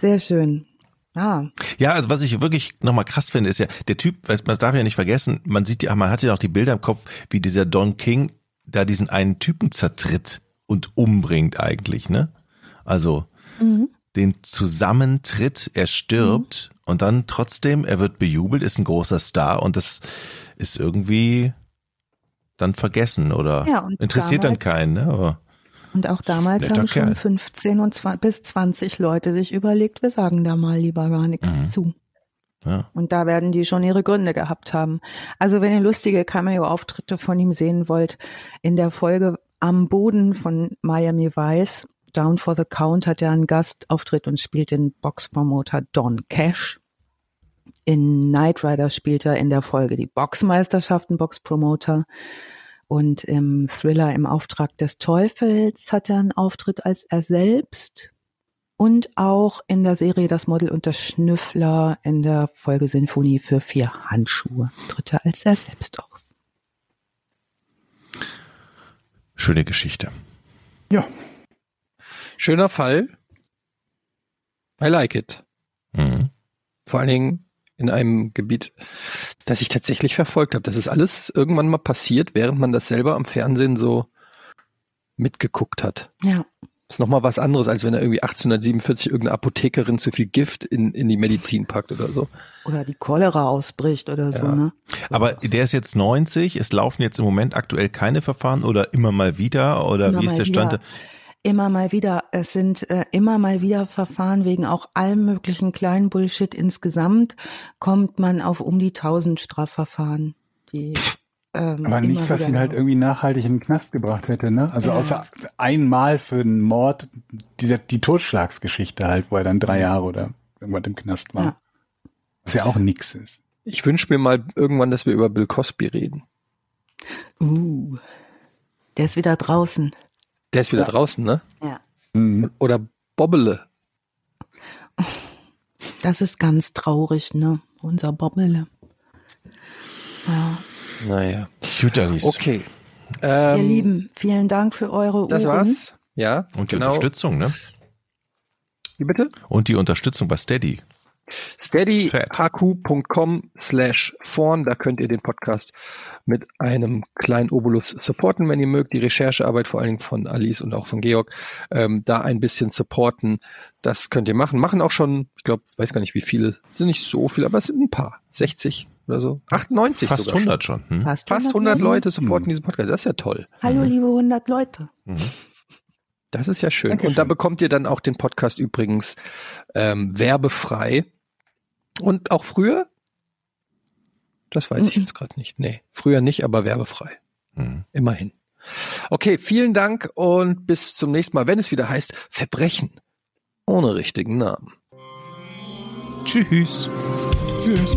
Sehr schön. Ah, Ja, also was ich wirklich nochmal krass finde, ist ja, der Typ, man darf ja nicht vergessen, man sieht ja, man hat ja auch die Bilder im Kopf, wie dieser Don King da diesen einen Typen zertritt und umbringt eigentlich, ne? Also den Zusammentritt, er stirbt und dann trotzdem, er wird bejubelt, ist ein großer Star und das ist irgendwie dann vergessen oder Ja, interessiert dann damals- keinen, ne? Aber und auch damals Netter haben schon Kerl. 15 und 20, bis 20 Leute sich überlegt, wir sagen da mal lieber gar nichts Mhm. zu. ja. Und da werden die schon ihre Gründe gehabt haben. Also wenn ihr lustige Cameo-Auftritte von ihm sehen wollt, in der Folge Am Boden von Miami Vice, Down for the Count, hat er einen Gastauftritt und spielt den Boxpromoter Don Cash. In Knight Rider spielt er in der Folge die Boxmeisterschaften Boxpromoter. Und im Thriller im Auftrag des Teufels hat er einen Auftritt als er selbst. Und auch in der Serie Das Model und der Schnüffler in der Folge Sinfonie für vier Handschuhe tritt er als er selbst auf. Schöne Geschichte. Ja, Schöner Fall. I like it. Mhm. Vor allen Dingen in einem Gebiet, das ich tatsächlich verfolgt habe. Das ist alles irgendwann mal passiert, während man das selber am Fernsehen so mitgeguckt hat. Ja. Das ist nochmal was anderes, als wenn er irgendwie 1847 irgendeine Apothekerin zu viel Gift in, in die Medizin packt oder so. Oder die Cholera ausbricht oder so, Ja. ne? Aber der ist jetzt 90, es laufen jetzt im Moment aktuell keine Verfahren oder immer mal wieder oder Immer wie ist der Stand? wieder. Immer mal wieder. Es sind äh, immer mal wieder Verfahren wegen auch allem möglichen kleinen Bullshit. Insgesamt kommt man auf um die 1000 Strafverfahren. Die, ähm, aber immer nichts, was wieder ihn halt irgendwie nachhaltig in den Knast gebracht hätte, ne? Also Ja. außer einmal für einen Mord, die, die Totschlagsgeschichte halt, wo er dann drei Jahre oder irgendwas im Knast war. Ja. Was ja auch nix ist. Ich wünsche mir mal irgendwann, dass wir über Bill Cosby reden. Uh, der ist wieder draußen. Der ist wieder Ja. draußen, ne? Ja. Mhm. Oder Bobbele. Das ist ganz traurig, ne? Unser Bobbele. Ja. Naja. Güterlis. Okay. Ihr Ähm, Lieben, vielen Dank für eure Das Uhren. war's. Ja. Und die genau. Unterstützung, ne? Wie bitte? Und die Unterstützung bei Steady. steadyhq.com slash vorn, da könnt ihr den Podcast mit einem kleinen Obolus supporten, wenn ihr mögt, die Recherchearbeit vor allen Dingen von Alice und auch von Georg, ähm, da ein bisschen supporten, das könnt ihr machen. Machen auch schon, ich glaube, weiß gar nicht wie viele, sind nicht so viele, aber es sind ein paar, 60 oder so, 98 Fast sogar 100 schon. Hm? Fast Schon. Fast 100 Leute supporten diesen Podcast, das ist ja toll. Hallo, liebe 100 Leute. Das ist ja schön. Dankeschön. Und da bekommt ihr dann auch den Podcast übrigens ähm, werbefrei. Und auch früher? Das weiß ich Mhm. jetzt gerade nicht. Nee, früher nicht, aber werbefrei. Hm. Immerhin. Okay, vielen Dank und bis zum nächsten Mal, wenn es wieder heißt Verbrechen ohne richtigen Namen. Tschüss. Tschüss.